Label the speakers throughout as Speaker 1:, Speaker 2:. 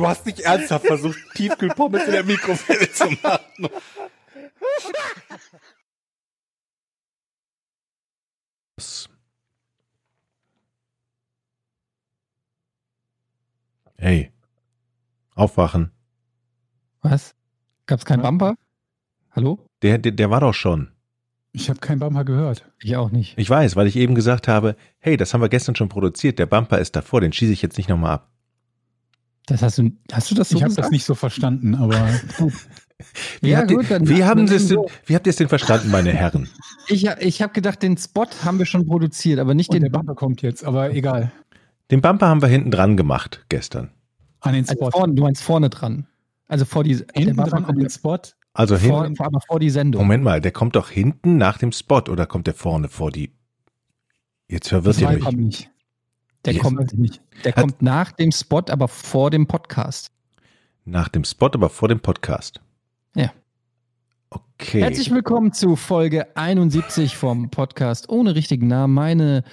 Speaker 1: Du hast nicht ernsthaft versucht, Tiefkühlpommes in der Mikrowelle zu machen. Hey, aufwachen.
Speaker 2: Was? Gab's keinen Bumper? Hallo?
Speaker 1: Der, der, der war doch schon.
Speaker 3: Ich habe kein Bumper gehört.
Speaker 2: Ich auch nicht.
Speaker 1: Ich weiß, weil ich eben gesagt habe, hey, das haben wir gestern schon produziert, der Bumper ist davor, den schieße ich jetzt nicht nochmal ab.
Speaker 2: Das hast du, hast du das so
Speaker 3: ich habe das nicht so verstanden, aber
Speaker 1: Wie,
Speaker 2: Ja,
Speaker 1: habt,
Speaker 2: gut,
Speaker 1: ihr,
Speaker 2: dann-
Speaker 1: wie, haben es denn,
Speaker 2: so.
Speaker 1: wie habt ihr es denn verstanden, meine Herren?
Speaker 2: Ich, ich habe gedacht, den Spot haben wir schon produziert, aber nicht
Speaker 3: und der
Speaker 2: den
Speaker 3: Bumper kommt jetzt, aber egal.
Speaker 1: Den Bumper haben wir hinten dran gemacht gestern.
Speaker 3: An den
Speaker 2: Also
Speaker 3: Spot.
Speaker 2: vorne, du meinst vorne dran. Also vor die, der
Speaker 3: Hinten
Speaker 2: Bumper
Speaker 3: dran an den Spot.
Speaker 1: Also
Speaker 2: vor,
Speaker 1: hinten.
Speaker 2: vor, aber vor die Sendung.
Speaker 1: Moment mal, der kommt doch hinten nach dem Spot oder kommt der vorne vor die. Jetzt verwirrt
Speaker 3: Das
Speaker 1: ihr
Speaker 3: weiß
Speaker 1: mich.
Speaker 2: Der,
Speaker 1: Yes.
Speaker 2: kommt,
Speaker 3: nicht.
Speaker 2: der
Speaker 1: Hat-
Speaker 2: kommt nach dem Spot, aber vor dem Podcast.
Speaker 1: Nach dem Spot, aber vor dem Podcast.
Speaker 2: Ja.
Speaker 1: Okay.
Speaker 2: Herzlich willkommen zu Folge 71 vom Podcast ohne richtigen Namen. Meine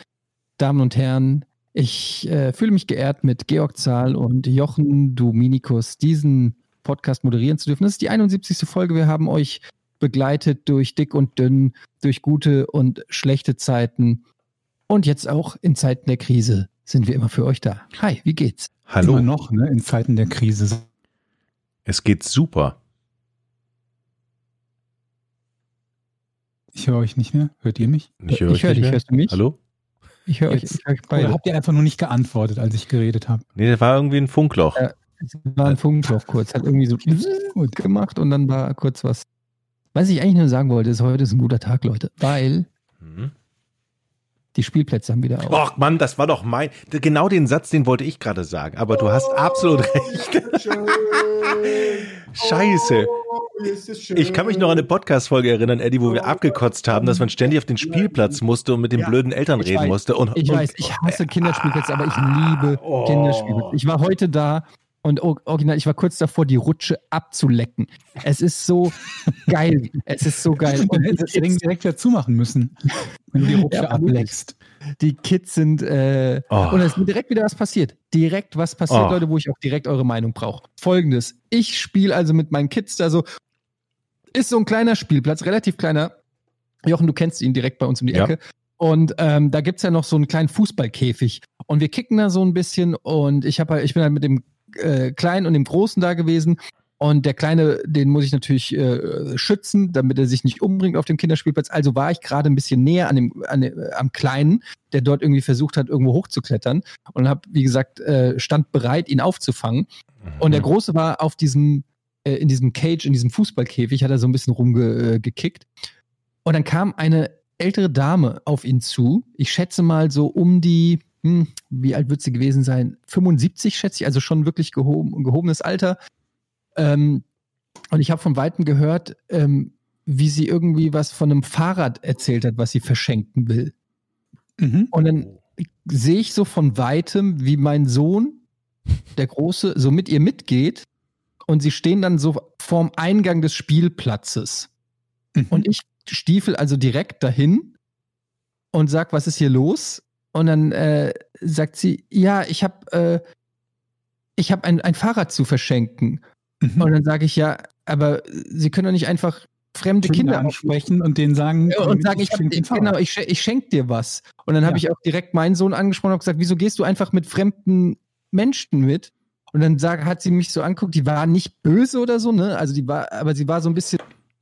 Speaker 2: Damen und Herren, ich äh, fühle mich geehrt, mit Georg Zahl und Jochen Dominikus diesen Podcast moderieren zu dürfen. Das ist die 71. Folge. Wir haben euch begleitet durch dick und dünn, durch gute und schlechte Zeiten. Und jetzt auch in Zeiten der Krise sind wir immer für euch da. Hi, wie geht's?
Speaker 1: Hallo.
Speaker 3: Immer noch, ne, in Zeiten der Krise.
Speaker 1: Es geht super.
Speaker 3: Ich höre euch nicht mehr. Hört ihr mich?
Speaker 1: Ich höre
Speaker 2: Ich höre
Speaker 1: euch nicht
Speaker 2: dich.
Speaker 1: mehr.
Speaker 2: Hörst du mich?
Speaker 1: Hallo?
Speaker 2: Ich höre euch,
Speaker 3: Jetzt.
Speaker 2: ich höre euch
Speaker 3: Oder
Speaker 2: beide.
Speaker 3: habt ihr einfach nur nicht geantwortet, als ich geredet habe?
Speaker 1: Nee, das war irgendwie ein Funkloch.
Speaker 2: Ja. Es war ein Funkloch kurz, hat irgendwie so gut gemacht und dann war kurz was. Was ich eigentlich nur sagen wollte, ist, heute ist ein guter Tag, Leute, weil
Speaker 1: Mhm.
Speaker 2: Die Spielplätze haben wieder auf.
Speaker 1: Och Mann, das war doch mein. Genau den Satz, den wollte ich gerade sagen. Aber du hast absolut recht. Scheiße. Ich kann mich noch an eine Podcast-Folge erinnern, Eddie, wo wir abgekotzt haben, dass man ständig auf den Spielplatz musste und mit den
Speaker 3: Ja,
Speaker 1: blöden Eltern reden
Speaker 2: weiß.
Speaker 1: musste. Und,
Speaker 2: Ich
Speaker 1: und,
Speaker 2: weiß, ich hasse Kinderspielplätze, aber ich liebe
Speaker 1: Oh.
Speaker 2: Kinderspielplätze. Ich war heute da und original, ich war kurz davor, die Rutsche abzulecken. Es ist so geil. Es ist so geil.
Speaker 3: Und
Speaker 2: Und
Speaker 3: hättest Ding direkt wieder zumachen müssen, wenn du die Rutsche
Speaker 2: Ja,
Speaker 3: ableckst.
Speaker 2: die Kids sind, äh,
Speaker 1: Oh.
Speaker 2: und es ist mir direkt wieder was passiert. Direkt was passiert,
Speaker 1: Oh.
Speaker 2: Leute, wo ich auch direkt eure Meinung brauche. Folgendes. Ich spiele also mit meinen Kids da so, ist so ein kleiner Spielplatz, relativ kleiner. Jochen, du kennst ihn direkt bei uns um die
Speaker 1: Ja.
Speaker 2: Ecke. Und ähm, da gibt's ja noch so einen kleinen Fußballkäfig. Und wir kicken da so ein bisschen und ich, hab halt, ich bin halt mit dem äh, Kleinen und dem Großen da gewesen. Und der Kleine, den muss ich natürlich äh, schützen, damit er sich nicht umbringt auf dem Kinderspielplatz. Also war ich gerade ein bisschen näher an dem, an dem, äh, am Kleinen, der dort irgendwie versucht hat, irgendwo hochzuklettern. Und habe, wie gesagt, äh, stand bereit, ihn aufzufangen. Und
Speaker 1: Mhm.
Speaker 2: der Große war auf diesem, äh, in diesem Cage, in diesem Fußballkäfig, hat er so ein bisschen rumgekickt. Äh, und dann kam eine ältere Dame auf ihn zu. Ich schätze mal so um die, hm, wie alt wird sie gewesen sein? 75, schätze ich, also schon wirklich gehoben, gehobenes Alter. Ähm, und ich habe von Weitem gehört, ähm, wie sie irgendwie was von einem Fahrrad erzählt hat, was sie verschenken will.
Speaker 3: Mhm.
Speaker 2: Und dann sehe ich so von weitem, wie mein Sohn, der Große, so mit ihr mitgeht. Und sie stehen dann so vorm Eingang des Spielplatzes.
Speaker 3: Mhm.
Speaker 2: Und ich stiefel also direkt dahin und sag, was ist hier los? Und dann äh, sagt sie, ja, ich habe äh, ich habe ein, ein Fahrrad zu verschenken.
Speaker 3: Mhm.
Speaker 2: Und dann sage ich, ja, aber Sie können doch nicht einfach fremde
Speaker 3: Kinder
Speaker 2: Kinder
Speaker 3: ansprechen und denen sagen,
Speaker 2: ja, und sagen, ich, hab,
Speaker 3: ein
Speaker 2: ich, genau, ich, ich schenk dir was. Und dann habe
Speaker 3: Ja.
Speaker 2: ich auch direkt meinen Sohn angesprochen und gesagt, wieso gehst du einfach mit fremden Menschen mit? Und dann sag, hat sie mich so anguckt, die war nicht böse oder so, ne? Also die war, aber sie war so ein bisschen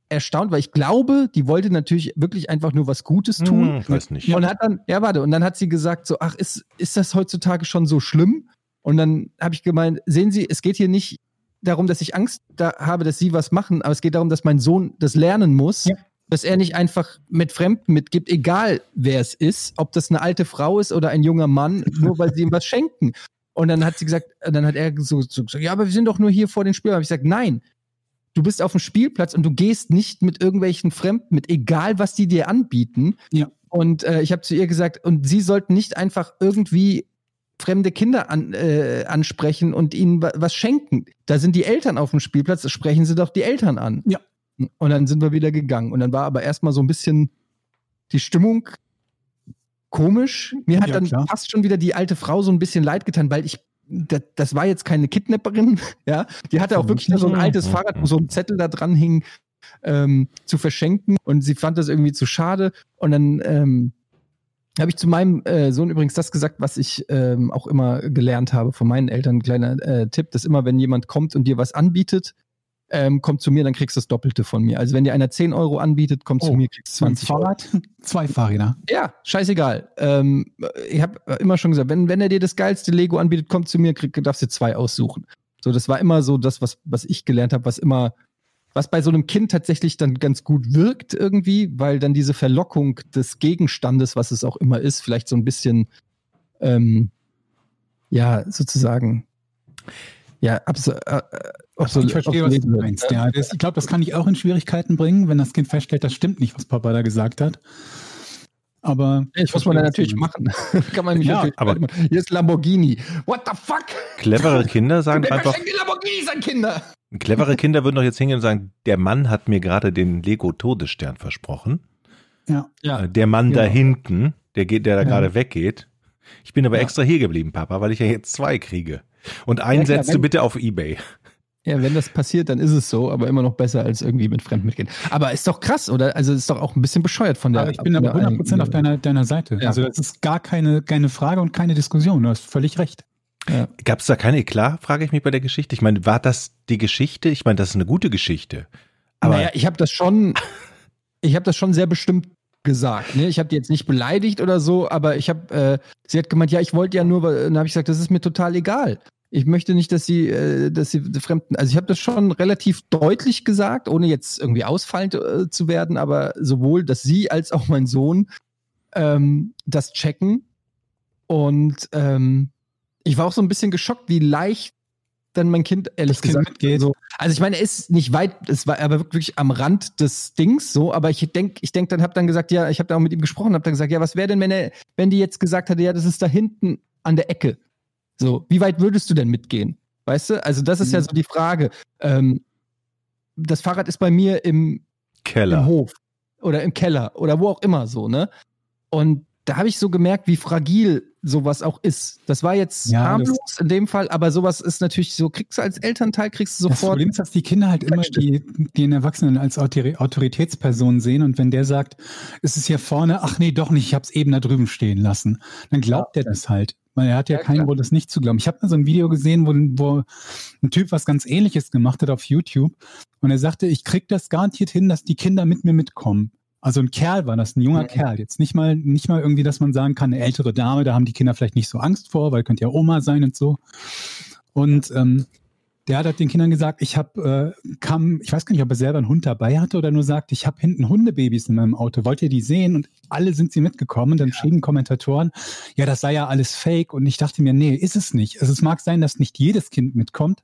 Speaker 2: erstaunt, weil ich glaube, die wollte natürlich wirklich einfach nur was Gutes tun.
Speaker 1: Hm, ich weiß nicht.
Speaker 2: Und hat dann, ja, warte, und dann hat sie gesagt, so, ach, ist, ist das heutzutage schon so schlimm? Und dann habe ich gemeint, sehen Sie, es geht hier nicht darum, dass ich Angst da habe, dass Sie was machen, aber es geht darum, dass mein Sohn das lernen muss,
Speaker 3: Ja.
Speaker 2: dass er nicht einfach mit Fremden mitgibt, egal wer es ist, ob das eine alte Frau ist oder ein junger Mann, nur weil sie ihm was schenken. Und dann hat sie gesagt, dann hat er so, so gesagt, ja, aber wir sind doch nur hier vor den Spielern. Habe ich gesagt, nein, du bist auf dem Spielplatz und du gehst nicht mit irgendwelchen Fremden mit, egal was die dir anbieten.
Speaker 4: Ja.
Speaker 2: Und äh, ich habe zu ihr gesagt, und sie sollten nicht einfach irgendwie fremde Kinder an, äh, ansprechen und ihnen wa- was schenken. Da sind die Eltern auf dem Spielplatz, sprechen sie doch die Eltern an.
Speaker 4: Ja.
Speaker 2: Und dann sind wir wieder gegangen. Und dann war aber erstmal so ein bisschen die Stimmung komisch. Mir hat
Speaker 4: Ja,
Speaker 2: dann
Speaker 4: klar.
Speaker 2: fast schon wieder die alte Frau so ein bisschen leid getan, weil ich, das, das war jetzt keine Kidnapperin, ja. Die hatte auch wirklich nur so ein altes Fahrrad, wo so ein Zettel da dran hing, ähm, zu verschenken. Und sie fand das irgendwie zu schade. Und dann ähm, habe ich zu meinem äh, Sohn übrigens das gesagt, was ich ähm, auch immer gelernt habe von meinen Eltern. Ein kleiner äh, Tipp, dass immer, wenn jemand kommt und dir was anbietet, ähm, kommt zu mir, dann kriegst du das Doppelte von mir. Also wenn dir einer 10 Euro anbietet, kommt zu
Speaker 4: Oh,
Speaker 2: mir, kriegst du
Speaker 4: Ein
Speaker 2: 20 Euro.
Speaker 4: Fahrrad, zwei Fahrräder.
Speaker 2: Ja, scheißegal. Ähm, ich habe immer schon gesagt, wenn, wenn er dir das geilste Lego anbietet, komm zu mir, krieg, darfst du zwei aussuchen. So, das war immer so das, was, was ich gelernt habe, was immer, was bei so einem Kind tatsächlich dann ganz gut wirkt irgendwie, weil dann diese Verlockung des Gegenstandes, was es auch immer ist, vielleicht so ein bisschen, ähm, ja, sozusagen, ja, abso, äh,
Speaker 4: Also ich verstehe, was du meinst. Ja, das, ich glaube, das kann ich auch in Schwierigkeiten bringen, wenn das Kind feststellt, das stimmt nicht, was Papa da gesagt hat. Aber
Speaker 2: Das muss man dann natürlich machen. Kann man mich
Speaker 4: Ja,
Speaker 2: natürlich
Speaker 1: aber-
Speaker 2: Hier ist Lamborghini. What the fuck?
Speaker 1: Clevere Kinder sagen
Speaker 2: Wer
Speaker 1: einfach,
Speaker 2: Lamborghinis an Kinder?
Speaker 1: clevere Kinder würden doch jetzt hingehen und sagen, der Mann hat mir gerade den Lego Todesstern versprochen.
Speaker 4: ja,
Speaker 1: Äh, Der Mann da
Speaker 2: Genau.
Speaker 1: hinten, der geht, der da
Speaker 4: Ja.
Speaker 1: gerade weggeht. Ich bin aber
Speaker 4: Ja.
Speaker 1: extra hier geblieben, Papa, weil ich ja jetzt zwei kriege. Und einen
Speaker 2: Ja, klar,
Speaker 1: setzt du bitte auf Ebay.
Speaker 2: Ja, wenn das passiert, dann ist es so, aber immer noch besser als irgendwie mit Fremden mitgehen. Aber ist doch krass, oder? Also ist doch auch ein bisschen bescheuert von der.
Speaker 4: aber ich bin aber
Speaker 2: der
Speaker 4: 100% auf deiner, deiner Seite.
Speaker 2: Ja.
Speaker 4: Also das ist gar keine, keine Frage und keine Diskussion. Du hast völlig recht.
Speaker 2: Ja.
Speaker 1: Gab es da keine Eklat, frage ich mich bei der Geschichte. Ich meine, war das die Geschichte? Ich meine, das ist eine gute Geschichte. Aber
Speaker 2: naja, ich habe das schon, ich habe das schon sehr bestimmt gesagt. Ne? Ich habe die jetzt nicht beleidigt oder so, aber ich habe, äh, sie hat gemeint, ja, ich wollte ja nur, dann habe ich gesagt, das ist mir total egal. Ich möchte nicht, dass sie, äh, dass sie Fremden, also ich habe das schon relativ deutlich gesagt, ohne jetzt irgendwie ausfallend äh, zu werden, aber sowohl, dass sie als auch mein Sohn ähm, das checken. Und ähm, ich war auch so ein bisschen geschockt, wie leicht dann mein Kind, ehrlich
Speaker 4: Das Kind
Speaker 2: gesagt,
Speaker 4: mitgeht.
Speaker 2: so, also ich meine, er ist nicht weit, es war aber wirklich am Rand des Dings so, aber ich denk, ich denk dann, hab dann gesagt, ja, ich habe da auch mit ihm gesprochen, hab dann gesagt, ja, was wäre denn, wenn er, wenn die jetzt gesagt hätte, ja, das ist da hinten an der Ecke. So, wie weit würdest du denn mitgehen? Weißt du? Also das ist ja
Speaker 4: Mhm.
Speaker 2: so die Frage. Ähm, das Fahrrad ist bei mir im, im
Speaker 1: Keller.
Speaker 2: Hof oder im Keller oder wo auch immer so, ne? Und da habe ich so gemerkt, wie fragil sowas auch ist. Das war jetzt
Speaker 4: Ja,
Speaker 2: harmlos in dem Fall, aber sowas ist natürlich so, kriegst du als Elternteil, kriegst du
Speaker 4: Das
Speaker 2: sofort.
Speaker 4: Problem ist, dass die Kinder halt immer die, den Erwachsenen als Autori- Autoritätsperson sehen und wenn der sagt, es ist hier vorne, ach nee, doch nicht, ich habe es eben da drüben stehen lassen, dann glaubt er das halt. Weil er hat ja,
Speaker 2: Ja,
Speaker 4: keinen
Speaker 2: klar.
Speaker 4: Grund, das nicht zu glauben. Ich habe mal so ein Video gesehen, wo, wo ein Typ was ganz ähnliches gemacht hat auf YouTube und er sagte, ich krieg das garantiert hin, dass die Kinder mit mir mitkommen. Also ein Kerl war das, ein junger
Speaker 2: Mhm.
Speaker 4: Kerl. Jetzt nicht mal, nicht mal irgendwie, dass man sagen kann, eine ältere Dame, da haben die Kinder vielleicht nicht so Angst vor, weil könnte ja Oma sein und so. Und ähm, der hat den Kindern gesagt, ich habe, äh, kam, ich weiß gar nicht, ob er selber einen Hund dabei hatte oder nur sagt, ich habe hinten Hundebabys in meinem Auto. Wollt ihr die sehen? Und alle sind sie mitgekommen. Und dann schrieben Kommentatoren, ja, das sei ja alles Fake. Und ich dachte mir, nee, ist es nicht. Also es mag sein, dass nicht jedes Kind mitkommt.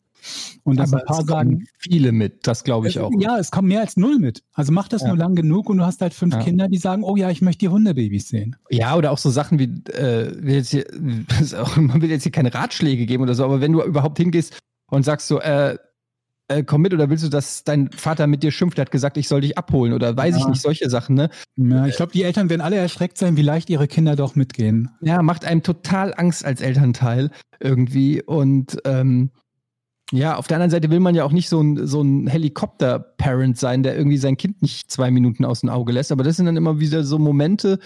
Speaker 4: Und dass ein paar
Speaker 2: es
Speaker 4: sagen,
Speaker 2: viele mit, das glaube ich
Speaker 4: es-
Speaker 2: auch.
Speaker 4: ja, es kommen mehr als null mit. Also mach das
Speaker 2: Ja.
Speaker 4: nur lang genug und du hast halt fünf
Speaker 2: Ja.
Speaker 4: Kinder, die sagen, oh ja, ich möchte die Hundebabys sehen.
Speaker 2: Ja, oder auch so Sachen wie, äh, will jetzt hier, auch, man will jetzt hier keine Ratschläge geben oder so, aber wenn du überhaupt hingehst und sagst so, äh, äh, komm mit oder willst du, dass dein Vater mit dir schimpft, der hat gesagt, ich soll dich abholen oder weiß ich
Speaker 4: Ja.
Speaker 2: nicht, solche Sachen, ne?
Speaker 4: Ja, ich glaube, die Eltern werden alle erschreckt sein, wie leicht ihre Kinder doch mitgehen.
Speaker 2: Ja, macht einem total Angst als Elternteil irgendwie und ähm, ja, auf der anderen Seite will man ja auch nicht so ein, so ein Helikopter-Parent sein, der irgendwie sein Kind nicht zwei Minuten aus dem Auge lässt, aber das sind dann immer wieder so Momente,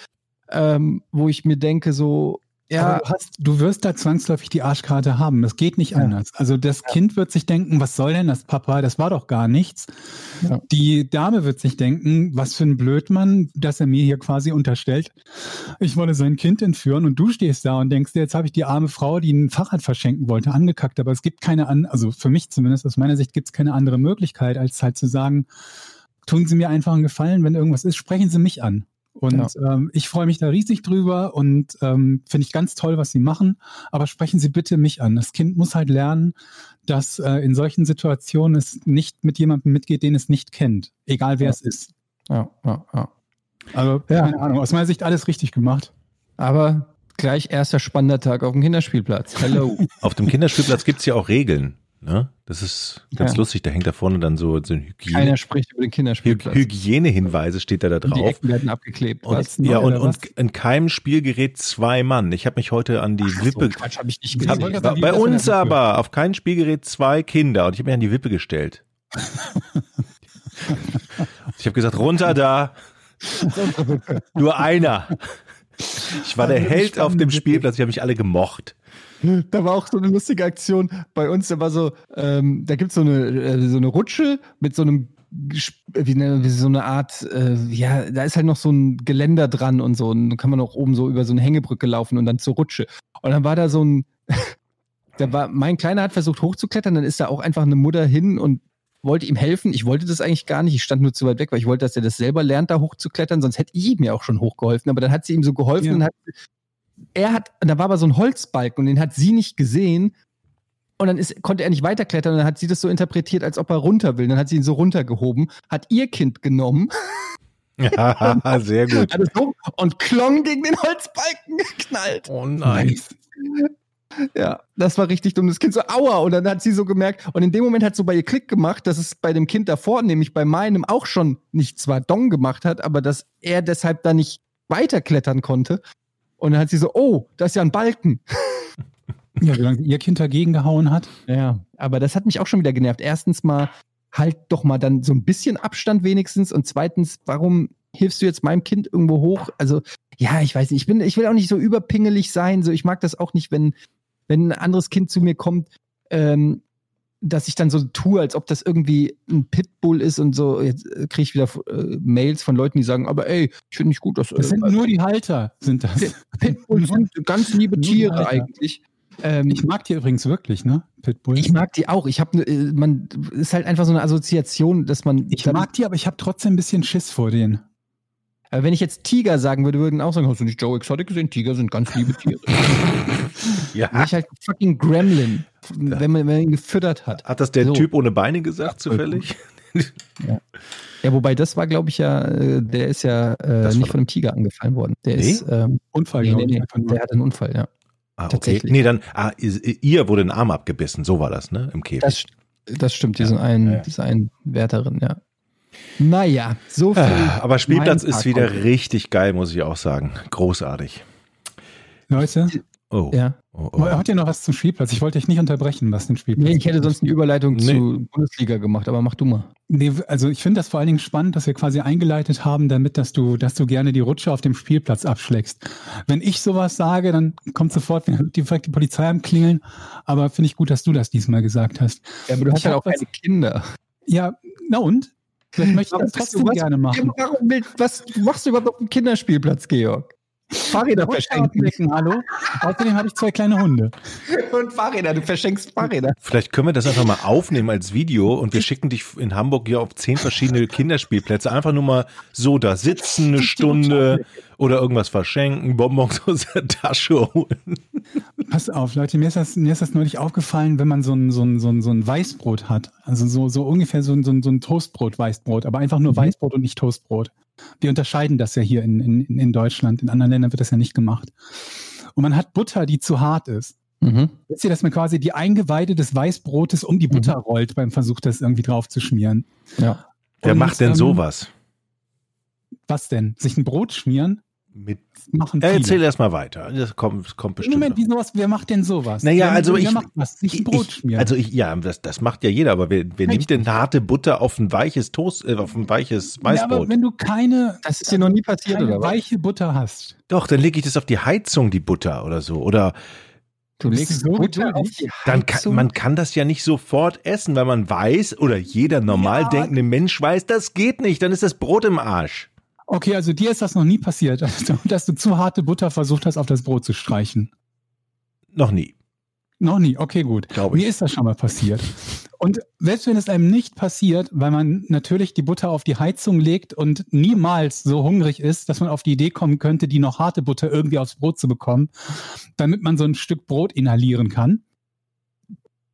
Speaker 2: ähm, wo ich mir denke, so, ja,
Speaker 4: du, hast, du wirst da zwangsläufig die Arschkarte haben. Das geht nicht
Speaker 2: Ja.
Speaker 4: anders. Also das Kind wird sich denken, was soll denn das, Papa? Das war doch gar nichts.
Speaker 2: Ja.
Speaker 4: Die Dame wird sich denken, was für ein Blödmann, dass er mir hier quasi unterstellt. Ich wolle sein Kind entführen und du stehst da und denkst, dir, jetzt habe ich die arme Frau, die ein Fahrrad verschenken wollte, angekackt. Aber es gibt keine an, also für mich zumindest aus meiner Sicht gibt es keine andere Möglichkeit, als halt zu sagen, tun Sie mir einfach einen Gefallen, wenn irgendwas ist, sprechen Sie mich an. Und ähm, ich freue mich da riesig drüber und ähm, finde ich ganz toll, was sie machen. Aber sprechen Sie bitte mich an. Das Kind muss halt lernen, dass äh, in solchen Situationen es nicht mit jemandem mitgeht, den es nicht kennt. Egal wer
Speaker 2: Ja.
Speaker 4: es ist.
Speaker 2: Ja, ja, ja.
Speaker 4: Also,
Speaker 2: Ja.
Speaker 4: keine Ahnung, aus meiner Sicht alles richtig gemacht.
Speaker 2: Aber gleich erster spannender Tag auf dem Kinderspielplatz. Hello.
Speaker 1: Auf dem Kinderspielplatz gibt es ja auch Regeln. Ne? Das ist ganz
Speaker 2: Ja.
Speaker 1: lustig. Da hängt da vorne dann so, so ein Hygiene,
Speaker 2: Keiner spricht über den Kinderspielplatz.
Speaker 1: Hygienehinweise steht da, da
Speaker 2: Und die
Speaker 1: drauf.
Speaker 2: Ecken werden abgeklebt.
Speaker 1: Und,
Speaker 2: Was?
Speaker 1: ja, und, und in keinem Spielgerät zwei Mann. Ich habe mich heute an die Wippe.
Speaker 2: So Quatsch habe ich nicht
Speaker 1: Hab,
Speaker 2: gesehen.
Speaker 4: gerade
Speaker 1: bei uns aber auf kein Spielgerät zwei Kinder und ich habe mich an die Wippe gestellt. ich habe gesagt, runter da. Nur einer. Ich war der
Speaker 2: Also,
Speaker 1: Held auf dem. Spielplatz, ich habe mich alle gemocht.
Speaker 2: Da war auch so eine lustige Aktion bei uns. Da war so, ähm, da gibt's so eine äh, so eine Rutsche mit so einem wie, ne, wie so eine Art, äh, ja, da ist halt noch so ein Geländer dran und so. Und dann kann man auch oben so über so eine Hängebrücke laufen und dann zur Rutsche. Und dann war da so ein, da war, mein Kleiner hat versucht hochzuklettern, dann ist da auch einfach eine Mutter hin und wollte ihm helfen. Ich wollte das eigentlich gar nicht. Ich stand nur zu weit weg, weil ich wollte, dass er das selber lernt, da hochzuklettern. Sonst hätte ich ihm ja auch schon hochgeholfen. Aber dann hat sie ihm so geholfen
Speaker 4: Ja.
Speaker 2: und hat, er hat, da war aber so ein Holzbalken und den hat sie nicht gesehen. Und dann ist, konnte er nicht weiterklettern und dann hat sie das so interpretiert, als ob er runter will. Dann hat sie ihn so runtergehoben, hat ihr Kind genommen,
Speaker 1: Ja, sehr gut.
Speaker 2: hat es hoch und klong gegen den Holzbalken geknallt.
Speaker 1: Oh
Speaker 2: Ja, das war richtig dumm. Das Kind so, aua. Und dann hat sie so gemerkt, und in dem Moment hat so bei ihr Klick gemacht, dass es bei dem Kind davor, nämlich bei meinem, auch schon nicht zwar Dong gemacht hat, aber dass er deshalb da nicht weiterklettern konnte. Und dann hat sie so, oh, da ist ja ein Balken.
Speaker 4: Ja, wie lange ihr Kind dagegen gehauen hat.
Speaker 2: Ja, aber das hat mich auch schon wieder genervt. Erstens mal, halt doch mal dann so ein bisschen Abstand wenigstens. Und zweitens, warum hilfst du jetzt meinem Kind irgendwo hoch? Also, ja, ich weiß nicht. Ich bin, ich will auch nicht so überpingelig sein. So, ich mag das auch nicht, wenn, wenn ein anderes Kind zu mir kommt, ähm, dass ich dann so tue, als ob das irgendwie ein Pitbull ist und so. Jetzt äh, kriege ich wieder äh, Mails von Leuten, die sagen, aber ey, ich finde nicht gut, dass
Speaker 4: Das
Speaker 2: äh,
Speaker 4: sind nur die Halter, sind das.
Speaker 2: Pitbulls sind ganz liebe Tiere eigentlich. Ähm,
Speaker 4: Ich mag die übrigens wirklich, ne? Pitbulls.
Speaker 2: Ich mag die auch. Ich habe, äh, man ist halt einfach so eine Assoziation, dass man.
Speaker 4: Ich
Speaker 2: dann-
Speaker 4: mag die, aber ich habe trotzdem ein bisschen Schiss vor denen.
Speaker 2: Aber wenn ich jetzt Tiger sagen würde, würden auch sagen, hast du nicht Joe Exotic gesehen? Tiger sind ganz liebe Tiere.
Speaker 1: Ja.
Speaker 2: Ich halt fucking Gremlin, wenn man, wenn man ihn gefüttert hat.
Speaker 1: Hat das der
Speaker 2: So.
Speaker 1: Typ ohne Beine gesagt, zufällig?
Speaker 2: Ja, wobei das war, glaube ich, ja, äh, der ist ja äh, nicht von einem Tiger angefallen worden. Der
Speaker 1: Nee?
Speaker 2: ist, ähm,
Speaker 4: Unfall,
Speaker 2: nee, nee, nee, der hatte einen Unfall, ja.
Speaker 1: Ah, okay.
Speaker 2: Tatsächlich.
Speaker 1: Nee, dann, ah, ihr wurde ein Arm abgebissen, so war das, ne? Im Käfig.
Speaker 2: Das, das stimmt, diesen einen,
Speaker 1: ja, ja.
Speaker 2: diese einen Wärterin, ja. Naja, so viel.
Speaker 1: Ah, Aber Spielplatz ist wieder richtig geil, muss ich auch sagen. Großartig.
Speaker 4: Leute,
Speaker 1: Oh.
Speaker 2: Ja.
Speaker 1: oh, oh.
Speaker 4: habt ihr noch was zum Spielplatz? Ich wollte euch nicht unterbrechen, was den Spielplatz
Speaker 2: Nee, ich hätte sonst eine Überleitung
Speaker 1: Nee.
Speaker 2: zu Bundesliga gemacht, aber mach du mal.
Speaker 4: Nee, also ich finde das vor allen Dingen spannend, dass wir quasi eingeleitet haben, damit, dass du, dass du gerne die Rutsche auf dem Spielplatz abschlägst. Wenn ich sowas sage, dann kommt sofort die, die Polizei am Klingeln. Aber finde ich gut, dass du das diesmal gesagt hast.
Speaker 2: Ja, aber du
Speaker 4: Ich
Speaker 2: hast ja auch keine Kinder.
Speaker 4: Ja, na und? Vielleicht möchte ich das trotzdem gerne machen.
Speaker 2: Warum was machst du überhaupt auf dem Kinderspielplatz, Georg? Fahrräder verschenken.
Speaker 4: hallo? Außerdem habe ich zwei kleine Hunde.
Speaker 2: Und Fahrräder, du verschenkst Fahrräder.
Speaker 1: Vielleicht können wir das einfach mal aufnehmen als Video und wir schicken dich in Hamburg ja auf zehn verschiedene Kinderspielplätze. Einfach nur mal so da sitzen eine Stunde oder irgendwas verschenken, Bonbons aus der Tasche holen.
Speaker 4: Pass auf, Leute, mir ist das, mir ist das neulich aufgefallen, wenn man so ein, so ein, so ein, so ein Weißbrot hat. Also so, so ungefähr so ein, so ein, so ein Toastbrot-Weißbrot, aber einfach nur
Speaker 2: Mhm.
Speaker 4: Weißbrot und nicht Toastbrot. Wir unterscheiden das ja hier in, in, in Deutschland. In anderen Ländern wird das ja nicht gemacht. Und man hat Butter, die zu hart ist.
Speaker 2: Mhm.
Speaker 4: Wisst ihr, dass man quasi die Eingeweide des Weißbrotes um die Butter rollt beim Versuch, das irgendwie drauf zu schmieren?
Speaker 2: Ja.
Speaker 1: Wer
Speaker 4: Und,
Speaker 1: macht denn
Speaker 4: ähm,
Speaker 1: sowas?
Speaker 4: Was denn? Sich ein Brot schmieren?
Speaker 1: Mit,
Speaker 4: machen
Speaker 1: äh,
Speaker 4: viele.
Speaker 1: erzähl erst mal weiter. Das kommt, das kommt bestimmt.
Speaker 4: Moment, wie sowas, wer macht denn sowas?
Speaker 1: Naja,
Speaker 4: wer,
Speaker 1: also
Speaker 4: wer
Speaker 1: ich-
Speaker 4: macht was? Ein Brot
Speaker 1: ich,
Speaker 4: schmieren.
Speaker 1: Also ich, ja, das, das macht ja jeder, aber wer, wer nimmt denn harte Butter auf ein weiches Toast, äh, auf ein weiches
Speaker 4: ja, aber
Speaker 1: Weißbrot?
Speaker 4: wenn du keine,
Speaker 2: Das ist dir noch nie passiert, oder
Speaker 4: weiche Butter hast,
Speaker 1: Doch, dann lege ich das auf die Heizung, die Butter oder so. Oder
Speaker 2: Du legst
Speaker 4: so
Speaker 2: Butter auf die
Speaker 1: dann kann,
Speaker 2: Heizung.
Speaker 1: man kann das ja nicht sofort essen, weil man weiß, oder jeder normal
Speaker 4: Ja.
Speaker 1: denkende Mensch weiß, das geht nicht, dann ist das Brot im Arsch.
Speaker 4: Okay, also dir ist das noch nie passiert, dass du zu harte Butter versucht hast, auf das Brot zu streichen.
Speaker 1: Noch nie.
Speaker 4: Noch nie, okay, gut.
Speaker 1: Glaube ich.
Speaker 4: Mir ist das schon mal passiert. Und selbst wenn es einem nicht passiert, weil man natürlich die Butter auf die Heizung legt und niemals so hungrig ist, dass man auf die Idee kommen könnte, die noch harte Butter irgendwie aufs Brot zu bekommen, damit man so ein Stück Brot inhalieren kann.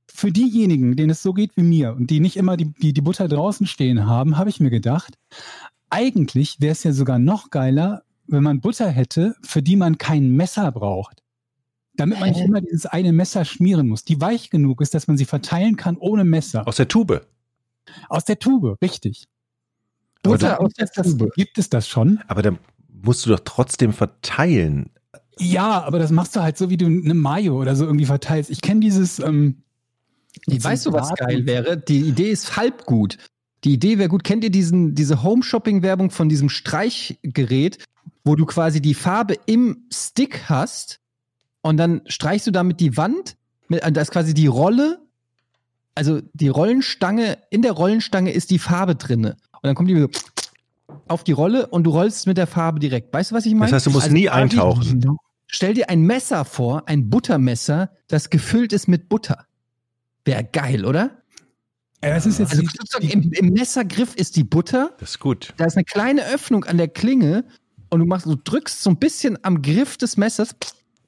Speaker 4: Für diejenigen, denen es so geht wie mir und die nicht immer die, die, die Butter draußen stehen haben, habe ich mir gedacht, eigentlich wäre es ja sogar noch geiler, wenn man Butter hätte, für die man kein Messer braucht damit man nicht immer dieses eine Messer schmieren muss, die weich genug ist, dass man sie verteilen kann ohne Messer.
Speaker 1: Aus der Tube.
Speaker 4: Aus der Tube, richtig.
Speaker 1: Aber
Speaker 4: Butter aus der Tube. Gibt es das schon?
Speaker 1: Aber dann musst du doch trotzdem verteilen.
Speaker 4: Ja, aber das machst du halt so, wie du eine Mayo oder so irgendwie verteilst. Ich kenne dieses. Ähm,
Speaker 2: Ich weißt du, was geil wäre? Die Idee ist halb gut. Die Idee wäre gut. Kennt ihr diesen, diese Home-Shopping-Werbung von diesem Streichgerät, wo du quasi die Farbe im Stick hast und dann streichst du damit die Wand? Mit, da ist quasi die Rolle, also die Rollenstange, in der Rollenstange ist die Farbe drinne. Und dann kommt die so auf die Rolle und du rollst mit der Farbe direkt. Weißt du, was ich meine?
Speaker 1: Das heißt, du musst
Speaker 2: Also
Speaker 1: nie eintauchen.
Speaker 2: Stell dir ein Messer vor, ein Buttermesser, das gefüllt ist mit Butter. Wäre geil, oder?
Speaker 4: Ja, das ist jetzt
Speaker 2: Also
Speaker 4: die,
Speaker 2: sozusagen im, im Messergriff ist die Butter,
Speaker 1: Das ist gut.
Speaker 2: da ist eine kleine Öffnung an der Klinge und du machst, du drückst so ein bisschen am Griff des Messers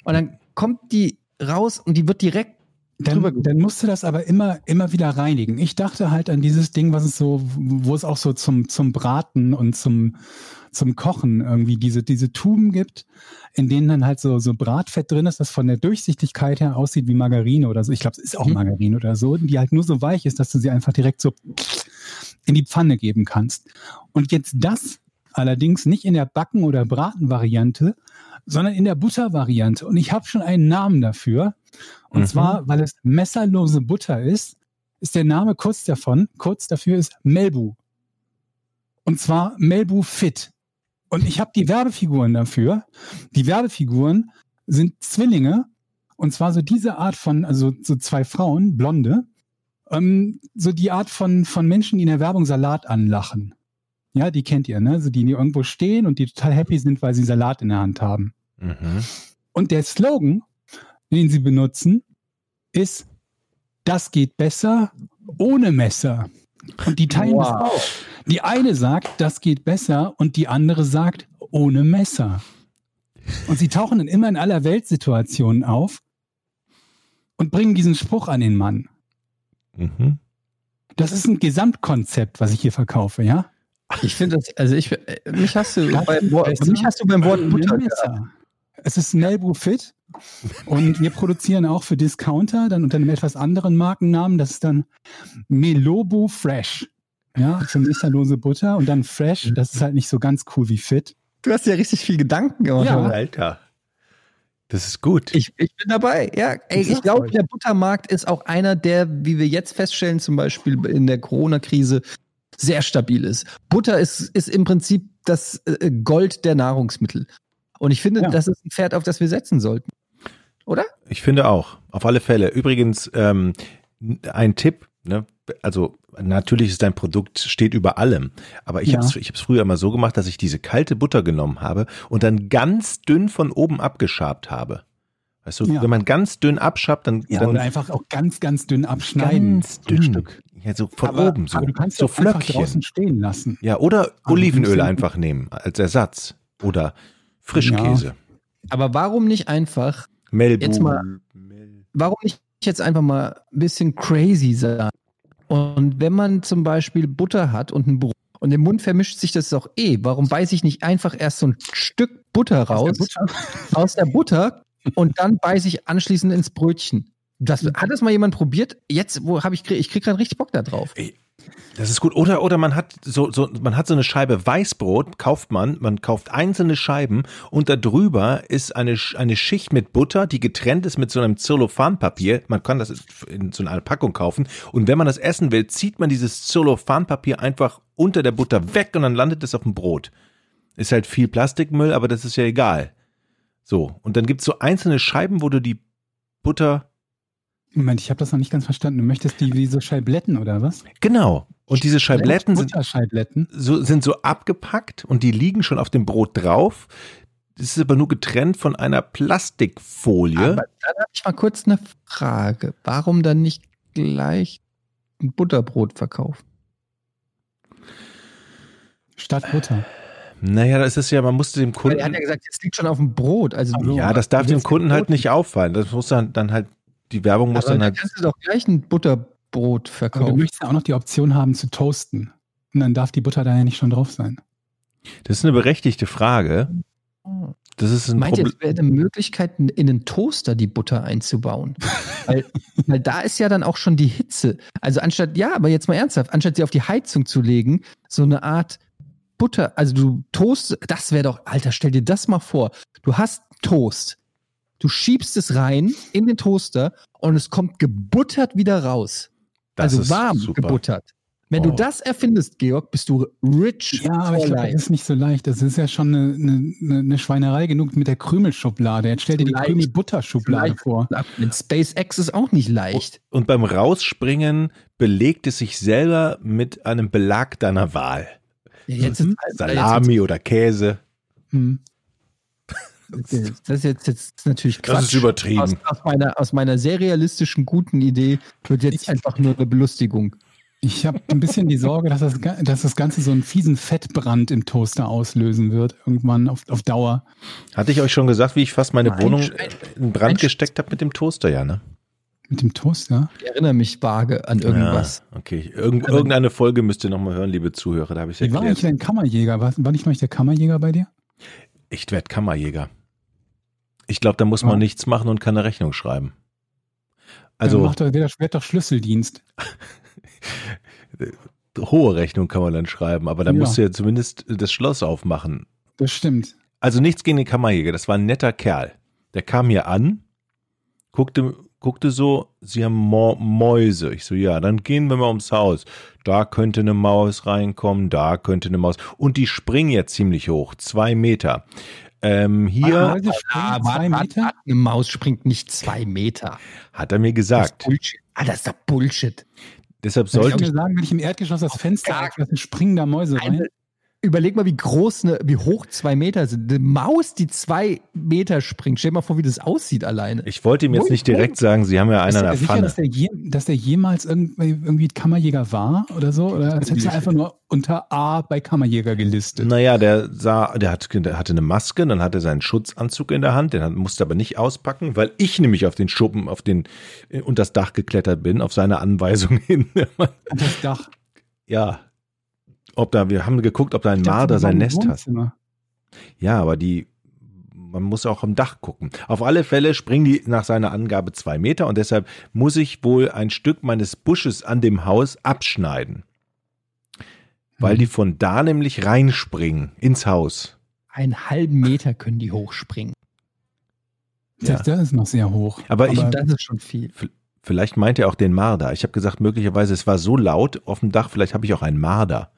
Speaker 2: und dann kommt die raus und die wird direkt drüber
Speaker 4: Dann, dann musst du das aber immer, immer wieder reinigen. Ich dachte halt an dieses Ding, was es so, wo es auch so zum, zum Braten und zum, zum Kochen irgendwie diese, diese Tuben gibt, in denen dann halt so, so Bratfett drin ist, das von der Durchsichtigkeit her aussieht wie Margarine oder so. Ich glaube, es ist auch
Speaker 2: Mhm.
Speaker 4: Margarine oder so, die halt nur so weich ist, dass du sie einfach direkt so in die Pfanne geben kannst. Und jetzt das allerdings nicht in der Backen- oder Braten-Variante, sondern in der Butter-Variante. Und ich habe schon einen Namen dafür. Und
Speaker 1: Mhm.
Speaker 4: zwar, weil es messerlose Butter ist, ist der Name kurz davon, kurz dafür ist Melbu. Und zwar Melbu Fit. Und ich habe die Werbefiguren dafür. Die Werbefiguren sind Zwillinge. Und zwar so diese Art von, also so zwei Frauen, Blonde. Ähm, so die Art von, von Menschen, die in der Werbung Salat anlachen. Ja, die kennt ihr, ne? So die, die irgendwo stehen und die total happy sind, weil sie Salat in der Hand haben.
Speaker 1: Mhm.
Speaker 4: Und der Slogan, den sie benutzen, ist, das geht besser ohne Messer. Und die teilen das
Speaker 2: Wow.
Speaker 4: Die eine sagt, das geht besser und die andere sagt, ohne Messer. Und sie tauchen dann immer in aller Weltsituationen auf und bringen diesen Spruch an den Mann.
Speaker 1: Mhm.
Speaker 4: Das ist ein Gesamtkonzept, was ich hier verkaufe, ja?
Speaker 2: Ich finde das, also ich, äh, mich hast du,
Speaker 4: besser
Speaker 2: mich hast du beim Wort Butter
Speaker 4: Messer. Es ist Melbu Fit und wir produzieren auch für Discounter dann unter einem etwas anderen Markennamen. Das ist dann Melobu Fresh. Ja, für messerlose Butter und dann Fresh. Das ist halt nicht so ganz cool wie Fit.
Speaker 2: Du hast ja richtig viel Gedanken gemacht.
Speaker 4: Ja.
Speaker 1: Alter. Das ist gut.
Speaker 2: Ich, ich bin dabei, ja. Ey,
Speaker 4: Ich
Speaker 2: glaube, der Buttermarkt ist auch einer, der, wie wir jetzt feststellen, zum Beispiel in der Corona-Krise, sehr stabil ist. Butter ist, ist im Prinzip das äh, Gold der Nahrungsmittel. Und ich finde,
Speaker 4: Ja.
Speaker 2: das ist ein Pferd, auf das wir setzen sollten. Oder?
Speaker 1: Ich finde auch, auf alle Fälle. Übrigens, ähm, ein Tipp, ne? also natürlich ist dein Produkt, steht über allem, aber ich
Speaker 4: Ja.
Speaker 1: habe es früher immer so gemacht, dass ich diese kalte Butter genommen habe und dann ganz dünn von oben abgeschabt habe. Weißt du,
Speaker 4: Ja.
Speaker 1: wenn man ganz dünn abschabt, dann,
Speaker 4: Ja,
Speaker 1: dann
Speaker 4: oder einfach auch ganz, ganz dünn abschneiden.
Speaker 1: ganz dünn.
Speaker 4: Stück.
Speaker 1: Ja, so von
Speaker 4: aber,
Speaker 1: oben so.
Speaker 4: aber du kannst
Speaker 1: so Flöckchen.
Speaker 4: draußen stehen lassen.
Speaker 1: Ja, oder
Speaker 4: Aber
Speaker 1: Olivenöl
Speaker 4: fünf
Speaker 1: einfach nehmen als Ersatz. Oder Frischkäse.
Speaker 2: Aber warum nicht einfach,
Speaker 1: Melbu.
Speaker 2: Jetzt mal- warum nicht jetzt einfach mal ein bisschen crazy sein? Und wenn man zum Beispiel Butter hat und ein Brot und im Mund vermischt sich das doch eh, warum beiße ich nicht einfach erst so ein Stück Butter raus?
Speaker 4: Aus der Butter.
Speaker 2: aus der Butter und dann beiße ich anschließend ins Brötchen. Das, hat das mal jemand probiert? Jetzt, wo habe ich, ich krieg gerade richtig Bock da drauf.
Speaker 1: Das ist gut. Oder, oder man hat so, so, man hat so eine Scheibe Weißbrot, kauft man, man kauft einzelne Scheiben und da drüber ist eine, eine Schicht mit Butter, die getrennt ist mit so einem Zellophanpapier. Man kann das in so einer Packung kaufen. Und wenn man das essen will, zieht man dieses Zellophanpapier einfach unter der Butter weg und dann landet es auf dem Brot. Ist halt viel Plastikmüll, aber das ist ja egal. So. Und dann gibt's so einzelne Scheiben, wo du die Butter,
Speaker 4: Moment, ich habe das noch nicht ganz verstanden. Du möchtest die wie so Scheibletten oder was?
Speaker 1: genau. Und diese Scheibletten sind so, sind so abgepackt und die liegen schon auf dem Brot drauf. das ist aber nur getrennt von einer Plastikfolie.
Speaker 2: Aber dann habe ich mal kurz eine Frage. Warum dann nicht gleich ein Butterbrot verkaufen?
Speaker 4: Statt Butter.
Speaker 1: naja, das ist ja, man musste dem Kunden.
Speaker 2: er hat ja gesagt, es liegt schon auf dem Brot. Also
Speaker 1: ja, das darf dem Kunden halt nicht auffallen. Das muss dann, dann halt, die Werbung muss
Speaker 2: aber
Speaker 1: dann halt.
Speaker 2: kannst du doch gleich ein Butterbrot
Speaker 4: Aber du
Speaker 2: verkaufen.
Speaker 4: möchtest ja auch noch die Option haben zu toasten. Und dann darf die Butter da ja nicht schon drauf sein.
Speaker 1: Das ist eine berechtigte Frage. Das ist ein
Speaker 2: Meint ihr,
Speaker 1: Problem.
Speaker 2: es wäre eine Möglichkeit, in einen Toaster die Butter einzubauen? weil, weil da ist ja dann auch schon die Hitze. Also anstatt, ja, aber jetzt mal ernsthaft, anstatt sie auf die Heizung zu legen, so eine Art Butter, also du toast, das wäre doch, Alter, stell dir das mal vor. Du hast Toast. Du schiebst es rein in den Toaster und es kommt gebuttert wieder raus.
Speaker 1: Das
Speaker 2: also
Speaker 1: ist
Speaker 2: warm
Speaker 1: super.
Speaker 2: gebuttert. Wenn
Speaker 1: Oh.
Speaker 2: du das erfindest, Georg, bist du rich
Speaker 4: Ja, aber ich glaube, das ist nicht so leicht. Das ist ja schon eine, eine, eine Schweinerei genug mit der Krümelschublade. Jetzt stell dir die
Speaker 2: Leicht.
Speaker 4: Krümel-Butter-Schublade vor.
Speaker 2: Mit SpaceX ist auch nicht leicht.
Speaker 1: Und beim Rausspringen belegt es sich selber mit einem Belag deiner Wahl.
Speaker 2: Ja, Jetzt ist,
Speaker 1: Salami oder Käse.
Speaker 4: Hm.
Speaker 2: Jetzt, das ist jetzt, jetzt natürlich Quatsch.
Speaker 1: Das ist übertrieben.
Speaker 2: Aus, aus, meiner, aus meiner sehr realistischen, guten Idee wird jetzt
Speaker 4: Ich-
Speaker 2: einfach nur eine Belustigung.
Speaker 4: Ich habe ein bisschen die Sorge, dass das, dass das Ganze so einen fiesen Fettbrand im Toaster auslösen wird, irgendwann auf, auf Dauer.
Speaker 1: Hatte ich euch schon gesagt, wie ich fast meine
Speaker 2: Nein,
Speaker 1: Wohnung in Brand gesteckt habe mit dem Toaster, ja, ne?
Speaker 4: Mit dem Toaster?
Speaker 2: Ich erinnere mich vage an irgendwas.
Speaker 1: Ja, okay. Irgend, irgendeine Folge müsst ihr nochmal hören, liebe Zuhörer, da habe ich es
Speaker 4: Wie war
Speaker 1: erklärt.
Speaker 4: dein Kammerjäger? War, war nicht neulich der Kammerjäger bei dir?
Speaker 1: Ich werde Kammerjäger. Ich glaube, da muss man
Speaker 4: Ja.
Speaker 1: nichts machen und keine Rechnung schreiben.
Speaker 4: Also
Speaker 1: Also
Speaker 4: macht wird doch- wird doch Schlüsseldienst.
Speaker 1: hohe Rechnung kann man dann schreiben, aber da
Speaker 4: Ja.
Speaker 1: musst du ja zumindest das Schloss aufmachen.
Speaker 4: Das stimmt.
Speaker 1: Also nichts gegen den Kammerjäger, das war ein netter Kerl. Der kam hier an, guckte, guckte so, sie haben Mäuse. Ich so, ja, dann gehen wir mal ums Haus. Da könnte eine Maus reinkommen, da könnte eine Maus. Und die springen jetzt ziemlich hoch, zwei Meter. Ähm, hier
Speaker 4: springen zwei Meter?
Speaker 2: Eine Maus springt nicht zwei Meter.
Speaker 1: hat er mir
Speaker 2: Das ist
Speaker 1: gesagt.
Speaker 2: Bullshit. Ah, das ist doch Bullshit.
Speaker 1: Deshalb
Speaker 4: Soll ich
Speaker 1: sollte
Speaker 4: mir sagen, wenn ich im Erdgeschoss das Fenster auflasse, springen da Mäuse rein?
Speaker 2: Eine, überleg mal, wie groß, eine, wie hoch zwei Meter sind. Eine Maus, die zwei Meter springt. Stell dir mal vor, wie das aussieht alleine.
Speaker 1: ich wollte ihm jetzt nicht direkt sagen, sie haben ja
Speaker 4: Ist
Speaker 1: einen an
Speaker 4: er
Speaker 1: der
Speaker 4: sicher,
Speaker 1: Pfanne.
Speaker 4: dass der, je, dass der jemals irgendwie, irgendwie Kammerjäger war oder so? Oder ist er einfach nur unter A bei Kammerjäger gelistet?
Speaker 1: Naja, der sah, der, hat, der hatte eine Maske, dann hatte er seinen Schutzanzug in der Hand, den hat, musste aber nicht auspacken, weil ich nämlich auf den Schuppen, auf den, äh, unter das Dach geklettert bin, auf seine Anweisung hin.
Speaker 4: Und das Dach.
Speaker 1: ja. Ob da, wir haben geguckt, ob da ein
Speaker 4: dachte,
Speaker 1: Marder sein Nest hat. Ja, aber die, man muss auch am Dach gucken. Auf alle Fälle springen die nach seiner Angabe zwei Meter und deshalb muss ich wohl ein Stück meines Busches an dem Haus abschneiden. Weil
Speaker 4: Mhm.
Speaker 1: die von da nämlich reinspringen ins Haus.
Speaker 2: Einen halben Meter können die hochspringen.
Speaker 1: Ja.
Speaker 4: Das, ist noch sehr hoch.
Speaker 1: Aber ich-
Speaker 2: Das ist schon viel.
Speaker 1: Vielleicht meint er auch den Marder. Ich habe gesagt, möglicherweise, es war so laut auf dem Dach, vielleicht habe ich auch einen Marder.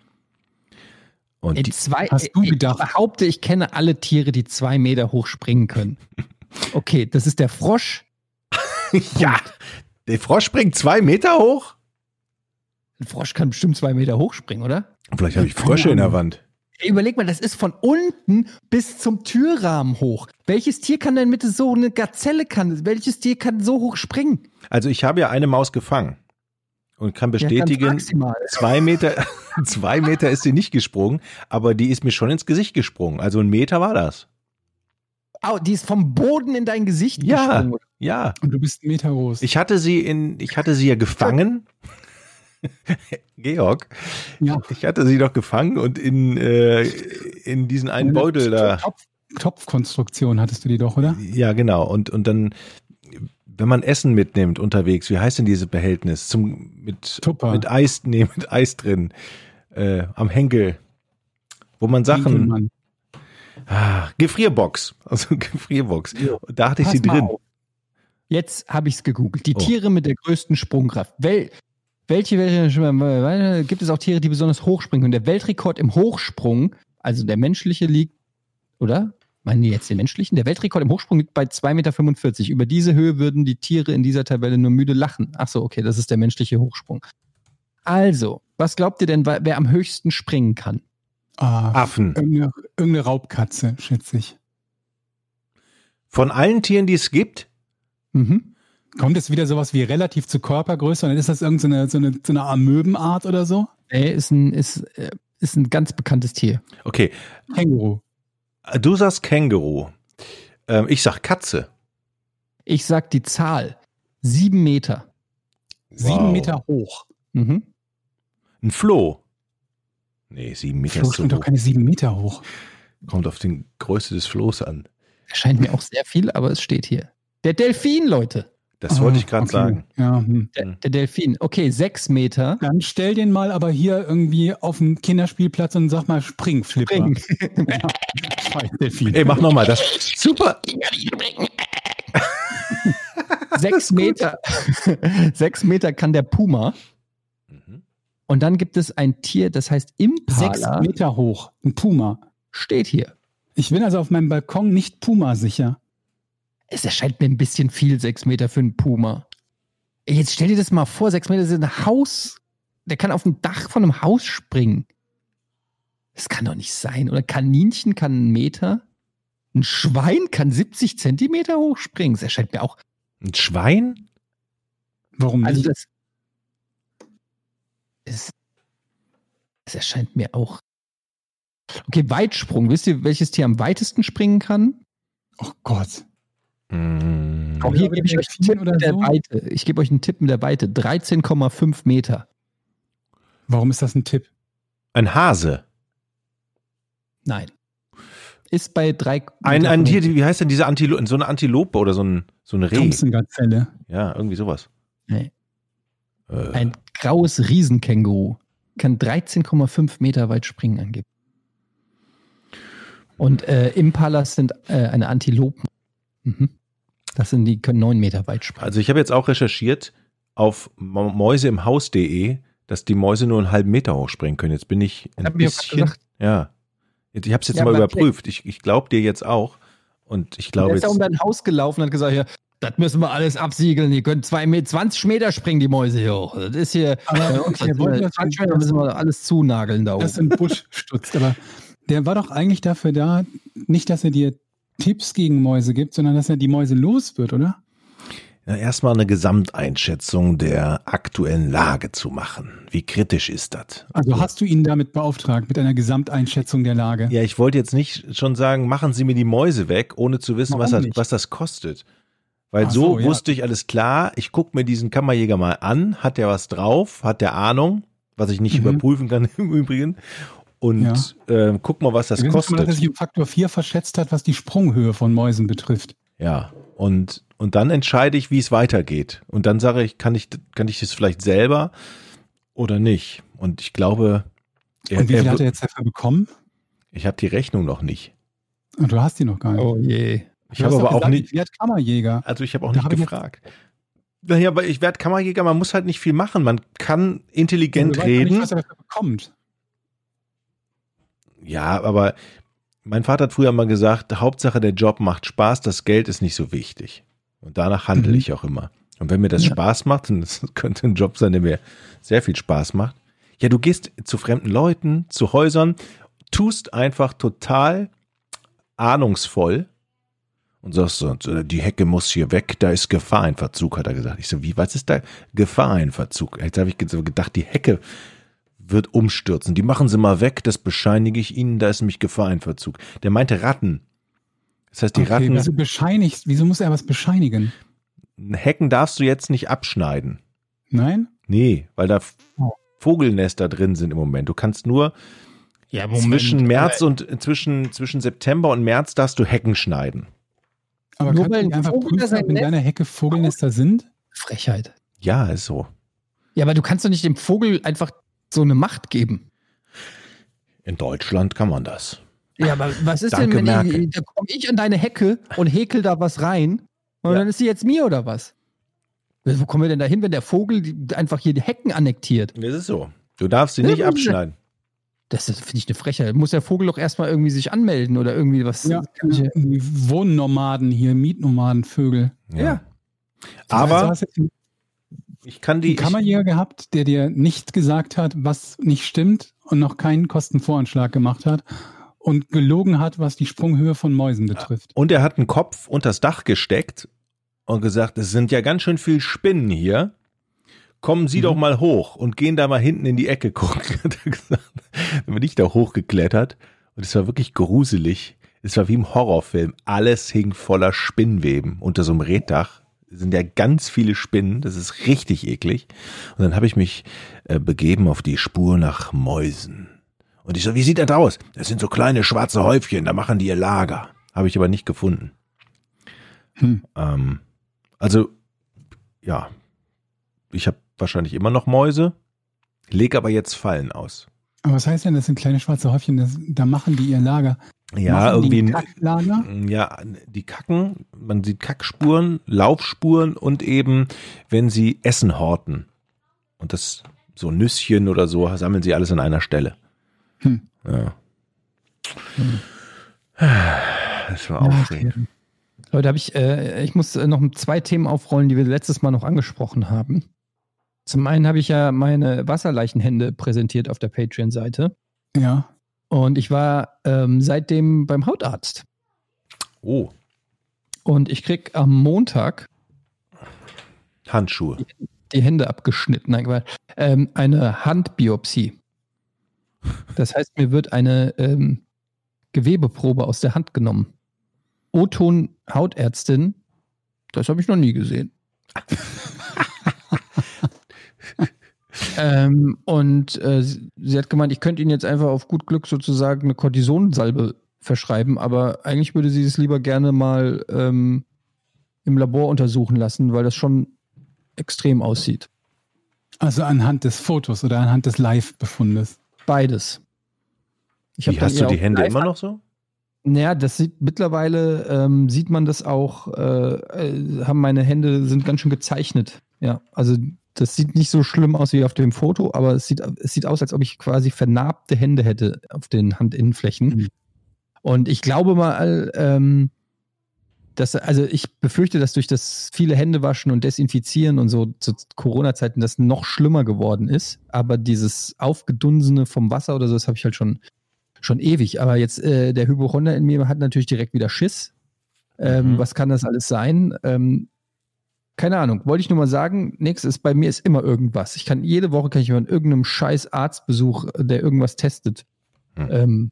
Speaker 1: Und
Speaker 2: In
Speaker 1: die,
Speaker 2: zwei,
Speaker 4: Hast du
Speaker 2: ich
Speaker 4: gedacht?
Speaker 2: behaupte, ich kenne alle Tiere, die zwei Meter hoch springen können. Okay, das ist der Frosch.
Speaker 1: ja, der Frosch springt zwei Meter hoch?
Speaker 2: Ein Frosch kann bestimmt zwei Meter hochspringen, oder?
Speaker 1: Vielleicht habe ich Frösche in der. Wand.
Speaker 2: Überleg mal, das ist von unten bis zum Türrahmen hoch. Welches Tier kann denn bitte so eine Gazelle kann? Welches Tier kann so hoch springen?
Speaker 1: Also ich habe ja eine Maus gefangen und kann bestätigen,
Speaker 2: Ja,
Speaker 1: zwei Meter, zwei Meter ist sie nicht gesprungen, aber die ist mir schon ins Gesicht gesprungen. Also ein Meter war das.
Speaker 2: Au, die ist vom Boden in dein Gesicht
Speaker 1: Ja.
Speaker 2: gesprungen.
Speaker 1: Ja.
Speaker 4: Und du bist einen Meter groß.
Speaker 1: Ich hatte sie in, ich hatte sie ja gefangen. Georg,
Speaker 4: ja.
Speaker 1: ich hatte sie doch gefangen und in, äh, in diesen einen Beutel da.
Speaker 4: Topf, Topfkonstruktion hattest du die doch, oder?
Speaker 1: Ja, genau. Und, und dann, wenn man Essen mitnimmt unterwegs, wie heißt denn dieses Behältnis? Zum, mit,
Speaker 4: Tupper.
Speaker 1: mit Eis, nee, mit Eis drin. Äh, am Henkel. Wo man Sachen. Ah, Gefrierbox. Also Gefrierbox. Da hatte ich
Speaker 2: Pass
Speaker 1: sie drin.
Speaker 2: auf. Jetzt habe ich es gegoogelt. Die
Speaker 1: Oh.
Speaker 2: Tiere mit der größten Sprungkraft. Wel welche welche- gibt es auch Tiere, die besonders hoch springen können? Der Weltrekord im Hochsprung, also der menschliche liegt, oder? Meinen die jetzt den menschlichen? Der Weltrekord im Hochsprung liegt bei 2,45 Meter. Über diese Höhe würden die Tiere in dieser Tabelle nur müde lachen. Ach so, okay, das ist der menschliche Hochsprung. Also, was glaubt ihr denn, wer am höchsten springen kann?
Speaker 4: Ah,
Speaker 1: Affen.
Speaker 4: irgendeine, irgendeine Raubkatze, schätze ich.
Speaker 1: Von allen Tieren, die es gibt?
Speaker 2: Mhm.
Speaker 4: Kommt jetzt wieder sowas wie relativ zu Körpergröße und dann ist das irgendeine so eine, so eine Amöbenart oder so?
Speaker 2: Nee, ist ein, ist, äh, ist ein ganz bekanntes Tier.
Speaker 1: Okay,
Speaker 4: Känguru.
Speaker 1: du sagst Känguru. Ähm, ich sag Katze.
Speaker 2: Ich sag die Zahl. Sieben Meter.
Speaker 4: Sieben
Speaker 1: Wow.
Speaker 4: Meter hoch.
Speaker 2: Mhm.
Speaker 1: Ein Floh. Nee, sieben Meter
Speaker 4: Flo
Speaker 1: ist zu
Speaker 4: sind doch keine sieben Meter hoch.
Speaker 1: Kommt auf die Größe des Flohs an.
Speaker 2: Erscheint mir auch sehr viel, aber es steht hier. Der Delfin, Leute.
Speaker 1: Das wollte ich
Speaker 4: Ah,
Speaker 1: gerade
Speaker 4: okay.
Speaker 1: sagen.
Speaker 4: Ja, hm.
Speaker 2: Der, der Delfin. Okay, sechs Meter.
Speaker 4: Dann stell den mal aber hier irgendwie auf dem Kinderspielplatz und sag mal Spring, Flipper.
Speaker 2: Spring.
Speaker 4: Ja. Scheiß Delfin.
Speaker 1: Ey, mach nochmal das. Super.
Speaker 2: sechs Meter. sechs Meter kann der Puma. Und dann gibt es ein Tier, das heißt
Speaker 4: Sechs
Speaker 2: Impala.
Speaker 4: Meter hoch. Ein Puma.
Speaker 2: Steht hier.
Speaker 4: Ich bin also auf meinem Balkon nicht Puma sicher.
Speaker 2: Es erscheint mir ein bisschen viel, sechs Meter für einen Puma. Ey, Jetzt stell dir das mal vor, sechs Meter sind ein Haus. Der kann auf dem Dach von einem Haus springen. Das kann doch nicht sein. Oder Kaninchen kann einen Meter. Ein Schwein kann 70 Zentimeter hochspringen. Das erscheint mir auch.
Speaker 1: Ein Schwein?
Speaker 4: Warum
Speaker 2: Also
Speaker 4: nicht?
Speaker 2: das. Es, es erscheint mir auch. Okay, Weitsprung. Wisst ihr, welches Tier am weitesten springen kann?
Speaker 4: Oh Gott.
Speaker 1: Mm.
Speaker 2: Auch hier gebe ich euch einen Tipp
Speaker 4: oder
Speaker 2: mit der
Speaker 4: so?
Speaker 2: Weite. Ich gebe euch einen Tipp mit der Weite. 13,5 Meter.
Speaker 4: Warum ist das ein Tipp?
Speaker 1: Ein Hase.
Speaker 2: Nein. Ist bei drei.
Speaker 1: Ein, ein Tier, wie heißt denn diese Antilope? So eine Antilope oder so ein, so ein Reh?
Speaker 4: Thompson-Gazelle.
Speaker 1: Ja, irgendwie sowas.
Speaker 2: Nee.
Speaker 1: Äh,
Speaker 2: Ein graues Riesenkänguru kann 13,5 Meter weit springen angeblich. Und äh, Impalas sind äh, eine Antilopen. Mhm. Das sind die können 9 Meter weit springen.
Speaker 1: also ich habe jetzt auch recherchiert auf mäuseimhaus.de, dass die Mäuse nur einen halben Meter hochspringen können. Jetzt bin ich ein
Speaker 2: ich
Speaker 1: bisschen. Ja. Ich habe es jetzt
Speaker 2: Ja,
Speaker 1: mal überprüft. Ich, ich glaube dir jetzt auch. Und ich glaube
Speaker 2: der ist ja um
Speaker 1: jetzt.
Speaker 2: dein Haus gelaufen und hat gesagt, ja, das müssen wir alles absiegeln. Ihr könnt zwei Meter, 20 Meter springen die Mäuse hier hoch. Das ist hier.
Speaker 4: Aber okay,
Speaker 2: das,
Speaker 4: wollen wir das-
Speaker 2: 20 Meter müssen wir alles zunageln da
Speaker 4: Das
Speaker 2: oben.
Speaker 4: im Busch stutzt. Aber der war doch eigentlich dafür da, nicht, dass er dir Tipps gegen Mäuse gibt, sondern dass er die Mäuse los wird, oder?
Speaker 1: Ja, erstmal eine Gesamteinschätzung der aktuellen Lage zu machen. Wie kritisch ist das?
Speaker 4: Also hast du ihn damit beauftragt, mit einer Gesamteinschätzung der Lage?
Speaker 1: Ja, ich wollte jetzt nicht schon sagen, machen Sie mir die Mäuse weg, ohne zu wissen, was das,
Speaker 4: nicht?
Speaker 1: was das kostet. Weil so,
Speaker 4: so, ja.
Speaker 1: wusste ich alles klar, ich gucke mir diesen Kammerjäger mal an, hat der was drauf, hat der Ahnung, was ich nicht
Speaker 4: Mhm.
Speaker 1: überprüfen kann im Übrigen. Und
Speaker 4: Ja.
Speaker 1: äh, guck mal, was das
Speaker 4: schon mal, dass er
Speaker 1: kostet.
Speaker 4: sich um Faktor 4 verschätzt hat, was die Sprunghöhe von Mäusen betrifft.
Speaker 1: Ja. Und, und dann entscheide ich, wie es weitergeht. Und dann sage ich, kann ich, kann ich das vielleicht selber oder nicht? Und ich glaube, er,
Speaker 4: Und wie viel
Speaker 1: er,
Speaker 4: hat er jetzt dafür bekommen?
Speaker 1: ich habe die Rechnung noch nicht.
Speaker 4: Und du hast die noch gar nicht.
Speaker 2: Oh je.
Speaker 1: Ich habe aber auch
Speaker 4: gesagt,
Speaker 1: nicht,
Speaker 4: Ich werde Kammerjäger.
Speaker 1: Also ich habe auch
Speaker 4: Da
Speaker 1: nicht
Speaker 4: jetzt-
Speaker 1: gefragt. Naja, aber ich werde Kammerjäger, man muss halt nicht viel machen. Man kann intelligent
Speaker 4: doch
Speaker 1: reden.
Speaker 4: Nicht, was er dafür bekommt.
Speaker 1: ja, aber mein Vater hat früher mal gesagt, Hauptsache der Job macht Spaß, das Geld ist nicht so wichtig. Und danach handle
Speaker 4: Mhm.
Speaker 1: ich auch immer. Und wenn mir das
Speaker 2: Ja.
Speaker 1: Spaß macht, und das könnte ein Job sein, der mir sehr viel Spaß macht, ja, du gehst zu fremden Leuten, zu Häusern, tust einfach total ahnungsvoll und sagst so, die Hecke muss hier weg, da ist Gefahr in Verzug, hat er gesagt. Ich so, wie, was ist da Gefahr in Verzug? Jetzt habe ich gedacht, die Hecke wird umstürzen. Die machen sie mal weg, das bescheinige ich ihnen, da ist nämlich Gefahr in Verzug. Der meinte Ratten. Das heißt, die
Speaker 4: okay,
Speaker 1: Ratten,
Speaker 4: wieso bescheinigst, wieso muss er was bescheinigen?
Speaker 1: Hecken darfst du jetzt nicht abschneiden.
Speaker 4: Nein?
Speaker 1: Nee, weil da
Speaker 4: Oh.
Speaker 1: Vogelnester drin sind im Moment. Du kannst nur
Speaker 2: Ja,
Speaker 1: zwischen März und zwischen, zwischen September und März darfst du Hecken schneiden.
Speaker 4: Aber
Speaker 2: Nur
Speaker 4: kannst du einfach
Speaker 2: Vogel
Speaker 4: prüfen, ob in deiner Hecke Vogelnester sind?
Speaker 2: Frechheit.
Speaker 1: Ja, ist so.
Speaker 2: Ja, aber du kannst doch nicht dem Vogel einfach so eine Macht geben.
Speaker 1: In Deutschland kann man das.
Speaker 2: Ja, aber was ist
Speaker 1: Danke,
Speaker 2: denn, wenn ich, da komme ich an deine Hecke und häkel da was rein und
Speaker 1: Ja.
Speaker 2: dann ist sie jetzt mir oder was? Wo kommen wir denn da hin, wenn der Vogel einfach hier die Hecken annektiert?
Speaker 1: Das ist so. Du darfst sie nicht abschneiden.
Speaker 2: Das ist, finde ich, eine Frechheit. Muss der Vogel doch erstmal irgendwie sich anmelden oder irgendwie was.
Speaker 4: Ja, die Wohnnomaden hier, Mietnomadenvögel.
Speaker 2: Ja.
Speaker 4: Also
Speaker 1: Aber
Speaker 4: einen
Speaker 1: ich kann die. Ich,
Speaker 4: Kammerjäger gehabt, der dir nicht gesagt hat, was nicht stimmt und noch keinen Kostenvoranschlag gemacht hat und gelogen hat, was die Sprunghöhe von Mäusen betrifft.
Speaker 1: Und er hat einen Kopf unters Dach gesteckt und gesagt, es sind ja ganz schön viel Spinnen hier. Kommen Sie
Speaker 4: Mhm.
Speaker 1: doch mal hoch und gehen da mal hinten in die Ecke gucken. Hat er gesagt. Dann bin ich da hochgeklettert und es war wirklich gruselig. Es war wie im Horrorfilm. Alles hing voller Spinnweben unter so einem Reddach. Sind ja ganz viele Spinnen. Das ist richtig eklig. Und dann habe ich mich äh, begeben auf die Spur nach Mäusen. Und ich so, wie sieht das aus? Das sind so kleine schwarze Häufchen, da machen die ihr Lager. Habe ich aber nicht gefunden.
Speaker 4: Hm.
Speaker 1: Ähm, also, ja, ich habe wahrscheinlich immer noch Mäuse, leg aber jetzt Fallen aus.
Speaker 4: Aber was heißt denn, das sind kleine schwarze Häufchen, das, da machen die ihr Lager?
Speaker 1: Ja,
Speaker 4: machen die
Speaker 1: irgendwie,
Speaker 4: ein Kacklager?
Speaker 1: ja, die kacken, man sieht Kackspuren, Laufspuren und eben, wenn sie Essen horten. Und das, so Nüsschen oder so, sammeln sie alles an einer Stelle.
Speaker 4: Hm.
Speaker 1: Ja. Das war aufregend.
Speaker 2: Leute, habe ich, äh, ich muss äh, noch zwei Themen aufrollen, die wir letztes Mal noch angesprochen haben. Zum einen habe ich ja meine Wasserleichenhände präsentiert auf der Patreon-Seite.
Speaker 4: Ja.
Speaker 2: Und ich war ähm, seitdem beim Hautarzt.
Speaker 1: Oh,
Speaker 2: Und ich krieg am Montag
Speaker 1: Handschuhe.
Speaker 2: die Hände abgeschnitten. Nein, ähm, eine Handbiopsie. Das heißt, mir wird eine ähm, Gewebeprobe aus der Hand genommen. O-Ton Hautärztin, das habe ich noch nie gesehen. ähm, und äh, sie, hat gemeint, ich könnte Ihnen jetzt einfach auf gut Glück sozusagen eine Kortisonsalbe verschreiben, aber eigentlich würde sie es lieber gerne mal ähm, im Labor untersuchen lassen, weil das schon extrem aussieht.
Speaker 4: Also anhand des Fotos oder anhand des Live-Befundes.
Speaker 2: Beides. Ich
Speaker 1: Wie hast du die Hände immer noch so?
Speaker 2: Naja, das sieht mittlerweile ähm, sieht man das auch, äh, äh, haben meine Hände sind ganz schön gezeichnet. Ja, also das sieht nicht so schlimm aus wie auf dem Foto, aber es sieht, es sieht aus, als ob ich quasi vernarbte Hände hätte auf den Handinnenflächen.
Speaker 4: Mhm.
Speaker 2: Und ich glaube mal, ähm, dass, also ich befürchte, dass durch das viele Hände waschen und desinfizieren und so zu Corona-Zeiten das noch schlimmer geworden ist. Aber dieses Aufgedunsene vom Wasser oder so, das habe ich halt schon, schon ewig. Aber jetzt äh, der Hypochonder in mir hat natürlich direkt wieder Schiss. Ähm,
Speaker 1: Mhm.
Speaker 2: Was kann das alles sein? Ähm, keine Ahnung. Wollte ich nur mal sagen, nächstes bei mir ist immer irgendwas. Ich kann jede Woche kann ich von irgendeinem scheiß Arztbesuch, der irgendwas testet,
Speaker 1: Hm.
Speaker 2: ähm,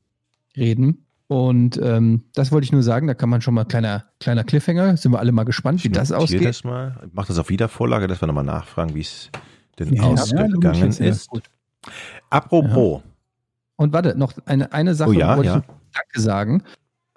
Speaker 2: reden. Und ähm, das wollte ich nur sagen, da kann man schon mal kleiner, kleiner Cliffhanger, sind wir alle mal gespannt, wie das ausgeht.
Speaker 1: das mal. Ich mach das auf Wiedervorlage, dass wir nochmal nachfragen, wie es denn
Speaker 4: Ja, ja,
Speaker 1: ausgegangen
Speaker 4: ja,
Speaker 1: ist. Apropos,
Speaker 2: Und warte, noch eine, eine Sache
Speaker 1: Oh ja,
Speaker 2: wollte
Speaker 1: ja.
Speaker 2: ich Danke sagen,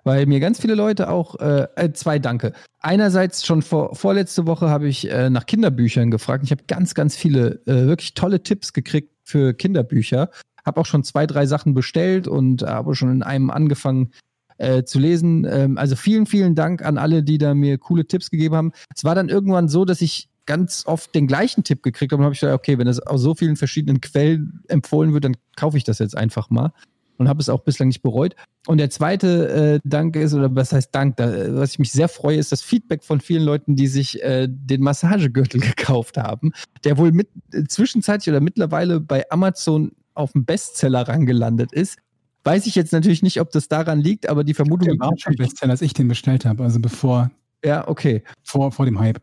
Speaker 2: weil mir ganz viele Leute auch, äh, äh, zwei Danke. Einerseits schon vor, vorletzte Woche habe ich äh, nach Kinderbüchern gefragt. Ich habe ganz, ganz viele äh, wirklich tolle Tipps gekriegt für Kinderbücher. Habe auch schon zwei, drei Sachen bestellt und habe schon in einem angefangen äh, zu lesen. Ähm, also vielen, vielen Dank an alle, die da mir coole Tipps gegeben haben. Es war dann irgendwann so, dass ich ganz oft den gleichen Tipp gekriegt habe und habe ich gesagt, okay, wenn das aus so vielen verschiedenen Quellen empfohlen wird, dann kaufe ich das jetzt einfach mal und habe es auch bislang nicht bereut. Und der zweite äh, Dank ist, oder was heißt Dank, da, was ich mich sehr freue, ist das Feedback von vielen Leuten, die sich äh, den Massagegürtel gekauft haben, der wohl mit, äh, zwischenzeitlich oder mittlerweile bei Amazon auf dem Bestseller rangelandet ist. Weiß ich jetzt natürlich nicht, ob das daran liegt, aber die Vermutung
Speaker 4: Der war schon Bestseller, als ich den bestellt habe, also bevor,
Speaker 2: Ja, okay.
Speaker 4: vor, vor dem Hype.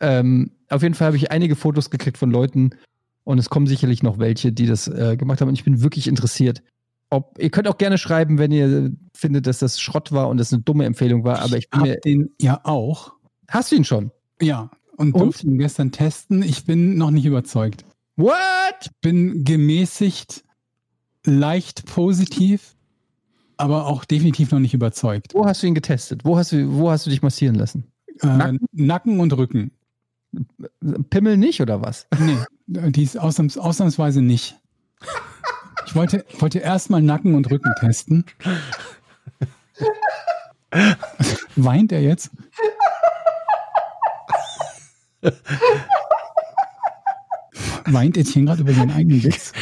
Speaker 2: Ähm, auf jeden Fall habe ich einige Fotos gekriegt von Leuten und es kommen sicherlich noch welche, die das äh, gemacht haben und ich bin wirklich interessiert. Ob, ihr könnt auch gerne schreiben, wenn ihr findet, dass das Schrott war und das eine dumme Empfehlung war, aber ich bin mir.
Speaker 4: den ja auch.
Speaker 2: Hast du ihn schon?
Speaker 4: Ja. Und,
Speaker 2: Und?
Speaker 4: durfte ihn gestern testen. Ich bin noch nicht überzeugt.
Speaker 2: What?
Speaker 4: Bin gemäßigt, leicht positiv, aber auch definitiv noch nicht überzeugt.
Speaker 2: Wo hast du ihn getestet? Wo hast du, wo hast du dich massieren lassen?
Speaker 4: Äh,
Speaker 2: Nacken?
Speaker 4: Nacken? und Rücken.
Speaker 2: Pimmel nicht oder was?
Speaker 4: Nee, die ist ausnahms, ausnahmsweise nicht. Ich wollte, wollte erstmal Nacken und Rücken testen. Weint er jetzt? Weint Etienne gerade über seinen eigenen Witz?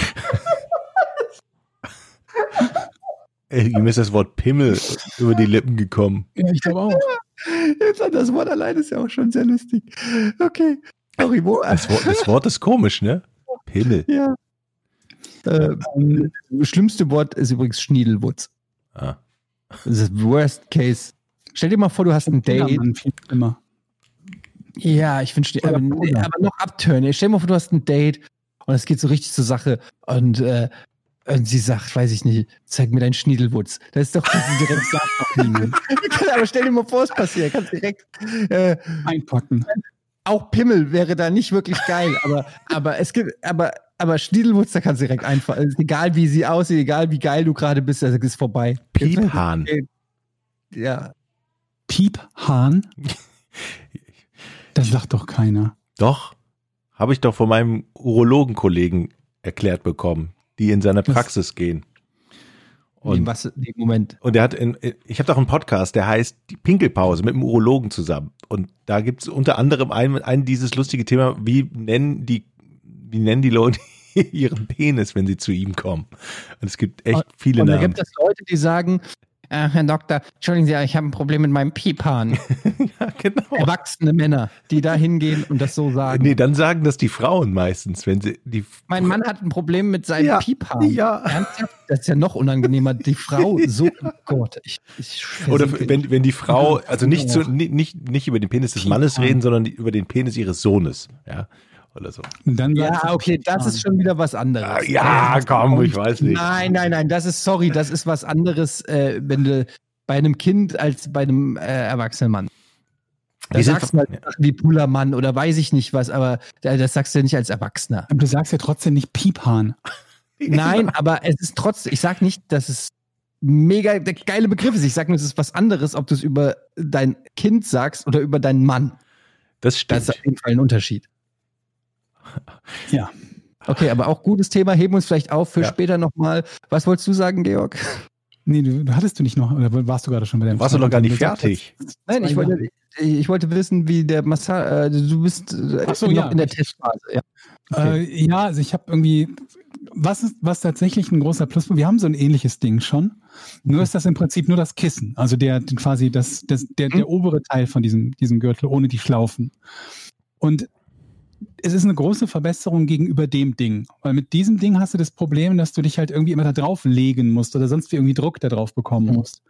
Speaker 1: ey, ihm ist das Wort Pimmel über die Lippen gekommen.
Speaker 4: Ja, ich glaube auch.
Speaker 2: Jetzt hat das Wort allein ist ja auch schon sehr lustig. Okay. Sorry, wo?
Speaker 1: Das Wort, das Wort ist komisch, ne? Pimmel.
Speaker 2: Ja. Äh, das schlimmste Wort ist übrigens Schniedelwutz.
Speaker 1: Ah.
Speaker 2: Das ist Worst Case. Stell dir mal vor, du hast ein Date.
Speaker 4: Schlimmer.
Speaker 2: Ja, ich wünschte,
Speaker 4: Oder
Speaker 2: aber, aber noch abturnen. Stell dir mal vor, du hast ein Date und es geht so richtig zur Sache und, äh, und sie sagt, weiß ich nicht, zeig mir deinen Schniedelwutz. Das ist doch das ist direkt sagt. Aber stell dir mal vor, es passiert. Kannst direkt äh,
Speaker 4: Einpacken.
Speaker 2: auch Pimmel wäre da nicht wirklich geil, aber, aber es gibt, aber, aber Schniedelwutz, da kannst du direkt einfach, also egal wie sie aussieht, egal wie geil du gerade bist, das ist vorbei.
Speaker 1: Piephahn.
Speaker 2: Ja.
Speaker 4: Piephahn? Das sagt doch keiner.
Speaker 1: Doch. Habe ich doch von meinem Urologenkollegen erklärt bekommen, die in seine
Speaker 4: Was?
Speaker 1: Praxis gehen.
Speaker 2: Und was, Moment.
Speaker 1: und er hat in, ich habe doch einen Podcast, der heißt Die Pinkelpause mit dem Urologen zusammen. Und da gibt es unter anderem ein, ein dieses lustige Thema, wie nennen die, wie nennen die Leute ihren Penis, wenn sie zu ihm kommen. Und es gibt echt viele
Speaker 2: Und da
Speaker 1: Namen.
Speaker 2: gibt es Leute, die sagen, äh, Herr Doktor, entschuldigen Sie, ich habe ein Problem mit meinem Piephahn.
Speaker 1: ja, genau.
Speaker 2: Erwachsene Männer, die da hingehen und das so sagen.
Speaker 1: Nee, dann sagen das die Frauen meistens, wenn sie die
Speaker 2: mein Mann hat ein Problem mit seinem
Speaker 1: Ja,
Speaker 2: Piephahn.
Speaker 1: ja.
Speaker 2: Ernsthaft? Das ist ja noch unangenehmer. Die Frau so, oh Gott, ich, ich
Speaker 1: Oder wenn, wenn die Frau, also nicht, zu, nicht, nicht, über den Penis des Mannes
Speaker 4: Piephahn.
Speaker 1: reden, sondern über den Penis ihres Sohnes. Ja, oder so.
Speaker 4: Dann
Speaker 2: Ja, okay, das ist schon wieder was anderes.
Speaker 1: Ah, ja, komm, ich weiß nicht.
Speaker 2: Nein, nein, nein, das ist, sorry, das ist was anderes, äh, wenn du bei einem Kind als bei einem äh, erwachsenen Mann. Da
Speaker 1: sind-
Speaker 2: sagst du halt Sachen wie Pullermann oder weiß ich nicht was, aber da- das sagst du ja nicht als Erwachsener.
Speaker 4: Aber du sagst ja trotzdem nicht Piephahn.
Speaker 2: Nein, aber es ist trotzdem, ich sag nicht, dass es mega der geile Begriff ist. Ich sag nur, es ist was anderes, ob du es über dein Kind sagst oder über deinen Mann.
Speaker 1: Das
Speaker 2: Das
Speaker 1: stimmt.
Speaker 2: ist auf jeden Fall ein Unterschied.
Speaker 4: Ja.
Speaker 2: Okay, aber auch gutes Thema, heben wir uns vielleicht auf für
Speaker 1: Ja.
Speaker 2: später nochmal. Was wolltest du sagen, Georg?
Speaker 4: Nee, du, du hattest du nicht noch, oder warst du gerade schon bei dem
Speaker 1: Warst du noch gar nicht fertig?
Speaker 2: Nein, ich wollte, ich wollte wissen, wie der Massage, äh, du bist äh,
Speaker 4: so,
Speaker 2: noch
Speaker 4: ja.
Speaker 2: in der Testphase. Ja.
Speaker 4: Äh, ja, also ich habe irgendwie, was ist, was tatsächlich ein großer Pluspunkt, wir haben so ein ähnliches Ding schon, nur ist das im Prinzip nur das Kissen, also der quasi das, das der, der obere Teil von diesem, diesem Gürtel ohne die Schlaufen. Und es ist eine große Verbesserung gegenüber dem Ding, weil mit diesem Ding hast du das Problem, dass du dich halt irgendwie immer da drauf legen musst oder sonst irgendwie Druck da drauf bekommen
Speaker 2: Mhm.
Speaker 4: musst.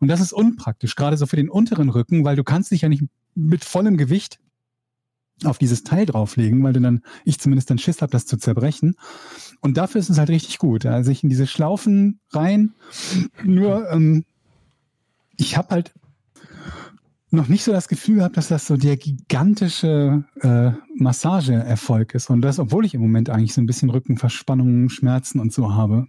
Speaker 4: Und das ist unpraktisch, gerade so für den unteren Rücken, weil du kannst dich ja nicht mit vollem Gewicht auf dieses Teil drauflegen, weil du dann, ich zumindest dann Schiss habe, das zu zerbrechen. Und dafür ist es halt richtig gut. Also ich in diese Schlaufen rein. Nur, ähm, ich habe halt noch nicht so das Gefühl gehabt, dass das so der gigantische äh, Massageerfolg ist. Und das, obwohl ich im Moment eigentlich so ein bisschen Rückenverspannungen, Schmerzen und so habe.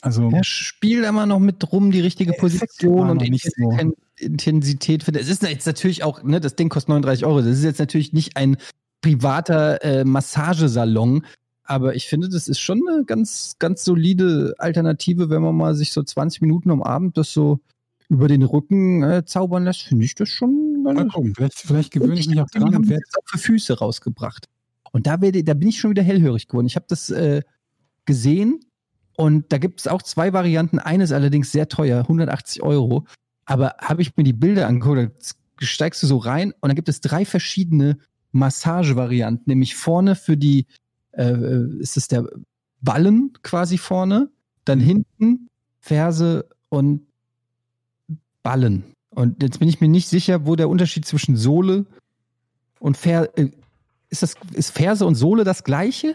Speaker 4: Also
Speaker 2: Ja, spiel da mal noch mit rum, die richtige Position und
Speaker 4: nicht so.
Speaker 2: Inten- Intensität finde. Es ist jetzt natürlich auch, ne, das Ding kostet 39 Euro. Das ist jetzt natürlich nicht ein privater äh, Massagesalon, aber ich finde, das ist schon eine ganz, ganz solide Alternative, wenn man mal sich so 20 Minuten am Abend das so über den Rücken äh, zaubern lässt, finde ich das schon
Speaker 4: mal gucken, vielleicht, vielleicht gewöhne ich mich auch dran und werde
Speaker 2: für Füße rausgebracht. Und da, werde, da bin ich schon wieder hellhörig geworden. Ich habe das äh, gesehen und da gibt es auch zwei Varianten. Eine ist allerdings sehr teuer, 180 Euro. Aber habe ich mir die Bilder angeguckt, steigst du so rein und dann gibt es drei verschiedene Massagevarianten. Nämlich vorne für die, äh, äh, ist es der Ballen quasi vorne, dann hinten Ferse und Ballen. Und jetzt bin ich mir nicht sicher, wo der Unterschied zwischen Sohle und Fer äh, ist das ist Ferse und Sohle das gleiche?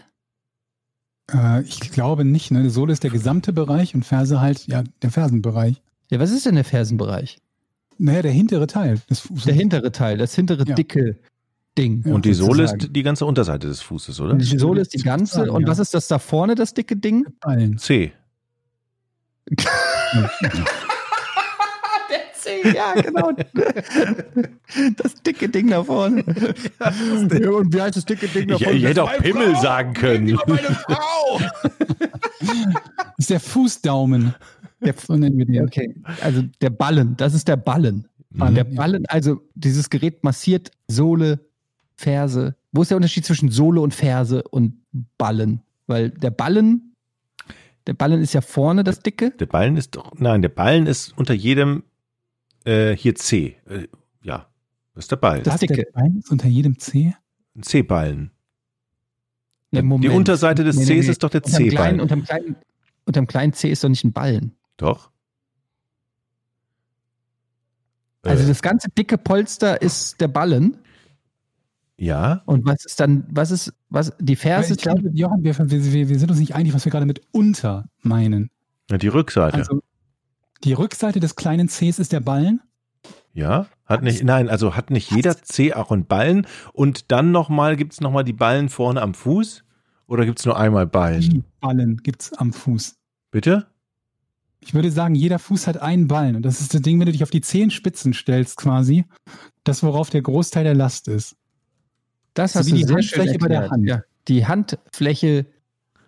Speaker 4: Äh, ich glaube nicht, ne? Sohle ist der gesamte Bereich und Ferse halt, ja, der Fersenbereich.
Speaker 2: Ja, was ist denn der Fersenbereich?
Speaker 4: Naja, der hintere Teil des Fußes.
Speaker 2: Der hintere Teil, das hintere
Speaker 4: Ja.
Speaker 2: dicke Ding.
Speaker 4: Ja,
Speaker 1: Und die Sohle ist die ganze Unterseite des Fußes, oder?
Speaker 2: Die Sohle ist die ganze.
Speaker 4: Sozusagen,
Speaker 2: Und
Speaker 4: ja.
Speaker 2: was ist das da vorne, das dicke Ding?
Speaker 4: Ballen.
Speaker 1: C.
Speaker 2: Ja, genau. Das dicke Ding da vorne. Ja, und wie heißt das dicke Ding da
Speaker 1: Ich,
Speaker 2: vorne?
Speaker 1: ich hätte auch Pimmel sagen können.
Speaker 5: Meine Frau!
Speaker 4: Das ist der Fußdaumen.
Speaker 2: Der-
Speaker 4: so nennen wir den.
Speaker 2: Okay, also der Ballen, das ist der Ballen.
Speaker 1: Mhm.
Speaker 2: Der Ballen, also dieses Gerät massiert Sohle, Ferse. Wo ist der Unterschied zwischen Sohle und Ferse und Ballen? Weil der Ballen, der Ballen ist ja vorne das dicke.
Speaker 1: Der Ballen ist doch, nein, der Ballen ist unter jedem, äh, hier C. Äh, ja, das ist der Ballen.
Speaker 2: Das
Speaker 4: Was, der
Speaker 2: dicke.
Speaker 4: Bein ist unter jedem C?
Speaker 1: Ein C-Ballen.
Speaker 2: Ne,
Speaker 1: Die. Unterseite des
Speaker 2: Nee, nee,
Speaker 1: Cs
Speaker 2: nee.
Speaker 1: ist doch der C-Ballen.
Speaker 2: unterm, kleinen, unterm kleinen C ist doch nicht ein Ballen.
Speaker 1: Doch.
Speaker 2: Also
Speaker 1: Äh.
Speaker 2: das ganze dicke Polster ist der Ballen.
Speaker 1: Ja,
Speaker 2: Und was ist dann, was ist, was, die Ferse?
Speaker 4: ich glaube, Johann, wir, wir, wir sind uns nicht einig, was wir gerade mit unter meinen.
Speaker 1: Ja, die Rückseite.
Speaker 4: Also die Rückseite des kleinen Cs ist der Ballen.
Speaker 1: ja, hat nicht, nein, also hat nicht jeder C auch einen Ballen und dann nochmal, gibt es nochmal die Ballen vorne am Fuß? Oder gibt es nur einmal Ballen?
Speaker 4: Die Ballen gibt's am Fuß.
Speaker 1: Bitte?
Speaker 4: Ich würde sagen, jeder Fuß hat einen Ballen. Und das ist das Ding, wenn du dich auf die Zehenspitzen stellst, quasi, das, worauf der Großteil der Last ist.
Speaker 2: Das
Speaker 4: So
Speaker 2: hast
Speaker 4: wie
Speaker 2: du
Speaker 4: die
Speaker 2: sehr
Speaker 4: Handfläche
Speaker 2: schön
Speaker 4: bei der. Hand.
Speaker 2: Ja, die Handfläche,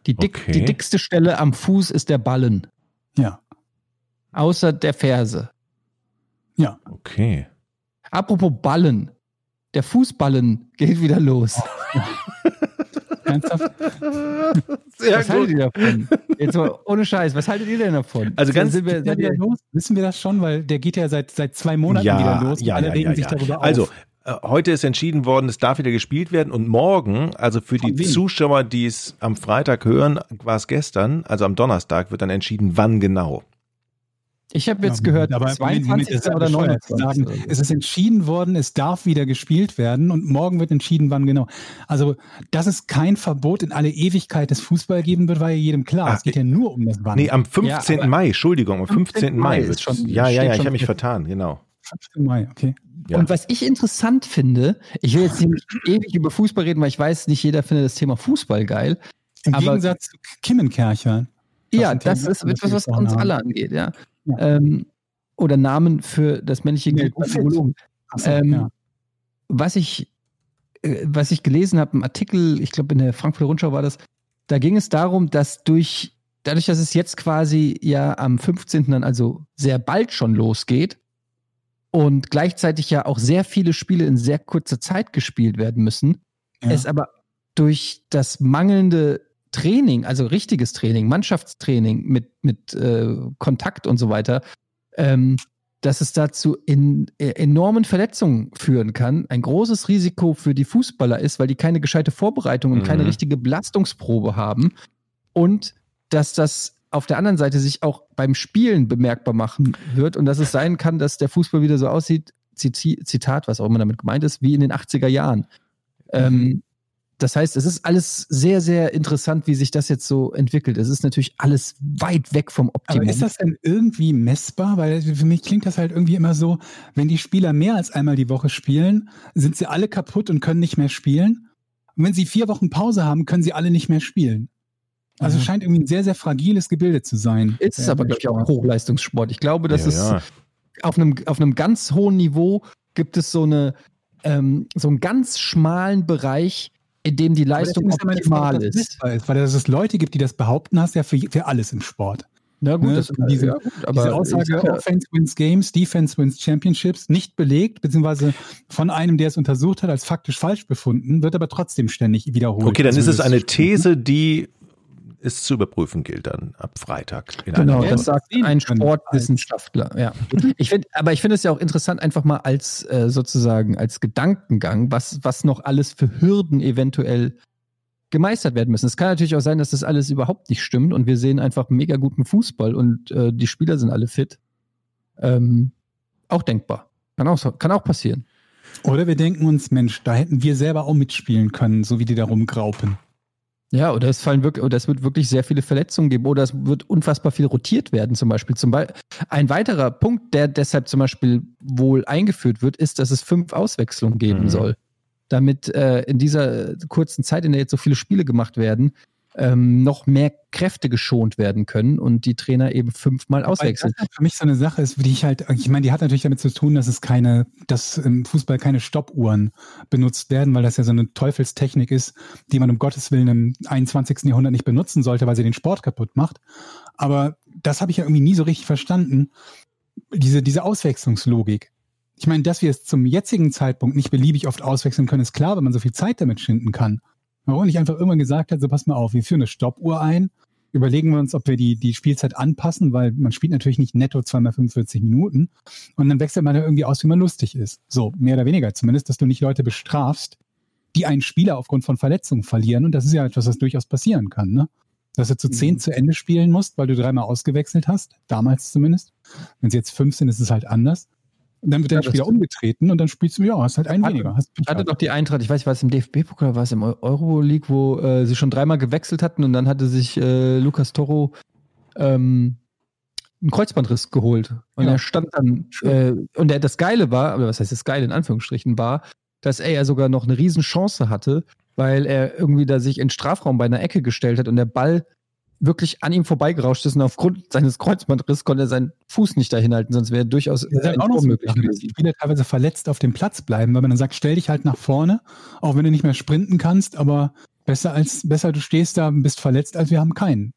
Speaker 2: die, dick,
Speaker 1: Okay.
Speaker 2: die dickste Stelle am Fuß ist der Ballen.
Speaker 4: Ja.
Speaker 2: Außer der Ferse.
Speaker 4: Ja.
Speaker 1: Okay.
Speaker 2: Apropos Ballen. Der Fußballen geht wieder los.
Speaker 4: Ernsthaft?
Speaker 1: Sehr
Speaker 2: was haltet ihr davon? Jetzt mal ohne Scheiß, was haltet ihr denn davon?
Speaker 1: Also ganz-
Speaker 2: sind wir,
Speaker 4: wieder los? Wissen wir das schon? Weil der geht ja seit, seit zwei Monaten wieder los. und
Speaker 1: Ja,
Speaker 4: alle
Speaker 1: ja,
Speaker 4: regen
Speaker 1: ja,
Speaker 4: sich
Speaker 1: ja.
Speaker 4: darüber auf.
Speaker 1: Also, äh, heute ist entschieden worden, es darf wieder gespielt werden und morgen, also für die
Speaker 4: Von wem?
Speaker 1: Zuschauer, die es am Freitag hören, war es gestern, also am Donnerstag wird dann entschieden, wann genau.
Speaker 2: Ich habe jetzt
Speaker 4: Ja,
Speaker 2: gehört,
Speaker 4: aber Moment,
Speaker 2: 22.
Speaker 4: Moment, das ist ja
Speaker 2: oder
Speaker 4: bescheuert zu
Speaker 2: 29.
Speaker 4: Sagen, es ist entschieden worden, es darf wieder gespielt werden und morgen wird entschieden, wann genau. Also, dass es kein Verbot in alle Ewigkeit des Fußball geben wird, war ja jedem klar.
Speaker 1: Ah,
Speaker 4: es geht ja nur um das Wann.
Speaker 1: Nee, am 15.
Speaker 2: aber-
Speaker 1: Mai, Entschuldigung, am 15. Mai.
Speaker 2: Ist schon-
Speaker 1: ja, ja, ja, ich habe mich vertan, genau.
Speaker 4: 15. Mai, okay.
Speaker 1: Ja.
Speaker 2: Und was ich interessant finde, ich will jetzt nicht ewig über Fußball reden, weil ich weiß, nicht jeder findet das Thema Fußball geil.
Speaker 4: Im
Speaker 2: Aber-
Speaker 4: Gegensatz zu Kimmenkercher.
Speaker 2: Ja, das ist etwas, was uns alle angeht, ja.
Speaker 4: Ja.
Speaker 2: Ähm, oder Namen für das männliche
Speaker 4: Nee,
Speaker 2: Genital.
Speaker 4: Achso,
Speaker 2: Ähm,
Speaker 4: ja.
Speaker 2: Was ich, äh, was ich gelesen habe, im Artikel, ich glaube in der Frankfurter Rundschau war das, da ging es darum, dass durch, dadurch, dass es jetzt quasi ja am 15. dann also sehr bald schon losgeht und gleichzeitig ja auch sehr viele Spiele in sehr kurzer Zeit gespielt werden müssen,
Speaker 4: Ja.
Speaker 2: es aber durch das mangelnde Training, also richtiges Training, Mannschaftstraining mit, mit äh, Kontakt und so weiter, ähm, dass es dazu in, äh, enormen Verletzungen führen kann, ein großes Risiko für die Fußballer ist, weil die keine gescheite Vorbereitung und
Speaker 1: Mhm.
Speaker 2: keine richtige Belastungsprobe haben und dass das auf der anderen Seite sich auch beim Spielen bemerkbar machen wird und dass es sein kann, dass der Fußball wieder so aussieht, Zitat, was auch immer damit gemeint ist, wie in den 80er Jahren. Ähm, das heißt, es ist alles sehr, sehr interessant, wie sich das jetzt so entwickelt. Es ist natürlich alles weit weg vom Optimum.
Speaker 4: Aber ist das denn irgendwie messbar? Weil für mich klingt das halt irgendwie immer so, wenn die Spieler mehr als einmal die Woche spielen, sind sie alle kaputt und können nicht mehr spielen. Und wenn sie vier Wochen Pause haben, können sie alle nicht mehr spielen. Also
Speaker 2: Mhm.
Speaker 4: es scheint irgendwie ein sehr, sehr fragiles Gebilde zu sein.
Speaker 2: ist es
Speaker 4: Der-
Speaker 2: aber, glaube ich, auch
Speaker 4: Sport.
Speaker 2: Hochleistungssport. Ich glaube, dass
Speaker 1: ja,
Speaker 2: es
Speaker 1: ja.
Speaker 2: auf einem, auf einem ganz hohen Niveau gibt es so eine, ähm, so einen ganz schmalen Bereich, in dem die Leistung optimal
Speaker 4: Frage,
Speaker 2: ist.
Speaker 4: ist. Weil dass es Leute gibt, die das behaupten, hast du ja für, für alles im Sport.
Speaker 2: Na gut,
Speaker 4: Ne,
Speaker 2: das,
Speaker 4: diese-
Speaker 2: ja, gut, aber
Speaker 4: Diese Aussage,
Speaker 2: sag ja,
Speaker 4: Offense wins Games, Defense wins Championships, nicht belegt, beziehungsweise von einem, der es untersucht hat, als faktisch falsch befunden, wird aber trotzdem ständig wiederholt.
Speaker 1: Okay, dann
Speaker 4: Also
Speaker 1: ist es eine These, die es zu überprüfen gilt dann ab Freitag. In
Speaker 2: Genau, das sagt ein Sportwissenschaftler. Ja, ich finde, aber ich finde es ja auch interessant, einfach mal als äh, sozusagen als Gedankengang, was was noch alles für Hürden eventuell gemeistert werden müssen. Es kann natürlich auch sein, dass das alles überhaupt nicht stimmt und wir sehen einfach mega guten Fußball und äh, die Spieler sind alle fit. Ähm, auch denkbar. Kann auch, kann auch passieren.
Speaker 4: Oder wir denken uns, Mensch, da hätten wir selber auch mitspielen können, so wie die da rumgraupen.
Speaker 2: Ja, oder es fallen wirklich, oder es wird wirklich sehr viele Verletzungen geben, oder es wird unfassbar viel rotiert werden, zum Beispiel. Zum Beispiel ein weiterer Punkt, der deshalb zum Beispiel wohl eingeführt wird, ist, dass es fünf Auswechslungen geben
Speaker 1: Mhm.
Speaker 2: soll. Damit äh, in dieser kurzen Zeit, in der jetzt so viele Spiele gemacht werden, ähm, noch mehr Kräfte geschont werden können und die Trainer eben fünfmal auswechseln.
Speaker 4: das für mich so eine Sache ist, die ich halt, ich meine, die hat natürlich damit zu tun, dass es keine, dass im Fußball keine Stoppuhren benutzt werden, weil das ja so eine Teufelstechnik ist, die man um Gottes Willen im 21. Jahrhundert nicht benutzen sollte, weil sie den Sport kaputt macht. Aber das habe ich ja irgendwie nie so richtig verstanden. Diese, diese Auswechslungslogik. Ich meine, dass wir es zum jetzigen Zeitpunkt nicht beliebig oft auswechseln können, ist klar, wenn man so viel Zeit damit schinden kann. Warum nicht einfach irgendwann gesagt hat, so pass mal auf, wir führen eine Stoppuhr ein, überlegen wir uns, ob wir die, die Spielzeit anpassen, weil man spielt natürlich nicht netto zweimal 45 Minuten und dann wechselt man da irgendwie aus, wie man lustig ist. So, mehr oder weniger zumindest, dass du nicht Leute bestrafst, die einen Spieler aufgrund von Verletzungen verlieren und das ist ja etwas, was durchaus passieren kann, ne? Dass du zu zehn
Speaker 2: Mhm.
Speaker 4: zu Ende spielen musst, weil du dreimal ausgewechselt hast, damals zumindest. Wenn sie jetzt fünf sind, ist es halt anders. Und dann wird der
Speaker 2: Ja, das
Speaker 4: Spieler umgetreten und dann spielst du, ja, hast halt einen
Speaker 2: Hatte-
Speaker 4: weniger. Hast
Speaker 2: Hatte doch die Eintracht, ich weiß war es im DFB-Pokal oder war es im Eu- Euroleague, wo äh, sie schon dreimal gewechselt hatten und dann hatte sich äh, Lukas Toro ähm, einen Kreuzbandriss geholt. Und
Speaker 4: Ja.
Speaker 2: er stand dann, äh, und der, das Geile war, oder was heißt das Geile in Anführungsstrichen, war, dass er ja sogar noch eine Riesenchance hatte, weil er irgendwie da sich in Strafraum bei einer Ecke gestellt hat und der Ball wirklich an ihm vorbeigerauscht ist und aufgrund seines Kreuzbandrisses konnte er seinen Fuß nicht dahin halten, sonst wäre durchaus ein
Speaker 4: auch noch
Speaker 2: möglich
Speaker 4: dass
Speaker 2: gewesen.
Speaker 4: die Spieler teilweise verletzt auf dem Platz bleiben, weil man dann sagt, stell dich halt nach vorne, auch wenn du nicht mehr sprinten kannst, aber besser als besser du stehst da, bist verletzt, als wir haben keinen.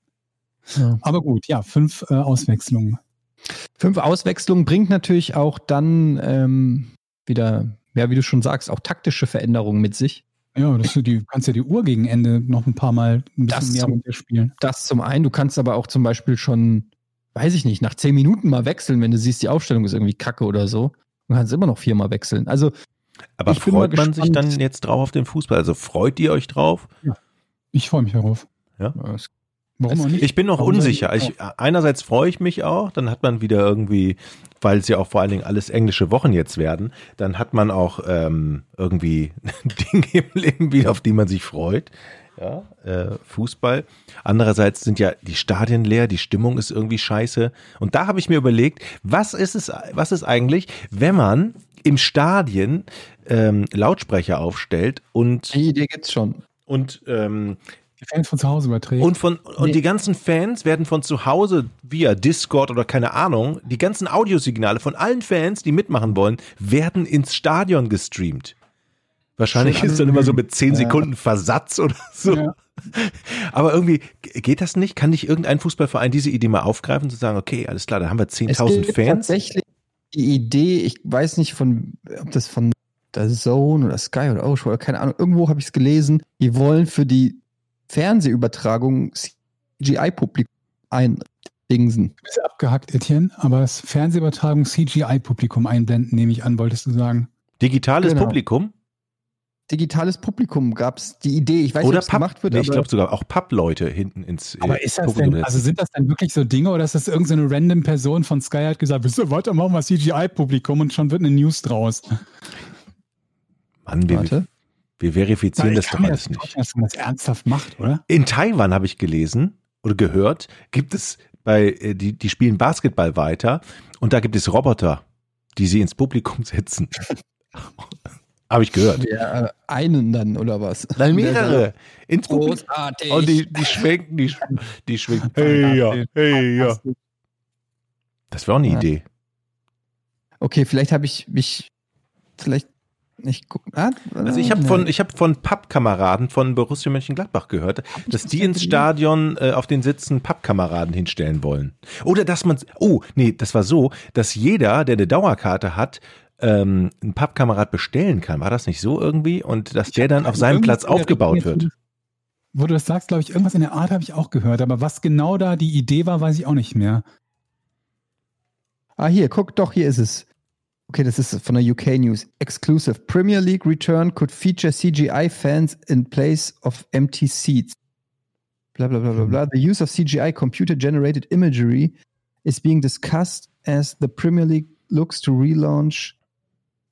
Speaker 2: Ja.
Speaker 4: Aber gut, ja, fünf äh, Auswechslungen.
Speaker 2: Fünf Auswechslungen bringt natürlich auch dann ähm, wieder, ja, wie du schon sagst, auch taktische Veränderungen mit sich.
Speaker 4: Ja, das, du die, kannst ja die Uhr gegen Ende noch ein paar Mal ein
Speaker 2: Das
Speaker 4: bisschen mehr
Speaker 2: zum-
Speaker 4: runterspielen.
Speaker 2: Das zum einen, du kannst aber auch zum Beispiel schon, weiß ich nicht, nach zehn Minuten mal wechseln, wenn du siehst, die Aufstellung ist irgendwie kacke oder so. Du kannst immer noch viermal wechseln. Also,
Speaker 1: Aber
Speaker 2: Ich
Speaker 1: freut man sich dann jetzt drauf auf den Fußball? Also freut ihr euch drauf?
Speaker 4: Ich freue mich darauf.
Speaker 2: äh,
Speaker 4: Warum auch nicht?
Speaker 1: Ich bin noch
Speaker 4: Warum
Speaker 1: unsicher.
Speaker 4: ich-
Speaker 1: Ich, einerseits freue ich mich auch, dann hat man wieder irgendwie, weil es ja auch vor allen Dingen alles englische Wochen jetzt werden, dann hat man auch ähm, irgendwie Dinge im Leben wieder, auf die man sich freut. Ja, äh, Fußball. Andererseits sind ja die Stadien leer, die Stimmung ist irgendwie scheiße. Und da habe ich mir überlegt, was ist es, was ist eigentlich, wenn man im Stadion ähm, Lautsprecher aufstellt und,
Speaker 2: die Idee gibt's schon.
Speaker 1: und ähm,
Speaker 4: Die Fans von zu Hause überträgt.
Speaker 1: und von und die ganzen Fans werden von zu Hause via Discord oder keine Ahnung, die ganzen Audiosignale von allen Fans, die mitmachen wollen, werden ins Stadion gestreamt. Wahrscheinlich
Speaker 4: Schon
Speaker 1: ist dann immer so mit 10
Speaker 2: Ja.
Speaker 1: Sekunden Versatz oder so.
Speaker 4: Ja.
Speaker 1: Aber irgendwie geht das nicht? Kann nicht irgendein Fußballverein diese Idee mal aufgreifen und zu sagen, okay, alles klar, dann haben wir
Speaker 2: Es
Speaker 1: 10.000
Speaker 2: gibt
Speaker 1: Fans.
Speaker 2: tatsächlich die Idee, ich weiß nicht von, ob das von der Zone oder Sky oder Ocean oder keine Ahnung, irgendwo habe ich es gelesen, die wollen für die Fernsehübertragung CGI-Publikum eindingsen.
Speaker 4: Du bist abgehackt, Etienne, aber das Fernsehübertragung CGI-Publikum einblenden, nehme ich an, wolltest du sagen.
Speaker 1: Digitales
Speaker 2: Genau.
Speaker 1: Publikum
Speaker 2: Digitales Publikum gab es die Idee, ich weiß nicht,
Speaker 1: oder
Speaker 2: ob es gemacht wird,
Speaker 1: nee, ich
Speaker 2: aber
Speaker 1: glaube sogar auch Pappleute hinten ins
Speaker 4: Aber
Speaker 1: äh,
Speaker 4: ist das
Speaker 1: Publikum
Speaker 4: denn, also sind das denn wirklich so Dinge oder ist das irgendeine random Person von Sky hat gesagt, wisst ihr, warte, machen wir CGI-Publikum und schon wird eine News draus.
Speaker 1: Mann, wir,
Speaker 2: warte.
Speaker 1: Wir verifizieren das doch alles nicht.
Speaker 4: vorstellen, dass man das ernsthaft macht, oder?
Speaker 1: In Taiwan habe ich gelesen oder gehört, gibt es bei, äh, die, die spielen Basketball weiter und da gibt es Roboter, die sie ins Publikum setzen. habe ich gehört.
Speaker 2: Ja, einen dann oder was?
Speaker 1: Nein, mehrere. Ins.
Speaker 2: Großartig.
Speaker 1: Und die, die schwenken, die, die schwenken. Hey, ja, hey, ja. Das wäre auch eine
Speaker 2: Ja.
Speaker 1: Idee.
Speaker 2: Okay, vielleicht habe ich mich vielleicht nicht gucken. Ah,
Speaker 1: Also ich habe
Speaker 2: nee.
Speaker 1: von, ich habe von Pappkameraden von Borussia Mönchengladbach gehört, dass die ins Stadion äh, auf den Sitzen Pappkameraden hinstellen wollen. Oder dass man, oh, nee, das war so, dass jeder, der eine Dauerkarte hat, ähm, einen Pappkamerad bestellen kann. War das nicht so irgendwie? Und dass der dann auf seinem Platz aufgebaut wird.
Speaker 4: Wo du das sagst, glaube ich, irgendwas in der Art habe ich auch gehört, aber was genau da die Idee war, weiß ich auch nicht mehr.
Speaker 2: Ah, hier, guck, doch, hier ist es. Okay, das ist von der UK News. Exclusive. Premier League return could feature CGI fans in place of empty seats. Blah, blah, blah, blah, blah. The use of CGI computer generated imagery is being discussed as the Premier League looks to relaunch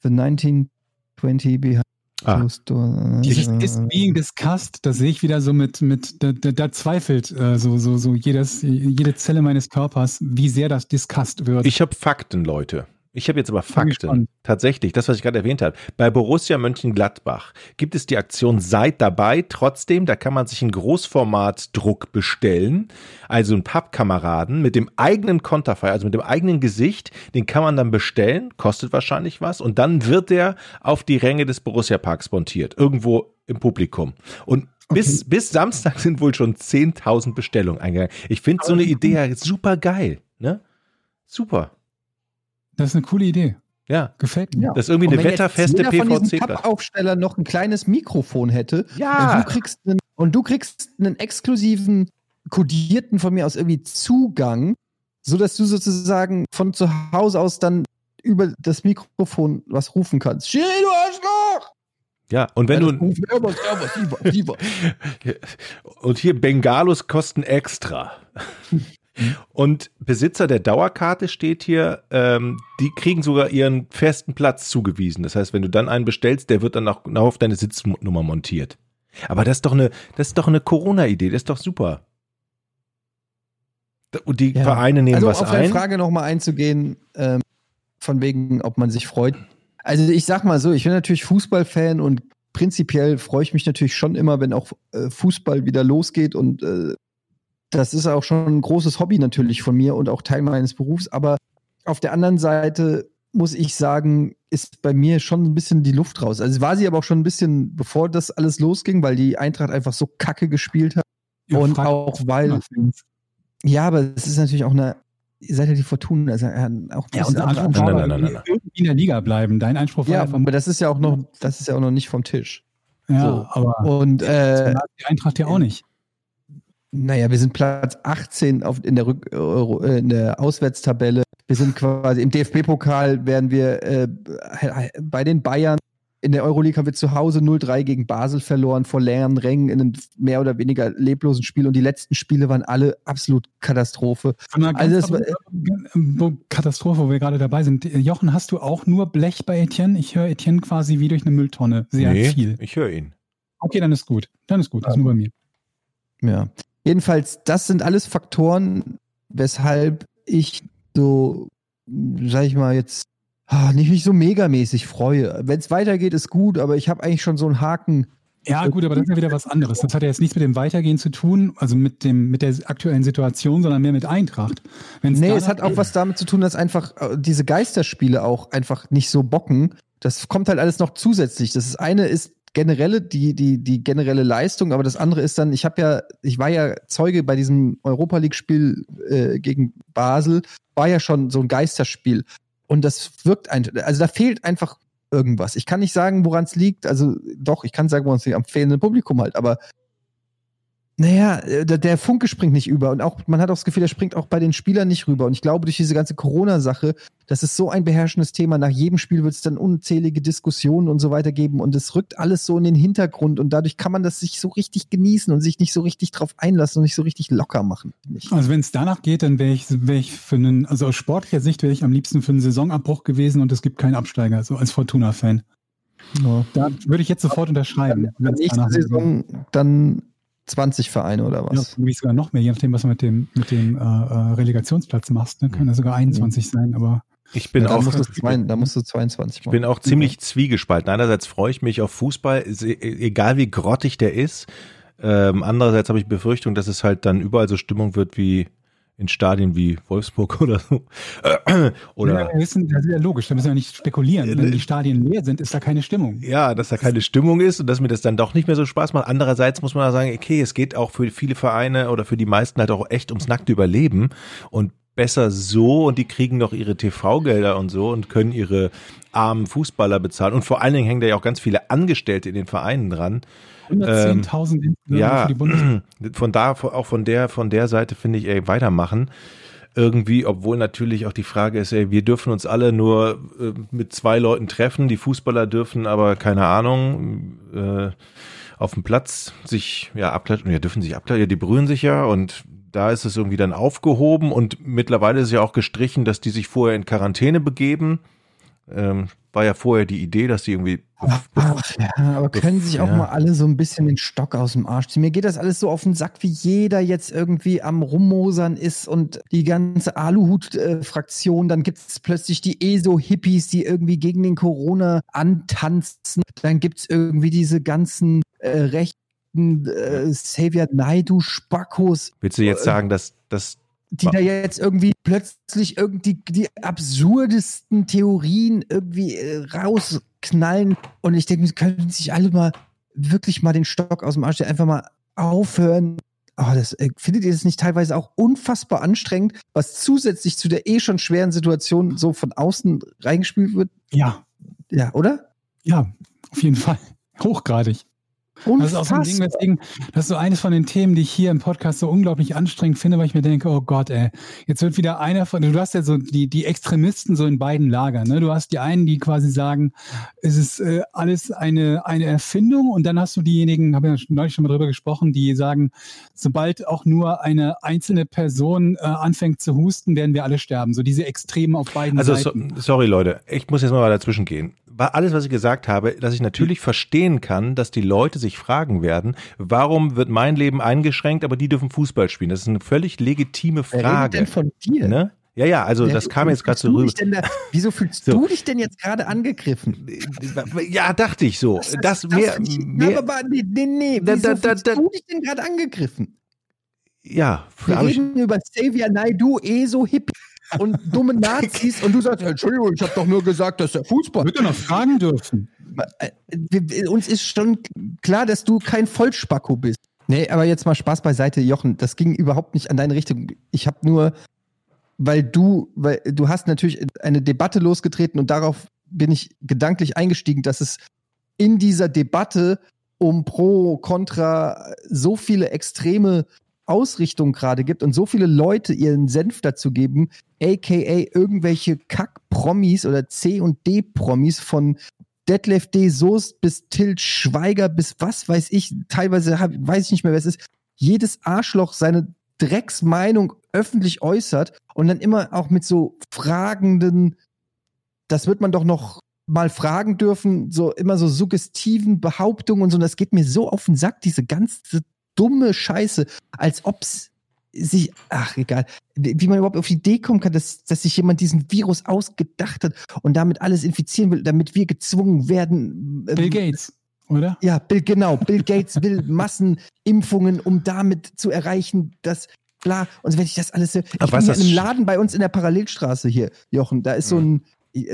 Speaker 2: the 1920 behind
Speaker 1: Ah.
Speaker 2: closed door.
Speaker 4: Dieses ist being discussed, das sehe ich wieder so mit, mit da, da, da zweifelt äh, so, so, so jedes, jede Zelle meines Körpers, wie sehr das discussed wird.
Speaker 1: Ich habe Fakten, Leute. Ich habe jetzt aber Fakten. Tatsächlich, das, was ich gerade erwähnt habe. Bei Borussia Mönchengladbach gibt es die Aktion Seid dabei. Trotzdem, da kann man sich einen Großformatdruck bestellen. Also einen Pappkameraden mit dem eigenen Konterfei, also mit dem eigenen Gesicht. Den kann man dann bestellen. Kostet wahrscheinlich was. Und dann wird der auf die Ränge des Borussia Parks montiert. Irgendwo im Publikum. Und bis, bis Samstag sind wohl schon 10.000 Bestellungen eingegangen. Ich finde so eine Idee super geil. Ne? Super.
Speaker 4: Das ist eine coole Idee.
Speaker 1: Ja.
Speaker 4: Gefällt mir.
Speaker 2: Ja.
Speaker 1: Das ist irgendwie eine
Speaker 2: wenn
Speaker 1: wetterfeste
Speaker 2: jeder von diesen
Speaker 1: PVC-Platte.
Speaker 2: Pappaufsteller noch ein kleines Mikrofon hätte
Speaker 1: Ja.
Speaker 2: und du kriegst einen, und du kriegst einen exklusiven kodierten von mir aus irgendwie Zugang, so dass du sozusagen von zu Hause aus dann über das Mikrofon was rufen kannst. Schiri, du Arschloch!
Speaker 1: Ja, und wenn
Speaker 2: Ja,
Speaker 1: du
Speaker 2: rufen wir immer, servus, lieber, lieber.
Speaker 1: und hier Bengalos kosten extra. Und Besitzer der Dauerkarte steht hier, ähm, die kriegen sogar ihren festen Platz zugewiesen. Das heißt, wenn du dann einen bestellst, der wird dann auch genau auf deine Sitznummer montiert. Aber das ist doch eine, das ist doch eine Corona-Idee, das ist doch super. Und die
Speaker 2: Ja.
Speaker 1: Vereine nehmen
Speaker 2: also
Speaker 1: was
Speaker 2: auf deine
Speaker 1: ein.
Speaker 2: Frage nochmal einzugehen, ähm, von wegen, ob man sich freut. Also ich sag mal so, ich bin natürlich Fußballfan und prinzipiell freue ich mich natürlich schon immer, wenn auch äh, Fußball wieder losgeht und äh, das ist auch schon ein großes Hobby natürlich von mir und auch Teil meines Berufs. Aber auf der anderen Seite muss ich sagen, ist bei mir schon ein bisschen die Luft raus. Also war sie aber auch schon ein bisschen, bevor das alles losging, weil die Eintracht einfach so kacke gespielt hat. Und
Speaker 4: frag-
Speaker 2: auch weil- Ja, aber es ist natürlich auch eine, ihr seid ja die Fortuna, also äh, auch
Speaker 4: Ja, unser Anspruch
Speaker 1: Nein,
Speaker 4: war,
Speaker 1: nein, nein, nein,
Speaker 4: irgendwie in der Liga bleiben. Dein Anspruch war
Speaker 2: Ja, aber das ist ja auch noch, das ist ja auch noch nicht vom Tisch.
Speaker 4: ja,
Speaker 2: so.
Speaker 4: aber
Speaker 2: Und äh,
Speaker 4: die Eintracht ja auch nicht.
Speaker 2: Naja, wir sind Platz 18 auf, in, der Rück, Euro, äh, in der Auswärtstabelle. Wir sind quasi im DFB-Pokal werden wir äh, bei den Bayern. In der Euroleague haben wir zu Hause 0-3 gegen Basel verloren, vor leeren Rängen in einem mehr oder weniger leblosen Spiel. Und die letzten Spiele waren alle absolut Katastrophe. Also es war-
Speaker 4: wo- Katastrophe, wo wir gerade dabei sind. Jochen, hast du auch nur Blech bei Etienne? Ich höre Etienne quasi wie durch eine Mülltonne. Sehr
Speaker 1: nee,
Speaker 4: viel.
Speaker 1: ich höre ihn.
Speaker 4: Okay, dann ist gut. Dann ist gut. Das ist nur bei mir.
Speaker 2: Ja. Jedenfalls, das sind alles Faktoren, weshalb ich so, sag ich mal, jetzt ah, nicht mich so megamäßig freue. Wenn es weitergeht, ist gut, aber ich habe eigentlich schon so einen Haken.
Speaker 4: Ja, gut, aber das ist ja wieder was anderes. Das hat ja jetzt nichts mit dem Weitergehen zu tun, also mit dem, mit der aktuellen Situation, sondern mehr mit Eintracht. Wenn's
Speaker 2: Nee, es hat auch was damit zu tun, dass einfach äh, diese Geisterspiele auch einfach nicht so bocken. Das kommt halt alles noch zusätzlich. Das eine ist generelle, die, die, die generelle Leistung, aber das andere ist dann, ich habe ja, ich war ja Zeuge bei diesem Europa League-Spiel äh, gegen Basel, war ja schon so ein Geisterspiel. Und das wirkt ein, also da fehlt einfach irgendwas. Ich kann nicht sagen, woran es liegt. Also doch, ich kann sagen, woran es liegt, am fehlenden Publikum halt, aber naja, äh, der, der Funke springt nicht über und auch, man hat auch das Gefühl, der springt auch bei den Spielern nicht rüber. Und ich glaube, durch diese ganze Corona-Sache, das ist so ein beherrschendes Thema. Nach jedem Spiel wird es dann unzählige Diskussionen und so weiter geben und es rückt alles so in den Hintergrund und dadurch kann man das sich so richtig genießen und sich nicht so richtig drauf einlassen und nicht so richtig locker machen.
Speaker 4: Also wenn es danach geht, dann wäre ich, wär ich für einen, also aus sportlicher Sicht wäre ich am liebsten für einen Saisonabbruch gewesen und es gibt keinen Absteiger, so als Fortuna-Fan.
Speaker 2: Ja.
Speaker 4: Da würde ich jetzt sofort unterschreiben. wenn's
Speaker 2: Nächste. Saison dann 20 Vereine oder
Speaker 4: Ja,
Speaker 2: was?
Speaker 4: irgendwie sogar noch mehr, je nachdem, was du mit dem, mit dem äh, äh, Relegationsplatz machst. Ne? Können ja sogar 21 sein, aber
Speaker 1: Ich bin
Speaker 2: ja, da,
Speaker 1: auch,
Speaker 2: musst zwei, da musst du 22
Speaker 1: ich bin auch ziemlich zwiegespalten. Einerseits freue ich mich auf Fußball, se- egal wie grottig der ist. Ähm, andererseits habe ich Befürchtung, dass es halt dann überall so Stimmung wird wie in Stadien wie Wolfsburg oder so. oder
Speaker 4: Ja, wir wissen, das ist ja logisch, da müssen wir nicht spekulieren. Wenn die Stadien leer sind, ist da keine Stimmung.
Speaker 1: ja, dass da keine Stimmung ist und dass mir das dann doch nicht mehr so Spaß macht. Andererseits muss man da sagen, okay, es geht auch für viele Vereine oder für die meisten halt auch echt ums nackte Überleben und besser so und die kriegen noch ihre TV-Gelder und so und können ihre armen Fußballer bezahlen und vor allen Dingen hängen da ja auch ganz viele Angestellte in den Vereinen dran.
Speaker 4: 110.000 insgesamt
Speaker 1: Ja,
Speaker 4: für die Bundesliga.
Speaker 1: von da, auch von der, von der Seite finde ich, ey, weitermachen. Irgendwie, obwohl natürlich auch die Frage ist, ey, wir dürfen uns alle nur äh, mit zwei Leuten treffen, die Fußballer dürfen aber, keine Ahnung, äh, auf dem Platz sich, ja, abklatschen, ja, dürfen sich abklatschen, ja, die berühren sich ja und da ist es irgendwie dann aufgehoben und mittlerweile ist ja auch gestrichen, dass die sich vorher in Quarantäne begeben. Ähm, war ja vorher die Idee, dass die irgendwie
Speaker 2: Ach, ja, aber können sich auch
Speaker 1: Ja.
Speaker 2: mal alle so ein bisschen den Stock aus dem Arsch ziehen. Mir geht das alles so auf den Sack, wie jeder jetzt irgendwie am Rummosern ist und die ganze Aluhut-Fraktion. Dann gibt es plötzlich die ESO-Hippies, die irgendwie gegen den Corona antanzen. Dann gibt es irgendwie diese ganzen äh, rechten äh, Xavier Naidu-Spackos,
Speaker 1: Willst du jetzt sagen, dass, dass
Speaker 2: die da jetzt irgendwie plötzlich irgendwie die absurdesten Theorien irgendwie äh, rausknallen. Und ich denke, können sich alle mal wirklich mal den Stock aus dem Arsch, einfach mal aufhören. Aber das, äh, findet ihr das nicht teilweise auch unfassbar anstrengend, was zusätzlich zu der eh schon schweren Situation so von außen reingespielt wird?
Speaker 4: Ja,
Speaker 2: Ja, oder?
Speaker 4: ja, auf jeden Fall. Hochgradig. Das ist auch so ein Ding, weswegen, das ist so eines von den Themen, die ich hier im Podcast so unglaublich anstrengend finde, weil ich mir denke, oh Gott, ey, jetzt wird wieder einer von, du hast ja so die, die Extremisten so in beiden Lagern, ne? Du hast die einen, die quasi sagen, es ist äh, alles eine, eine Erfindung und dann hast du diejenigen, habe ich ja neulich schon mal drüber gesprochen, die sagen, sobald auch nur eine einzelne Person äh, anfängt zu husten, werden wir alle sterben. So diese Extremen auf beiden
Speaker 1: Also so,
Speaker 4: Seiten.
Speaker 1: sorry Leute, ich muss jetzt mal dazwischen gehen. War alles, was ich gesagt habe, dass ich natürlich verstehen kann, dass die Leute sich fragen werden, warum wird mein Leben eingeschränkt, aber die dürfen Fußball spielen. Das ist eine völlig legitime
Speaker 2: Wer redet
Speaker 1: Frage.
Speaker 2: denn von dir?
Speaker 1: Ne? Ja, ja, also
Speaker 2: Wer-
Speaker 1: das kam jetzt gerade so rüber.
Speaker 2: Da, wieso fühlst
Speaker 1: So.
Speaker 2: du dich denn jetzt gerade angegriffen?
Speaker 1: Ja, dachte ich so. Das, mehr,
Speaker 2: find ich-
Speaker 1: mehr,
Speaker 2: aber, nee, nee, nee. Wieso
Speaker 1: da- da-
Speaker 2: fühlst du dich denn gerade angegriffen?
Speaker 1: ja,
Speaker 2: Wir
Speaker 1: hab ich,
Speaker 2: reden über Xavier Naidu, eh so hip und dumme Nazis und du sagst, Entschuldigung, ich habe doch nur gesagt, dass der Fußball.
Speaker 4: Doch noch fragen dürfen.
Speaker 2: Äh, uns ist schon klar, dass du kein Vollspacko bist. Nee, aber jetzt mal Spaß beiseite, Jochen. Das ging überhaupt nicht an deine Richtung. Ich habe nur, weil du, weil du hast natürlich eine Debatte losgetreten und darauf bin ich gedanklich eingestiegen, dass es in dieser Debatte um Pro, Contra so viele extreme Ausrichtungen gerade gibt und so viele Leute ihren Senf dazu geben, aka irgendwelche Kack-Promis oder C- und D-Promis von Detlef D. Soest bis Tilt Schweiger bis was weiß ich, teilweise hab, weiß ich nicht mehr, wer es ist, jedes Arschloch seine Drecksmeinung öffentlich äußert und dann immer auch mit so fragenden, das wird man doch noch mal fragen dürfen, so immer so suggestiven Behauptungen und so, das geht mir so auf den Sack, diese ganze dumme Scheiße, als ob's sich, ach egal, wie man überhaupt auf die Idee kommen kann, dass, dass sich jemand diesen Virus ausgedacht hat und damit alles infizieren will, damit wir gezwungen werden. ähm,
Speaker 4: Bill Gates, oder?
Speaker 2: ja, Bill, genau. Bill Gates will Massenimpfungen, um damit zu erreichen, dass bla. Und wenn ich das alles sehe, ich
Speaker 1: Aber
Speaker 2: bin
Speaker 1: was
Speaker 2: hier
Speaker 1: das
Speaker 2: in einem Laden bei uns in der Parallelstraße hier, Jochen, da ist so ein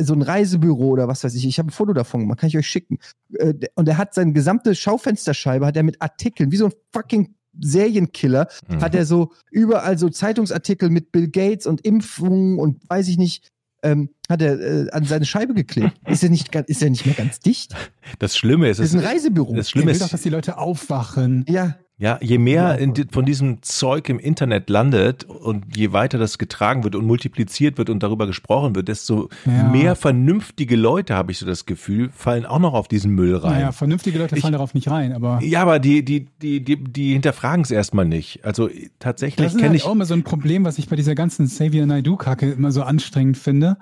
Speaker 2: so ein Reisebüro oder was weiß ich. Ich habe ein Foto davon gemacht, kann ich euch schicken. Äh, der- Und er hat seine gesamte Schaufensterscheibe, hat er mit Artikeln, wie so ein fucking Serienkiller,
Speaker 1: Mhm.
Speaker 2: hat er so überall so Zeitungsartikel mit Bill Gates und Impfungen und weiß ich nicht, ähm, hat er äh, an seine Scheibe geklebt. Ist er nicht, ist er nicht mehr ganz dicht?
Speaker 1: das Schlimme ist,
Speaker 2: Das ist
Speaker 1: es,
Speaker 2: ein Reisebüro.
Speaker 1: das
Speaker 4: Ich
Speaker 1: Schlimme
Speaker 4: will
Speaker 1: ist,
Speaker 4: doch, dass die Leute aufwachen.
Speaker 2: Ja,
Speaker 1: Ja, je mehr in, von diesem Zeug im Internet landet und je weiter das getragen wird und multipliziert wird und darüber gesprochen wird, desto
Speaker 4: Ja.
Speaker 1: mehr vernünftige Leute, habe ich so das Gefühl, fallen auch noch auf diesen Müll rein.
Speaker 4: Naja, vernünftige Leute
Speaker 1: Ich-
Speaker 4: fallen darauf nicht rein, aber
Speaker 1: Ja, aber die, die, die, die, die hinterfragen es erstmal nicht. Also tatsächlich
Speaker 4: das ist
Speaker 1: kenne
Speaker 4: halt
Speaker 1: ich.
Speaker 4: auch immer so ein Problem, was ich bei dieser ganzen Xavier Naidoo-Kacke immer so anstrengend finde,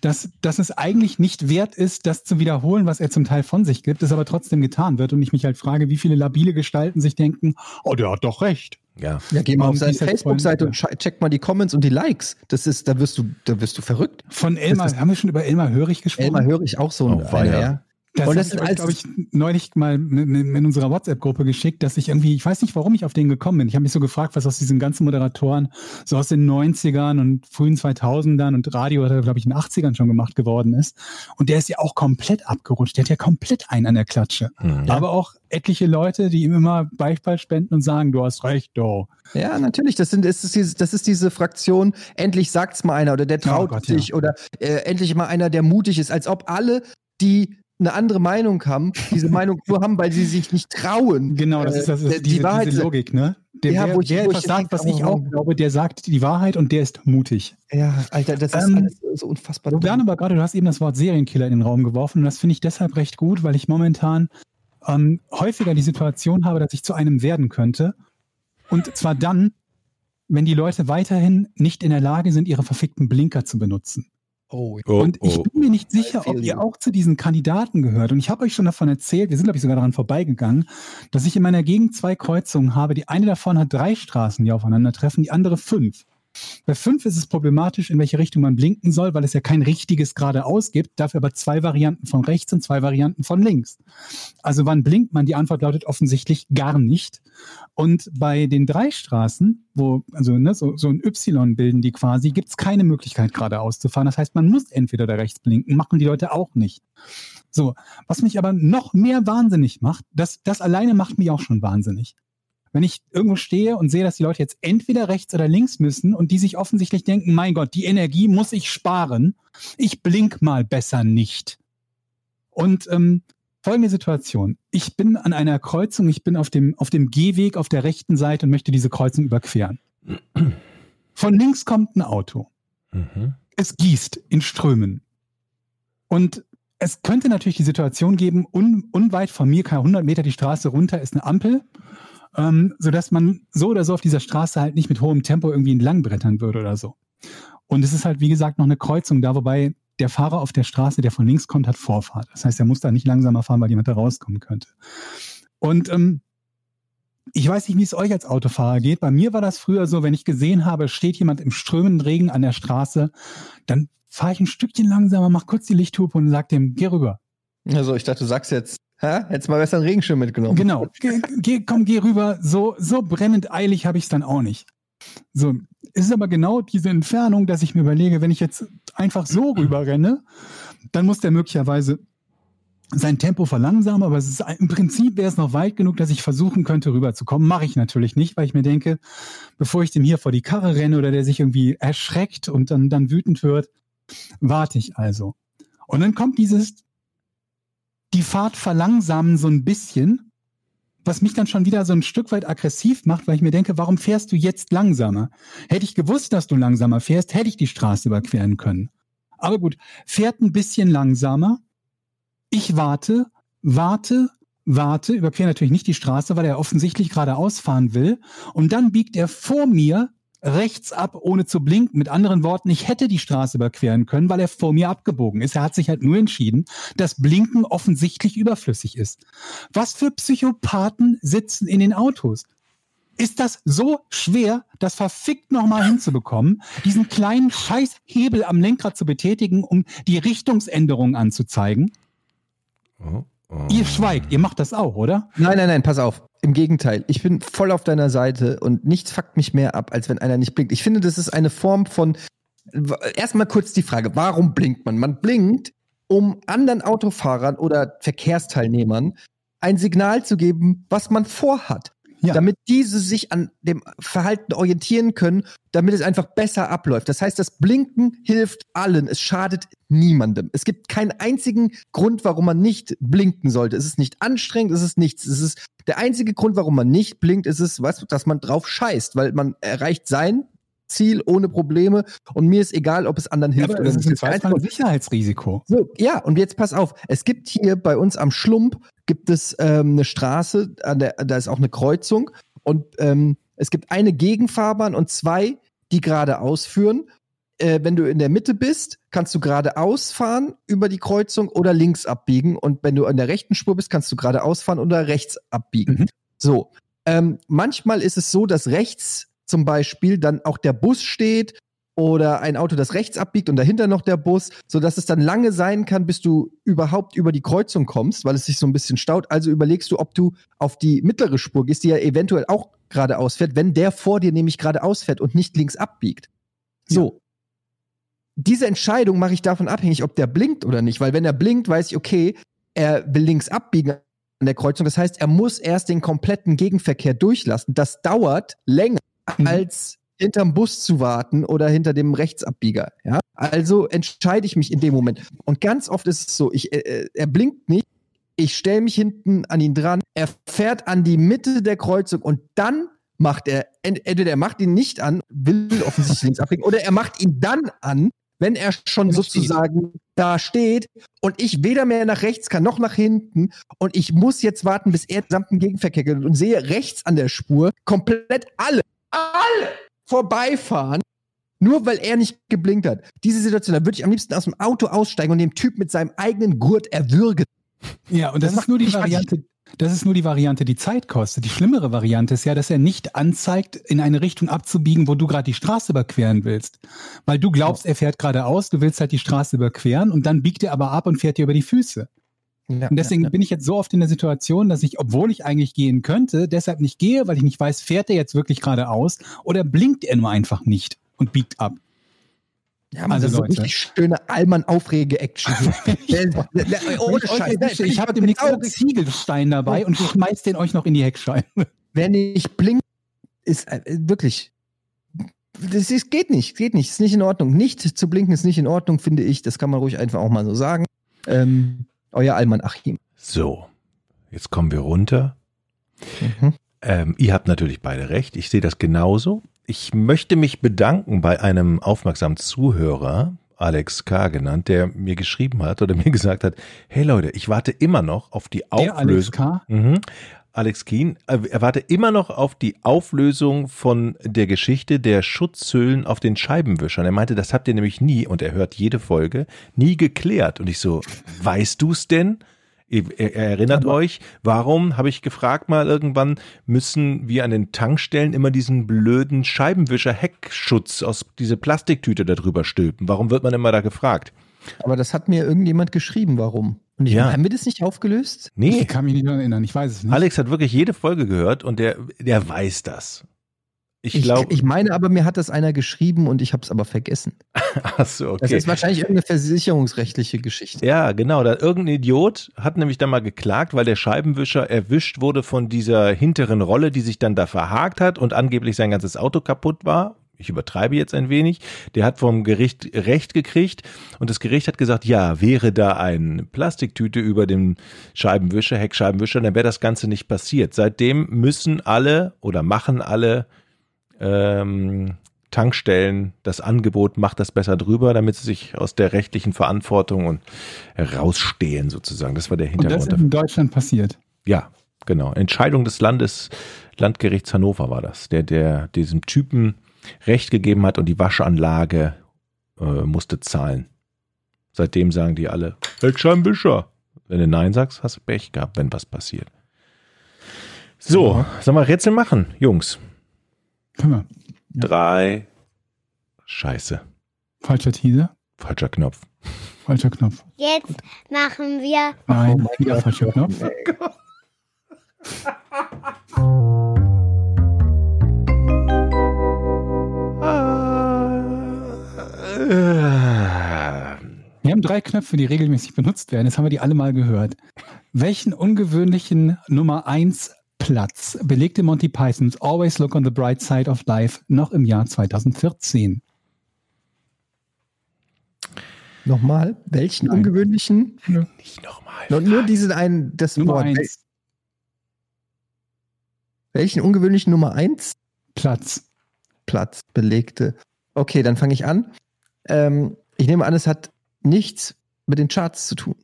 Speaker 4: dass, dass es eigentlich nicht wert ist, das zu wiederholen, was er zum Teil von sich gibt, es aber trotzdem getan wird und ich mich halt frage, wie viele labile Gestalten sich denken, oh, der hat doch recht.
Speaker 1: Ja.
Speaker 2: Ja, geh mal auf seine Facebook-Seite und check mal die Comments und die Likes. Das ist, da wirst du, da wirst du verrückt.
Speaker 4: Von Elmar, haben wir schon über Elmar Hörig gesprochen?
Speaker 2: Elmar höre ich auch so
Speaker 1: Oh,
Speaker 2: ein einer, ja.
Speaker 4: Das
Speaker 2: Und das ist
Speaker 4: habe ich,
Speaker 2: als-
Speaker 4: glaube ich, neulich mal in, unserer WhatsApp-Gruppe geschickt, dass ich irgendwie, ich weiß nicht, warum ich auf den gekommen bin. Ich habe mich so gefragt, was aus diesen ganzen Moderatoren so aus den 90ern und frühen 2000ern und Radio hat er, glaube ich, in den 80ern schon gemacht geworden ist. Und der ist ja auch komplett abgerutscht. Der hat ja komplett einen an der Klatsche.
Speaker 1: Hm.
Speaker 4: Aber auch etliche Leute, die ihm immer Beifall spenden und sagen, du hast recht, do.
Speaker 2: Ja, natürlich. Das, sind, das, ist diese, das ist diese Fraktion, endlich sagt's mal einer oder der traut
Speaker 4: Oh Gott,
Speaker 2: sich
Speaker 4: ja.
Speaker 2: oder äh, endlich mal einer, der mutig ist, als ob alle, die eine andere Meinung haben, diese Meinung nur haben, weil sie sich nicht trauen.
Speaker 4: Genau, das
Speaker 2: Äh,
Speaker 4: ist, das ist
Speaker 2: die
Speaker 4: diese,
Speaker 2: Wahrheit-
Speaker 4: diese Logik, ne? Der,
Speaker 2: Ja,
Speaker 4: der,
Speaker 2: wo ich- ich
Speaker 4: etwas sagt, was ich auch glaube, der sagt die Wahrheit und der ist mutig.
Speaker 2: Ja, Alter, das ist
Speaker 4: Ähm,
Speaker 2: alles so unfassbar.
Speaker 4: Lernst aber gerade, du hast eben das Wort Serienkiller in den Raum geworfen und das finde ich deshalb recht gut, weil ich momentan ähm, häufiger die Situation habe, dass ich zu einem werden könnte. Und zwar dann, wenn die Leute weiterhin nicht in der Lage sind, ihre verfickten Blinker zu benutzen.
Speaker 2: Oh,
Speaker 1: Oh,
Speaker 4: und ich
Speaker 1: oh.
Speaker 4: bin mir nicht sicher, ob ihr auch zu diesen Kandidaten gehört. Und ich habe euch schon davon erzählt, wir sind, glaube ich, sogar daran vorbeigegangen, dass ich in meiner Gegend zwei Kreuzungen habe. Die eine davon hat drei Straßen, die aufeinandertreffen, die andere fünf. Bei fünf ist es problematisch, in welche Richtung man blinken soll, weil es ja kein richtiges geradeaus gibt, dafür aber zwei Varianten von rechts und zwei Varianten von links. Also wann blinkt man? Die Antwort lautet offensichtlich gar nicht. Und bei den drei Straßen, wo, also ne, so, so ein Y bilden die quasi, gibt es keine Möglichkeit geradeaus zu fahren. Das heißt, man muss entweder da rechts blinken, machen die Leute auch nicht. So, was mich aber noch mehr wahnsinnig macht, das, das alleine macht mich auch schon wahnsinnig. Wenn ich irgendwo stehe und sehe, dass die Leute jetzt entweder rechts oder links müssen und die sich offensichtlich denken, mein Gott, die Energie muss ich sparen, ich blink mal besser nicht. Und ähm, folgende Situation. Ich bin an einer Kreuzung, ich bin auf dem, auf dem Gehweg auf der rechten Seite und möchte diese Kreuzung überqueren. Von links kommt ein Auto.
Speaker 1: Mhm.
Speaker 4: Es gießt in Strömen. Und es könnte natürlich die Situation geben, un, unweit von mir, keine 100 Meter die Straße runter, ist eine Ampel, ähm, sodass man so oder so auf dieser Straße halt nicht mit hohem Tempo irgendwie entlang brettern würde oder so. Und es ist halt, wie gesagt, noch eine Kreuzung da, wobei der Fahrer auf der Straße, der von links kommt, hat Vorfahrt. Das heißt, er muss da nicht langsamer fahren, weil jemand da rauskommen könnte. Und ähm, ich weiß nicht, wie es euch als Autofahrer geht. Bei mir war das früher so, wenn ich gesehen habe, steht jemand im strömenden Regen an der Straße, dann fahre ich ein Stückchen langsamer, mach kurz die Lichthupe und sag dem, geh rüber.
Speaker 2: Also ich dachte, du sagst jetzt, hä? Hättest mal besser einen Regenschirm mitgenommen.
Speaker 4: Genau, geh, geh, komm, geh rüber. So, so brennend eilig habe ich es dann auch nicht. So, es ist aber genau diese Entfernung, dass ich mir überlege, wenn ich jetzt einfach so rüber renne, dann muss der möglicherweise sein Tempo verlangsamen, aber es ist im Prinzip wäre es noch weit genug, dass ich versuchen könnte, rüberzukommen. Mache ich natürlich nicht, weil ich mir denke, bevor ich dem hier vor die Karre renne oder der sich irgendwie erschreckt und dann, dann wütend wird, warte ich also. Und dann kommt dieses, die Fahrt verlangsamen so ein bisschen, was mich dann schon wieder so ein Stück weit aggressiv macht, weil ich mir denke, warum fährst du jetzt langsamer? Hätte ich gewusst, dass du langsamer fährst, hätte ich die Straße überqueren können. Aber gut, fährt ein bisschen langsamer. Ich warte, warte, warte, überquere natürlich nicht die Straße, weil er offensichtlich geradeaus fahren will. Und dann biegt er vor mir rechts ab, ohne zu blinken. Mit anderen Worten, ich hätte die Straße überqueren können, weil er vor mir abgebogen ist. Er hat sich halt nur entschieden, dass Blinken offensichtlich überflüssig ist. Was für Psychopathen sitzen in den Autos? Ist das so schwer, das verfickt nochmal hinzubekommen, diesen kleinen Scheißhebel am Lenkrad zu betätigen, um die Richtungsänderung anzuzeigen?
Speaker 1: Oh, oh.
Speaker 4: Ihr schweigt, ihr macht das auch, oder?
Speaker 2: Nein, nein, nein, pass auf. Im Gegenteil, ich bin voll auf deiner Seite und nichts fuckt mich mehr ab, als wenn einer nicht blinkt. Ich finde, das ist eine Form von. Erstmal kurz die Frage, warum blinkt man? Man blinkt, um anderen Autofahrern oder Verkehrsteilnehmern ein Signal zu geben, was man vorhat.
Speaker 4: Ja.
Speaker 2: Damit diese sich an dem Verhalten orientieren können, damit es einfach besser abläuft. Das heißt, das Blinken hilft allen. Es schadet niemandem. Es gibt keinen einzigen Grund, warum man nicht blinken sollte. Es ist nicht anstrengend, es ist nichts. Es ist der einzige Grund, warum man nicht blinkt, ist es, du, dass man drauf scheißt, weil man erreicht sein Ziel ohne Probleme und mir ist egal, ob es anderen hilft
Speaker 4: aber
Speaker 2: oder
Speaker 4: das ist
Speaker 2: nicht.
Speaker 4: ein Sicherheitsrisiko.
Speaker 2: so, ja, und jetzt pass auf. Es gibt hier bei uns am Schlump gibt es ähm, eine Straße, an der, da ist auch eine Kreuzung und ähm, es gibt eine Gegenfahrbahn und zwei, die geradeaus führen. Äh, wenn du in der Mitte bist, kannst du geradeaus fahren über die Kreuzung oder links abbiegen. Und wenn du an der rechten Spur bist, kannst du geradeaus fahren oder rechts abbiegen.
Speaker 4: Mhm.
Speaker 2: So. Ähm, manchmal ist es so, dass rechts zum Beispiel dann auch der Bus steht oder ein Auto, das rechts abbiegt und dahinter noch der Bus, so dass es dann lange sein kann, bis du überhaupt über die Kreuzung kommst, weil es sich so ein bisschen staut. Also überlegst du, ob du auf die mittlere Spur gehst, die ja eventuell auch geradeaus fährt, wenn der vor dir nämlich geradeaus fährt und nicht links abbiegt. So. Diese Entscheidung mache ich davon abhängig, ob der blinkt oder nicht, weil wenn er blinkt, weiß ich, okay, er will links abbiegen an der Kreuzung. Das heißt, er muss erst den kompletten Gegenverkehr durchlassen. Das dauert länger
Speaker 4: Mhm.
Speaker 2: als hinterm Bus zu warten oder hinter dem Rechtsabbieger. Ja? Also entscheide ich mich in dem Moment. Und ganz oft ist es so, ich, äh, er blinkt nicht, ich stelle mich hinten an ihn dran, er fährt an die Mitte der Kreuzung und dann macht er, ent- entweder er macht ihn nicht an, will offensichtlich links abbiegen, oder er macht ihn dann an, wenn er schon sozusagen da steht und ich weder mehr nach rechts kann noch nach hinten und ich muss jetzt warten, bis er den gesamten Gegenverkehr geht und sehe rechts an der Spur komplett alle, alle vorbeifahren, nur weil er nicht geblinkt hat. Diese Situation, da würde ich am liebsten aus dem Auto aussteigen und den Typ mit seinem eigenen Gurt erwürgen.
Speaker 4: Ja, und das,
Speaker 2: Das
Speaker 4: ist nur die Variante. Das ist nur die Variante, die Zeit kostet. Die schlimmere Variante ist ja, dass er nicht anzeigt, in eine Richtung abzubiegen, wo du gerade die Straße überqueren willst. Weil du glaubst, er fährt geradeaus, du willst halt die Straße überqueren und dann biegt er aber ab und fährt dir über die Füße.
Speaker 2: Ja,
Speaker 4: Und deswegen bin ich jetzt so oft in der Situation, dass ich, obwohl ich eigentlich gehen könnte, deshalb nicht gehe, weil ich nicht weiß, fährt er jetzt wirklich geradeaus oder blinkt er nur einfach nicht und biegt ab.
Speaker 2: Ja, man,
Speaker 4: Also
Speaker 2: das ist
Speaker 4: Leute.
Speaker 2: richtig schöne Allmann-Aufrege-Action. Ohne
Speaker 4: Wenn ich
Speaker 2: Scheiß.
Speaker 4: ich habe demnächst einen Ziegelstein dabei und schmeiß den euch noch in die Heckscheibe.
Speaker 2: Wer nicht blinkt, ist äh, wirklich. Das ist, geht nicht, geht nicht, ist nicht in Ordnung. Nicht zu blinken ist nicht in Ordnung, finde ich. Das kann man ruhig einfach auch mal so sagen. Ähm, euer Allmann Achim.
Speaker 1: So, jetzt kommen wir runter.
Speaker 2: Mhm.
Speaker 1: Ähm, ihr habt natürlich beide recht. Ich sehe das genauso. Ich möchte mich bedanken bei einem aufmerksamen Zuhörer, Alex K. genannt, der mir geschrieben hat oder mir gesagt hat, hey Leute, ich warte immer noch auf die
Speaker 4: Der Alex
Speaker 1: Auflösung.
Speaker 4: K.
Speaker 1: Mhm. Alex Keen, äh, er warte immer noch auf die Auflösung von der Geschichte der Schutzhüllen auf den Scheibenwischern. Er meinte, das habt ihr nämlich nie, und er hört jede Folge, nie geklärt. Und ich so, weißt du's denn? Ihr, ihr erinnert euch, warum, habe ich gefragt mal irgendwann, müssen wir an den Tankstellen immer diesen blöden Scheibenwischer-Heckschutz aus diese Plastiktüte da drüber stülpen? Warum wird man immer da gefragt?
Speaker 2: Aber das hat mir irgendjemand geschrieben, warum. Und ich,
Speaker 1: Ja.
Speaker 2: haben wir das nicht aufgelöst?
Speaker 1: Nee,
Speaker 4: Ich kann mich nicht erinnern, ich weiß es nicht.
Speaker 1: Alex hat wirklich jede Folge gehört und der, der weiß das. Ich
Speaker 2: Ich,
Speaker 1: glaube,
Speaker 2: ich meine aber, mir hat das einer geschrieben und ich habe es aber vergessen.
Speaker 1: ach so,
Speaker 2: Das
Speaker 1: okay.
Speaker 2: ist wahrscheinlich irgendeine versicherungsrechtliche Geschichte.
Speaker 1: Ja, genau. Da irgendein Idiot hat nämlich dann mal geklagt, weil der Scheibenwischer erwischt wurde von dieser hinteren Rolle, die sich dann da verhakt hat und angeblich sein ganzes Auto kaputt war. Ich übertreibe jetzt ein wenig. Der hat vom Gericht Recht gekriegt und das Gericht hat gesagt, ja, wäre da eine Plastiktüte über dem Scheibenwischer, Heckscheibenwischer, dann wäre das Ganze nicht passiert. Seitdem müssen alle oder machen alle ähm, Tankstellen das Angebot, macht das besser drüber, damit sie sich aus der rechtlichen Verantwortung und rausstehen sozusagen. Das war der
Speaker 4: Und das
Speaker 1: Hintergrund.
Speaker 4: ist in Deutschland passiert.
Speaker 1: Ja, genau. Entscheidung des Landes, Landgerichts Hannover war das, der, der diesem Typen Recht gegeben hat und die Waschanlage äh, musste zahlen. Seitdem sagen die alle, Feldscheinwischer. Wenn du Nein sagst, hast du Pech gehabt, wenn was passiert. So, sollen wir Rätsel machen, Jungs?
Speaker 4: Können wir.
Speaker 1: Drei. Scheiße.
Speaker 4: Falscher Teaser,
Speaker 1: Falscher Knopf.
Speaker 4: falscher Knopf.
Speaker 5: Jetzt machen wir
Speaker 4: Nein, wieder falscher Knopf. Wir drei Knöpfe, die regelmäßig benutzt werden. Jetzt haben wir die alle mal gehört. Welchen ungewöhnlichen Nummer 1 Platz belegte Monty Pythons Always Look on the Bright Side of Life noch im Jahr 2014?
Speaker 2: Nochmal, welchen
Speaker 4: Nein.
Speaker 2: ungewöhnlichen?
Speaker 1: Nicht nochmal.
Speaker 2: Nur, nur diesen einen, das
Speaker 4: Nummer
Speaker 2: Wort.
Speaker 4: 1
Speaker 2: Welchen ungewöhnlichen Nummer 1
Speaker 4: Platz.
Speaker 2: Platz belegte? Okay, dann fange ich an. Ähm, ich nehme an, es hat nichts mit den Charts zu tun.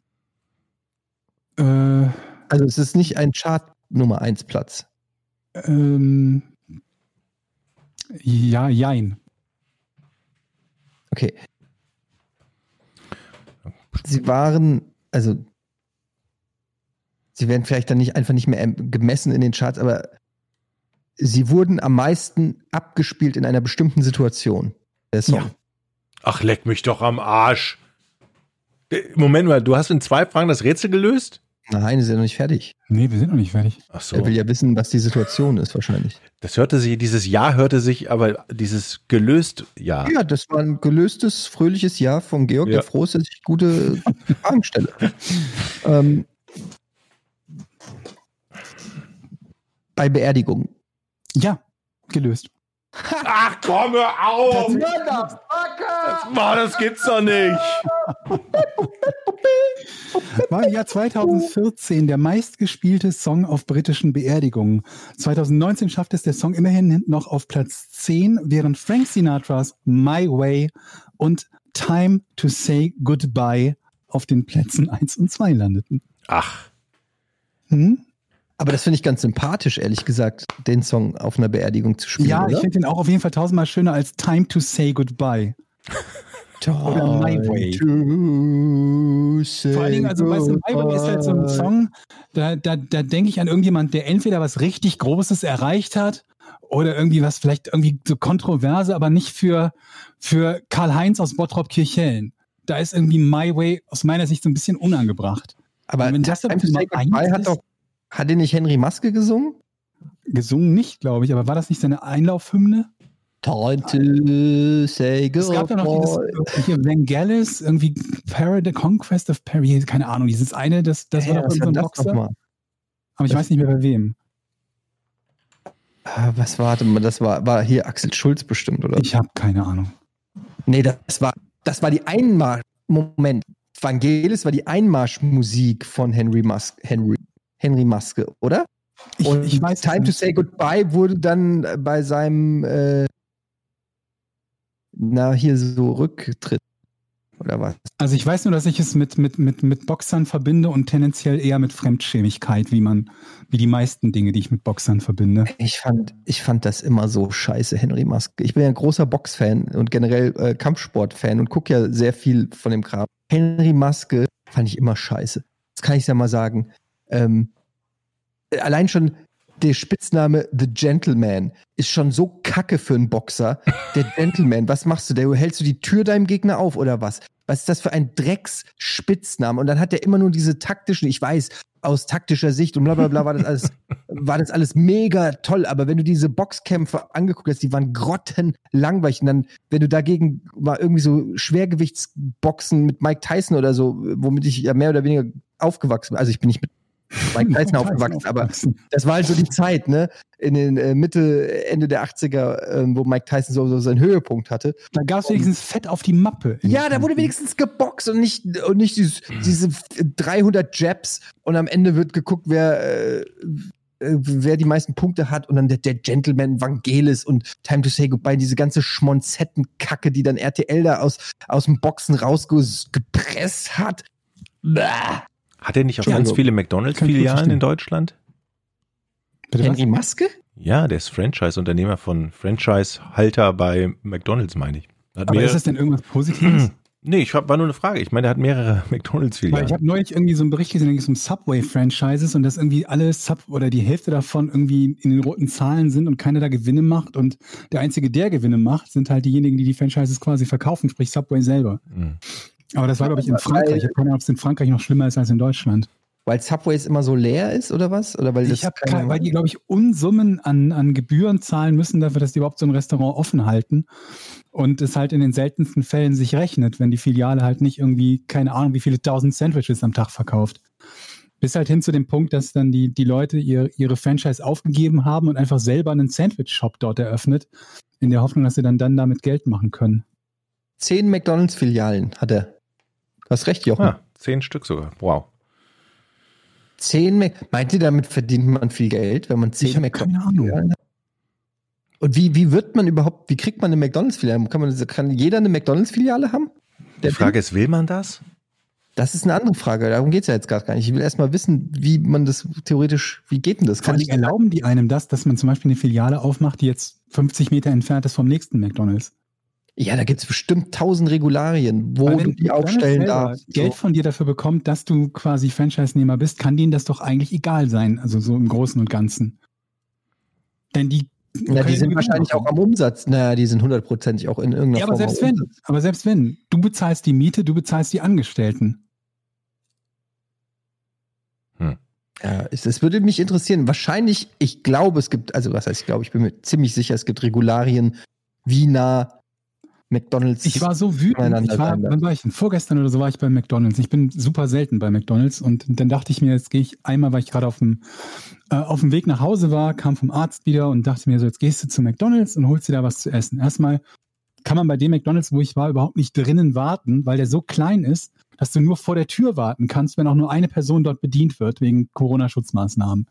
Speaker 4: Äh,
Speaker 2: Also es ist nicht ein Chart Nummer 1 Platz.
Speaker 4: ähm, ja, jein.
Speaker 2: Okay. Sie waren, also sie werden vielleicht dann nicht einfach nicht mehr ähm, gemessen in den Charts, aber sie wurden am meisten abgespielt in einer bestimmten Situation. Der Song.
Speaker 4: Ja.
Speaker 1: Ach, leck mich doch am Arsch. Moment mal, du hast in zwei Fragen das Rätsel gelöst?
Speaker 2: Nein, ist ja noch nicht fertig.
Speaker 4: Nee, wir sind noch nicht fertig.
Speaker 1: Ach so.
Speaker 2: Er will ja wissen, was die Situation ist, wahrscheinlich.
Speaker 1: Das hörte sich, dieses Ja hörte sich, aber dieses gelöst Ja.
Speaker 2: Ja, das war ein gelöstes, fröhliches Jahr von Georg,
Speaker 1: Ja.
Speaker 2: der froh ist, dass ich gute Fragen stelle. ähm, bei Beerdigungen.
Speaker 4: Ja, gelöst.
Speaker 1: Ach, komm hör auf! Mann, das gibt's doch nicht!
Speaker 4: War im Jahr 2014 der meistgespielte Song auf britischen Beerdigungen. 2019 schafft es der Song immerhin noch auf Platz 10, während Frank Sinatras My Way und Time to Say Goodbye auf den Plätzen 1 und 2 landeten.
Speaker 1: Ach,
Speaker 4: Hm?
Speaker 2: Aber das finde ich ganz sympathisch, ehrlich gesagt, den Song auf einer Beerdigung zu spielen.
Speaker 4: Ja, ich
Speaker 2: oder?
Speaker 4: finde den auch auf jeden Fall tausendmal schöner als Time to Say Goodbye. Oder My Way.
Speaker 2: To say
Speaker 4: Vor allen Dingen, also weißt du, My Way ist halt so ein. Song, da, da, da denke ich an irgendjemand, der entweder was richtig Großes erreicht hat oder irgendwie was vielleicht irgendwie so kontroverse, aber nicht für, für Karl-Heinz aus Bottrop-Kirchhellen. Da ist irgendwie My Way aus meiner Sicht so ein bisschen unangebracht.
Speaker 2: Aber
Speaker 4: wenn das
Speaker 2: Time to Say Goodbye hat doch, hat den nicht Henry Maske gesungen?
Speaker 4: Gesungen nicht, glaube ich, aber war das nicht seine Einlaufhymne?
Speaker 2: Time to say
Speaker 4: Es gab da noch dieses
Speaker 2: goodbye.
Speaker 4: hier Vangelis, irgendwie Parad Conquest of Paris, keine Ahnung, dieses eine, das, das war
Speaker 2: Ja,
Speaker 4: doch irgendein
Speaker 2: war das
Speaker 4: Boxer. Aber ich weiß nicht mehr bei wem.
Speaker 2: Ah, Was war, warte mal, das war, war hier Axel Schulz bestimmt, oder?
Speaker 4: Ich habe keine Ahnung.
Speaker 2: Nee, das war, das war die Einmal. Moment. Vangelis war die Einmarschmusik von Henry Musk, Henry, Henry Muske, oder?
Speaker 4: Ich,
Speaker 2: Und
Speaker 4: ich weiß
Speaker 2: Time to. Say Goodbye wurde dann äh, bei seinem, äh, na, hier so Rücktritt. Oder was?
Speaker 4: Also ich weiß nur, dass ich es mit, mit, mit, mit Boxern verbinde und tendenziell eher mit Fremdschämigkeit, wie man, wie die meisten Dinge, die ich mit Boxern verbinde.
Speaker 2: Ich fand, ich fand das immer so scheiße, Henry Musk. Ich bin ja ein großer Boxfan und generell äh, Kampfsportfan und gucke ja sehr viel von dem Kram. Henry Maske fand ich immer scheiße. Das kann ich ja mal sagen. Ähm, allein schon der Spitzname The Gentleman ist schon so kacke für einen Boxer. Der Gentleman, was machst du? Da hältst du die Tür deinem Gegner auf oder was? Was ist das für ein Drecks-Spitzname? Und dann hat er immer nur diese taktischen, ich weiß, aus taktischer Sicht und bla bla bla war das alles, war das alles mega toll. Aber wenn du diese Boxkämpfe angeguckt hast, die waren grottenlangweilig. Und dann, wenn du dagegen mal irgendwie so Schwergewichtsboxen mit Mike Tyson oder so, womit ich ja mehr oder weniger aufgewachsen bin. Also ich bin nicht mit Mike Tyson aufgewachsen, aber das war halt so die Zeit, ne? In den äh, Mitte, Ende der 80er, ähm, wo Mike Tyson so, so seinen Höhepunkt hatte.
Speaker 4: Da gab es wenigstens Fett auf die Mappe.
Speaker 2: Ja, da wurde wenigstens geboxt und nicht, und nicht dieses, diese 300 Jabs und am Ende wird geguckt, wer, äh, äh, wer die meisten Punkte hat und dann der, der Gentleman Vangelis und Time to Say Goodbye, diese ganze Schmonzettenkacke, die dann RTL da aus, aus dem Boxen rausgepresst hat. Bäh.
Speaker 1: Hat er nicht auch ganz
Speaker 2: also,
Speaker 1: viele McDonalds-Filialen in Deutschland?
Speaker 4: Bitte?
Speaker 2: Henry Maske?
Speaker 1: Ja, der ist Franchise-Unternehmer von Franchise-Halter bei McDonalds, meine ich. Hat
Speaker 4: Aber ist das denn irgendwas Positives?
Speaker 1: nee, ich hab, war nur eine Frage. Ich meine, er hat mehrere McDonalds-Filialen.
Speaker 4: ich habe neulich irgendwie so einen Bericht gesehen, da ging es um Subway-Franchises und dass irgendwie alle Sub oder die Hälfte davon irgendwie in den roten Zahlen sind und keiner da Gewinne macht und der einzige, der Gewinne macht, sind halt diejenigen, die die Franchises quasi verkaufen, sprich Subway selber.
Speaker 1: Hm.
Speaker 4: Aber das war, glaube ich, in Frankreich. Ich habe keine Ahnung, ob es in Frankreich noch schlimmer ist als in Deutschland.
Speaker 2: Weil Subways immer so leer ist oder was? Oder weil das keine,
Speaker 4: weil die, glaube ich, Unsummen an, an Gebühren zahlen müssen dafür, dass die überhaupt so ein Restaurant offen halten. Und es halt in den seltensten Fällen sich rechnet, wenn die Filiale halt nicht irgendwie, keine Ahnung, wie viele tausend Sandwiches am Tag verkauft. Bis halt hin zu dem Punkt, dass dann die, die Leute ihr, ihre Franchise aufgegeben haben und einfach selber einen Sandwich-Shop dort eröffnet, in der Hoffnung, dass sie dann, dann damit Geld machen können.
Speaker 2: zehn McDonalds-Filialen hat er. Du hast recht, Jochen.
Speaker 1: Ah, zehn Stück sogar. Wow.
Speaker 2: Zehn Mac Meint ihr, damit verdient man viel Geld, wenn man zehn
Speaker 4: habe keine Ahnung.
Speaker 2: Und wie, wie wird man überhaupt, wie kriegt man eine McDonalds-Filiale? Kann, man, kann jeder eine McDonalds-Filiale haben?
Speaker 1: Die
Speaker 2: Der
Speaker 1: Frage ist, will man das?
Speaker 2: Das ist eine andere Frage. Darum geht's ja jetzt gar nicht. Ich will erst mal wissen, wie man das theoretisch, wie geht denn das? Kann ich,
Speaker 4: erlauben die einem das, dass man zum Beispiel eine Filiale aufmacht, die jetzt 50 Meter entfernt ist vom nächsten McDonalds.
Speaker 2: Ja, da gibt's bestimmt tausend Regularien, wo du
Speaker 4: wenn
Speaker 2: die aufstellen darfst.
Speaker 4: Geld von dir dafür bekommt, dass du quasi Franchise-Nehmer bist, kann denen das doch eigentlich egal sein, also so im Großen und Ganzen. Denn die.
Speaker 2: Ja, die sind wahrscheinlich auch am Umsatz. Naja, die sind hundertprozentig auch in irgendeiner
Speaker 4: Ja, aber
Speaker 2: Form
Speaker 4: selbst wenn,
Speaker 2: Umsatz.
Speaker 4: aber selbst wenn, du bezahlst die Miete, du bezahlst die Angestellten.
Speaker 2: Ja, es, es würde mich interessieren. Wahrscheinlich, ich glaube, es gibt, also was heißt, ich glaube, ich bin mir ziemlich sicher, es gibt Regularien, wie nah McDonalds.
Speaker 4: Ich war so wütend. Ich war, wann war ich denn? Vorgestern oder so war ich bei McDonalds. Ich bin super selten bei McDonalds und dann dachte ich mir, jetzt gehe ich einmal, weil ich gerade auf dem, äh, auf dem Weg nach Hause war, kam vom Arzt wieder und dachte mir so, jetzt gehst du zu McDonalds und holst dir da was zu essen. Erstmal kann man bei dem McDonalds, wo ich war, überhaupt nicht drinnen warten, weil der so klein ist, dass du nur vor der Tür warten kannst, wenn auch nur eine Person dort bedient wird wegen Corona-Schutzmaßnahmen.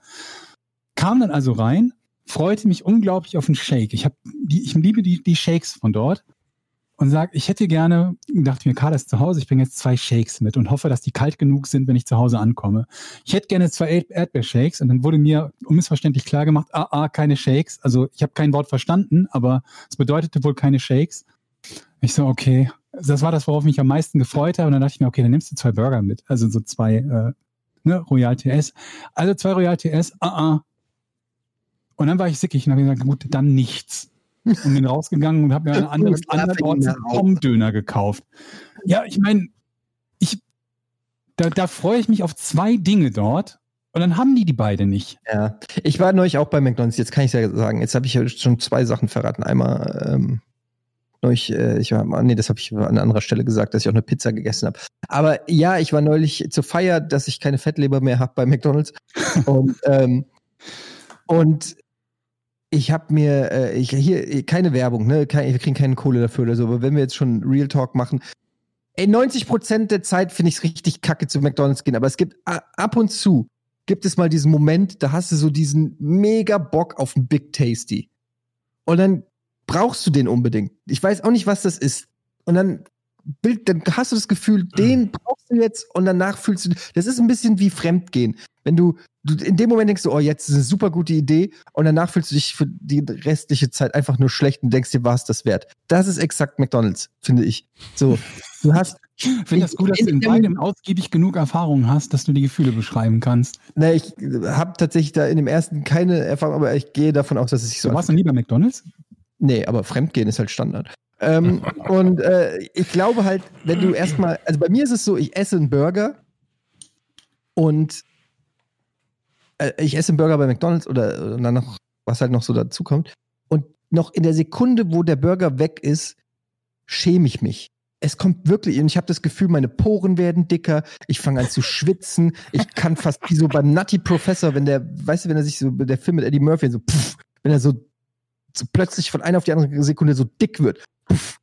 Speaker 4: Kam dann also rein, freute mich unglaublich auf einen Shake. Ich, hab die, ich liebe die, die Shakes von dort und sag, ich hätte gerne, dachte mir, Kader ist zu Hause, ich bringe jetzt zwei Shakes mit und hoffe, dass die kalt genug sind, wenn ich zu Hause ankomme. Ich hätte gerne zwei Erd- Erdbeershakes und dann wurde mir unmissverständlich klar gemacht, ah, ah, keine Shakes. Also ich habe kein Wort verstanden, aber es bedeutete wohl keine Shakes. Ich so, okay. Das war das, worauf ich mich am meisten gefreut habe. Und dann dachte ich mir, okay, dann nimmst du zwei Burger mit. Also so zwei, äh, ne, Royal TS. Also zwei Royal TS, ah, ah. Und dann war ich sickig und habe gesagt, gut, dann nichts. Und bin rausgegangen und habe mir einen anderen, andernorts. Pommdöner gekauft. Ja, ich meine, ich, da, da freue ich mich auf zwei Dinge dort und dann haben die die beide nicht.
Speaker 2: Ja, ich war neulich auch bei McDonalds, jetzt kann ich ja sagen, jetzt habe ich ja schon zwei Sachen verraten. Einmal, ähm, neulich, äh, ich war, nee, das habe ich an anderer Stelle gesagt, dass ich auch eine Pizza gegessen habe. Aber ja, ich war neulich zur Feier, dass ich keine Fettleber mehr habe bei McDonalds. und, ähm, und ich habe mir, äh, ich, hier, keine Werbung, ne? Kein, wir kriegen keine Kohle dafür oder so, aber wenn wir jetzt schon Real Talk machen, ey, 90 Prozent der Zeit finde ich es richtig kacke zu McDonalds gehen, aber es gibt ab und zu gibt es mal diesen Moment, da hast du so diesen mega Bock auf einen Big Tasty. Und dann brauchst du den unbedingt. Ich weiß auch nicht, was das ist. Und dann, bild, dann hast du das Gefühl, den brauchst du jetzt und danach fühlst du, das ist ein bisschen wie Fremdgehen. Wenn du, du in dem Moment denkst du, oh, jetzt ist eine super gute Idee und danach fühlst du dich für die restliche Zeit einfach nur schlecht und denkst dir, war es das wert. Das ist exakt McDonalds, finde ich. So, du hast,
Speaker 4: Ich finde das gut, dass du in beidem ausgiebig genug Erfahrung hast, dass du die Gefühle beschreiben kannst.
Speaker 2: ne, ich habe tatsächlich da in dem ersten keine Erfahrung, aber ich gehe davon aus, dass es sich so
Speaker 4: Du warst noch nie bei McDonalds?
Speaker 2: Nee, aber Fremdgehen ist halt Standard. Ähm, und äh, ich glaube halt, wenn du erstmal, also bei mir ist es so, ich esse einen Burger und äh, ich esse einen Burger bei McDonalds oder, oder dann was halt noch so dazu kommt. Und noch in der Sekunde, wo der Burger weg ist, schäme ich mich. Es kommt wirklich, und ich habe das Gefühl, meine Poren werden dicker, ich fange an zu schwitzen, ich kann fast wie so beim Nutty Professor, wenn der, weißt du, wenn er sich so, der Film mit Eddie Murphy so, pff, wenn er so so plötzlich von einer auf die andere Sekunde so dick wird. Puff.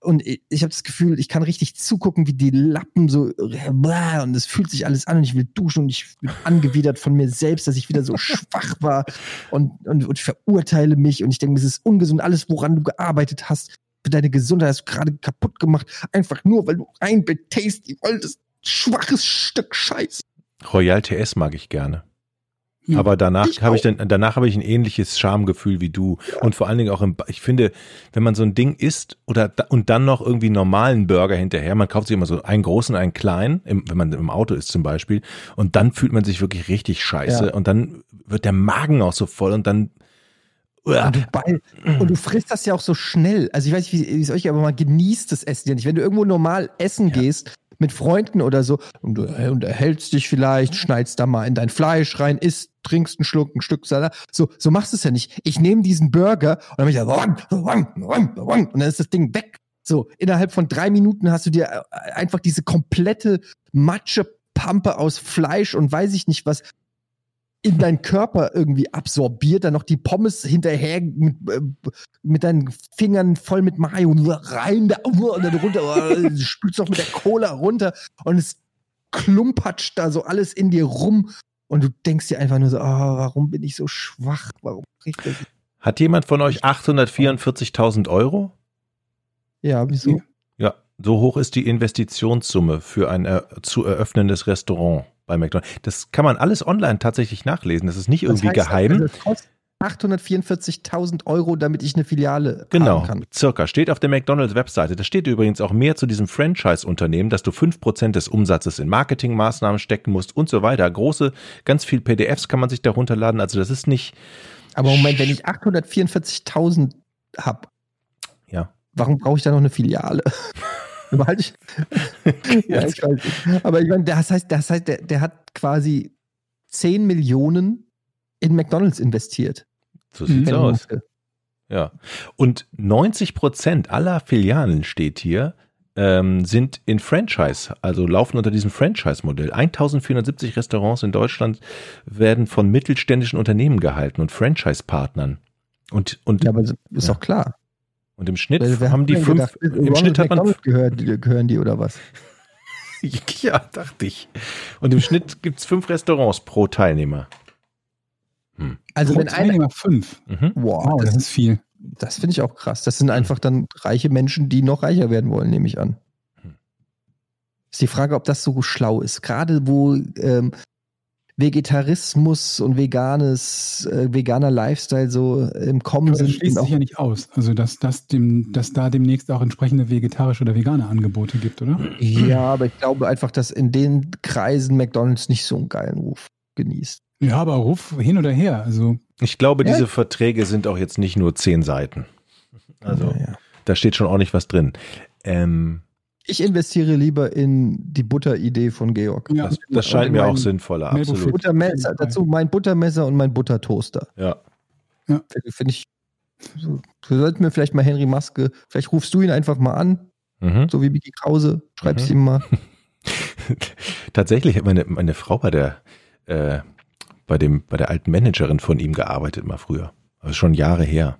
Speaker 2: Und ich, habe das Gefühl, ich kann richtig zugucken, wie die Lappen so und es fühlt sich alles an und ich will duschen und ich bin angewidert von mir selbst, dass ich wieder so schwach war und, und, und verurteile mich und ich denke, es ist ungesund, alles, woran du gearbeitet hast, für deine Gesundheit hast du gerade kaputt gemacht, einfach nur, weil du ein Tasty wolltest. Schwaches Stück Scheiß.
Speaker 1: Royal TS mag ich gerne.
Speaker 4: Ja.
Speaker 1: Aber danach habe ich dann, danach habe ich ein ähnliches Schamgefühl wie du. Und vor allen Dingen auch im, ich finde, wenn man so ein Ding isst oder und dann noch irgendwie einen normalen Burger hinterher, man kauft sich immer so einen großen, einen kleinen, im, wenn man im Auto ist zum Beispiel, und dann fühlt man sich wirklich richtig scheiße
Speaker 2: Ja.
Speaker 1: und dann wird der Magen auch so voll und dann.
Speaker 2: Und du, ball, und du frisst das ja auch so schnell. Also ich weiß nicht, wie es euch, aber man genießt das Essen ja nicht. Wenn du irgendwo normal essen gehst, mit Freunden oder so, und du äh, unterhältst dich vielleicht, schneidest da mal in dein Fleisch rein, isst, trinkst einen Schluck, ein Stück Salat. So, so machst du es ja nicht. Ich nehme diesen Burger und dann bin ich da, und dann ist das Ding weg. So, innerhalb von drei Minuten hast du dir äh, einfach diese komplette Matschepampe aus Fleisch und weiß ich nicht was in deinen Körper irgendwie absorbiert, dann noch die Pommes hinterher mit, äh, mit deinen Fingern voll mit Mayo rein da, und dann runter, oh, spülst noch mit der Cola runter und es klumpatscht da so alles in dir rum und du denkst dir einfach nur so, oh, warum bin ich so schwach? Warum kriegt das?
Speaker 1: Hat jemand von euch 844.000 Euro?
Speaker 2: Ja, wieso?
Speaker 1: Ja, so hoch ist die Investitionssumme für ein er zu eröffnendes Restaurant bei McDonald's. Das kann man alles online tatsächlich nachlesen. Das ist nicht irgendwie
Speaker 2: Das heißt,
Speaker 1: geheim.
Speaker 2: Also, es kostet 844.000 Euro, damit ich eine Filiale
Speaker 1: Genau,
Speaker 2: kann.
Speaker 1: circa. Steht auf der McDonalds-Webseite. Da steht übrigens auch mehr zu diesem Franchise-Unternehmen, dass du 5% des Umsatzes in Marketingmaßnahmen stecken musst und so weiter. Große, ganz viel PDFs kann man sich da runterladen. Also das ist nicht,
Speaker 2: Aber Moment, wenn ich 844.000 hab,
Speaker 1: ja.
Speaker 2: warum brauche ich da noch eine Filiale? Behalte ich. ja, ich. Aber ich meine, das heißt, das heißt, der, der hat quasi 10 Millionen in McDonalds investiert.
Speaker 1: So sieht's aus.
Speaker 2: Musk.
Speaker 1: Ja. Und 90 Prozent aller Filialen steht hier, ähm, sind in Franchise, also laufen unter diesem Franchise-Modell. 1470 Restaurants in Deutschland werden von mittelständischen Unternehmen gehalten und Franchise-Partnern. Und, und,
Speaker 2: Ja, aber ist
Speaker 1: Ja.
Speaker 2: doch klar.
Speaker 1: Und im Schnitt
Speaker 2: wer
Speaker 1: haben die fünf,
Speaker 2: gedacht,
Speaker 1: im
Speaker 2: Ronald
Speaker 1: Schnitt hat man,
Speaker 2: gehört, gehören die oder was?
Speaker 1: ja, dachte ich. Und im Schnitt gibt's fünf Restaurants pro Teilnehmer.
Speaker 2: Also
Speaker 4: Pro
Speaker 2: wenn einer,
Speaker 4: Teilnehmer fünf.
Speaker 1: Mhm.
Speaker 2: wow,
Speaker 4: Wow, das
Speaker 2: das,
Speaker 4: ist viel.
Speaker 2: das finde ich auch krass. Das sind einfach dann reiche Menschen, die noch reicher werden wollen, nehme ich an.
Speaker 1: Hm.
Speaker 2: Ist die Frage, ob das so schlau ist. Gerade wo ähm, Vegetarismus und veganes, äh, veganer Lifestyle so im Kommen
Speaker 4: das
Speaker 2: sind.
Speaker 4: schließt
Speaker 2: und
Speaker 4: sich ja nicht aus. Also, dass, das dem, dass da demnächst auch entsprechende vegetarische oder vegane Angebote gibt, oder?
Speaker 2: ja, aber ich glaube einfach, dass in den Kreisen McDonalds nicht so einen geilen Ruf genießt.
Speaker 4: Ja, aber Ruf hin oder her. Also,
Speaker 1: Ich glaube,
Speaker 2: Ja.
Speaker 1: diese Verträge sind auch jetzt nicht nur zehn Seiten. Also,
Speaker 2: Naja.
Speaker 1: da steht schon ordentlich was drin. Ähm,
Speaker 2: Ich investiere lieber in die Butteridee von Georg.
Speaker 4: ja,
Speaker 1: das, das scheint mir auch sinnvoller, absolut.
Speaker 2: Buttermesser, dazu mein Buttermesser und mein Buttertoaster.
Speaker 1: Ja.
Speaker 2: Finde find ich. So, du solltest mir vielleicht mal Henry Maske, vielleicht rufst du ihn einfach mal an,
Speaker 1: Mhm.
Speaker 2: so wie Biki Krause, schreibst
Speaker 1: Mhm.
Speaker 2: ihm mal.
Speaker 1: Tatsächlich hat meine, meine Frau bei der, äh, bei dem, bei der alten Managerin von ihm gearbeitet mal früher. Das ist schon Jahre her.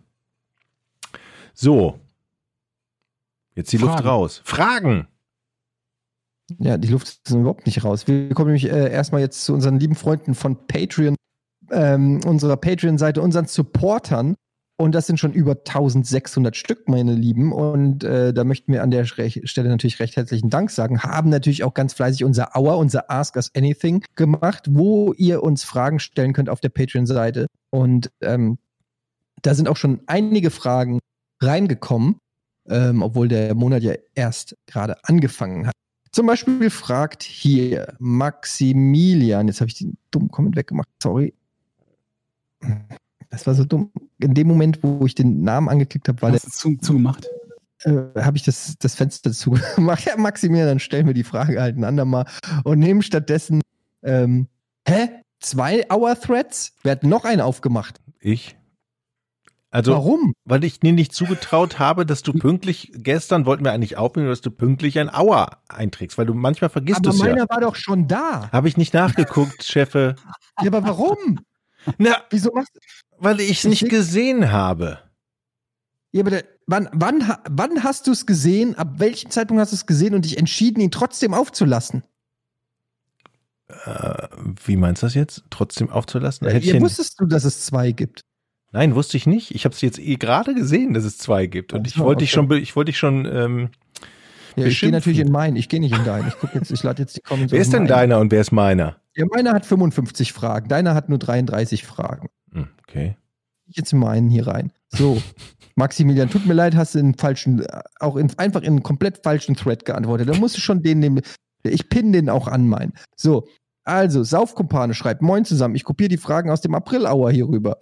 Speaker 1: So. Jetzt die Luft
Speaker 4: Fragen.
Speaker 1: raus. Fragen!
Speaker 2: Ja, die Luft ist überhaupt nicht raus. Wir kommen nämlich äh, erstmal jetzt zu unseren lieben Freunden von Patreon, ähm, unserer Patreon-Seite, unseren Supportern. Und das sind schon über 1600 Stück, meine Lieben. Und äh, da möchten wir an der Schre- Stelle natürlich recht herzlichen Dank sagen. Haben natürlich auch ganz fleißig unser Hour, unser Ask Us Anything gemacht, wo ihr uns Fragen stellen könnt auf der Patreon-Seite. Und ähm, da sind auch schon einige Fragen reingekommen, ähm, obwohl der Monat ja erst gerade angefangen hat. Zum Beispiel fragt hier Maximilian, jetzt habe ich den dummen Comment weggemacht, sorry. Das war so dumm. In dem Moment, wo ich den Namen angeklickt habe, war der
Speaker 4: Hast du zu, zugemacht?
Speaker 2: äh, habe ich das, das Fenster zugemacht. Ja, Maximilian, dann stellen wir die Frage halt ein andermal und nehmen stattdessen, ähm, hä? Zwei Hour-Threads? Wer hat noch einen aufgemacht?
Speaker 1: Ich? Also,
Speaker 2: Warum?
Speaker 1: weil ich dir nicht zugetraut habe, dass du pünktlich, gestern wollten wir eigentlich aufnehmen, dass du pünktlich ein Hour einträgst, weil du manchmal vergisst
Speaker 2: Aber
Speaker 1: es
Speaker 2: meiner
Speaker 1: ja.
Speaker 2: war doch schon da.
Speaker 1: Habe ich nicht nachgeguckt, Chefe.
Speaker 2: Ja, aber warum?
Speaker 1: Na,
Speaker 2: Wieso machst du?
Speaker 1: weil ich es nicht
Speaker 2: Ich-
Speaker 1: gesehen habe.
Speaker 2: Ja, aber der, wann, wann, wann hast du es gesehen? Ab welchem Zeitpunkt hast du es gesehen und dich entschieden, ihn trotzdem aufzulassen?
Speaker 1: Äh, wie meinst du das jetzt? Trotzdem aufzulassen?
Speaker 2: Ja,
Speaker 1: den-
Speaker 2: wusstest du, dass es zwei gibt?
Speaker 1: Nein, wusste ich nicht. Ich habe es jetzt eh gerade gesehen, dass es zwei gibt. Und ich wollte dich
Speaker 2: okay.
Speaker 1: schon, be- ich wollte dich schon. Ähm,
Speaker 2: Ja, ich gehe natürlich in meinen. Ich gehe nicht in deinen. Ich guck jetzt, ich lade jetzt die Comments
Speaker 1: wer ist denn deiner und wer ist meiner?
Speaker 2: Ja, meiner hat 55 Fragen. Deiner hat nur 33 Fragen.
Speaker 1: Hm, okay.
Speaker 2: Ich jetzt in meinen hier rein. So. Maximilian, tut mir leid, hast du in falschen, auch in, einfach in einen komplett falschen Thread geantwortet. Da musst du schon den nehmen. Ich pinne den auch an meinen. So. Also, Saufkumpane schreibt, moin zusammen, ich kopiere die Fragen aus dem April-Hour hier rüber.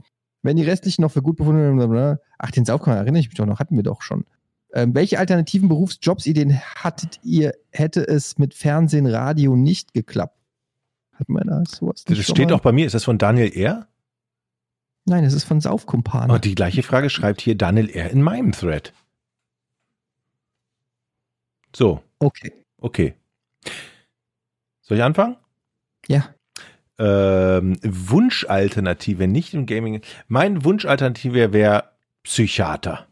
Speaker 2: Wenn die restlichen noch für gut befunden werden, ach, den Saufkumpane erinnere ich mich doch noch, hatten wir doch schon. Ähm, welche alternativen Berufsjobsideen hattet ihr, hätte es mit Fernsehen, Radio nicht geklappt? Hat man da sowas
Speaker 1: Das steht auch bei mir. Ist das von Daniel R?
Speaker 2: Nein, es ist von Saufkumpane.
Speaker 1: Und die gleiche Frage schreibt hier Daniel R. in meinem Thread. So,
Speaker 2: Okay.
Speaker 1: okay. Soll ich anfangen?
Speaker 2: Ja.
Speaker 1: Ähm, Wunschalternative, nicht im Gaming. Mein Wunschalternative wäre Psychiater.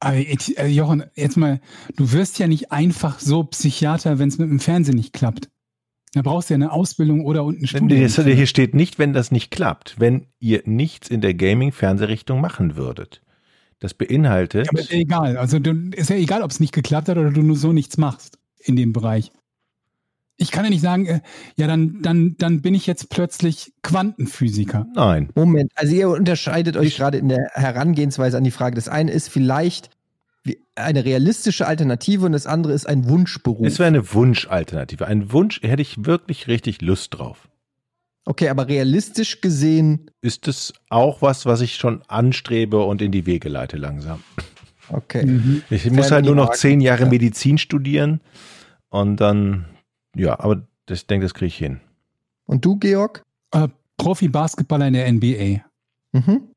Speaker 4: Aber jetzt, äh, Jochen, jetzt mal, du wirst ja nicht einfach so Psychiater, wenn es mit dem Fernsehen nicht klappt. Da brauchst du ja eine Ausbildung oder und ein Studium.
Speaker 1: Das- Hier steht nicht, wenn das nicht klappt, wenn ihr nichts in der Gaming-Fernsehrichtung machen würdet. Das beinhaltet.
Speaker 4: Aber ist ja egal. Also du, ist ja egal, ob es nicht geklappt hat oder du nur so nichts machst in dem Bereich. Ich kann ja nicht sagen, äh, ja, dann, dann, dann bin ich jetzt plötzlich Quantenphysiker.
Speaker 1: Nein.
Speaker 2: Moment, also ihr unterscheidet euch gerade in der Herangehensweise an die Frage. Das eine ist vielleicht eine realistische Alternative und das andere ist ein Wunschberuf.
Speaker 1: Es wäre eine Wunschalternative. Ein Wunsch hätte ich wirklich richtig Lust drauf.
Speaker 2: okay, aber realistisch gesehen,
Speaker 1: Ist es auch was, was ich schon anstrebe und in die Wege leite langsam?
Speaker 2: okay.
Speaker 4: Mhm.
Speaker 1: Ich muss halt nur noch zehn Jahre
Speaker 2: ja.
Speaker 1: Medizin studieren und dann, ja, aber das, ich denke, das kriege ich hin.
Speaker 2: Und du, Georg?
Speaker 4: Äh, Profi-Basketballer in der NBA
Speaker 2: Mhm.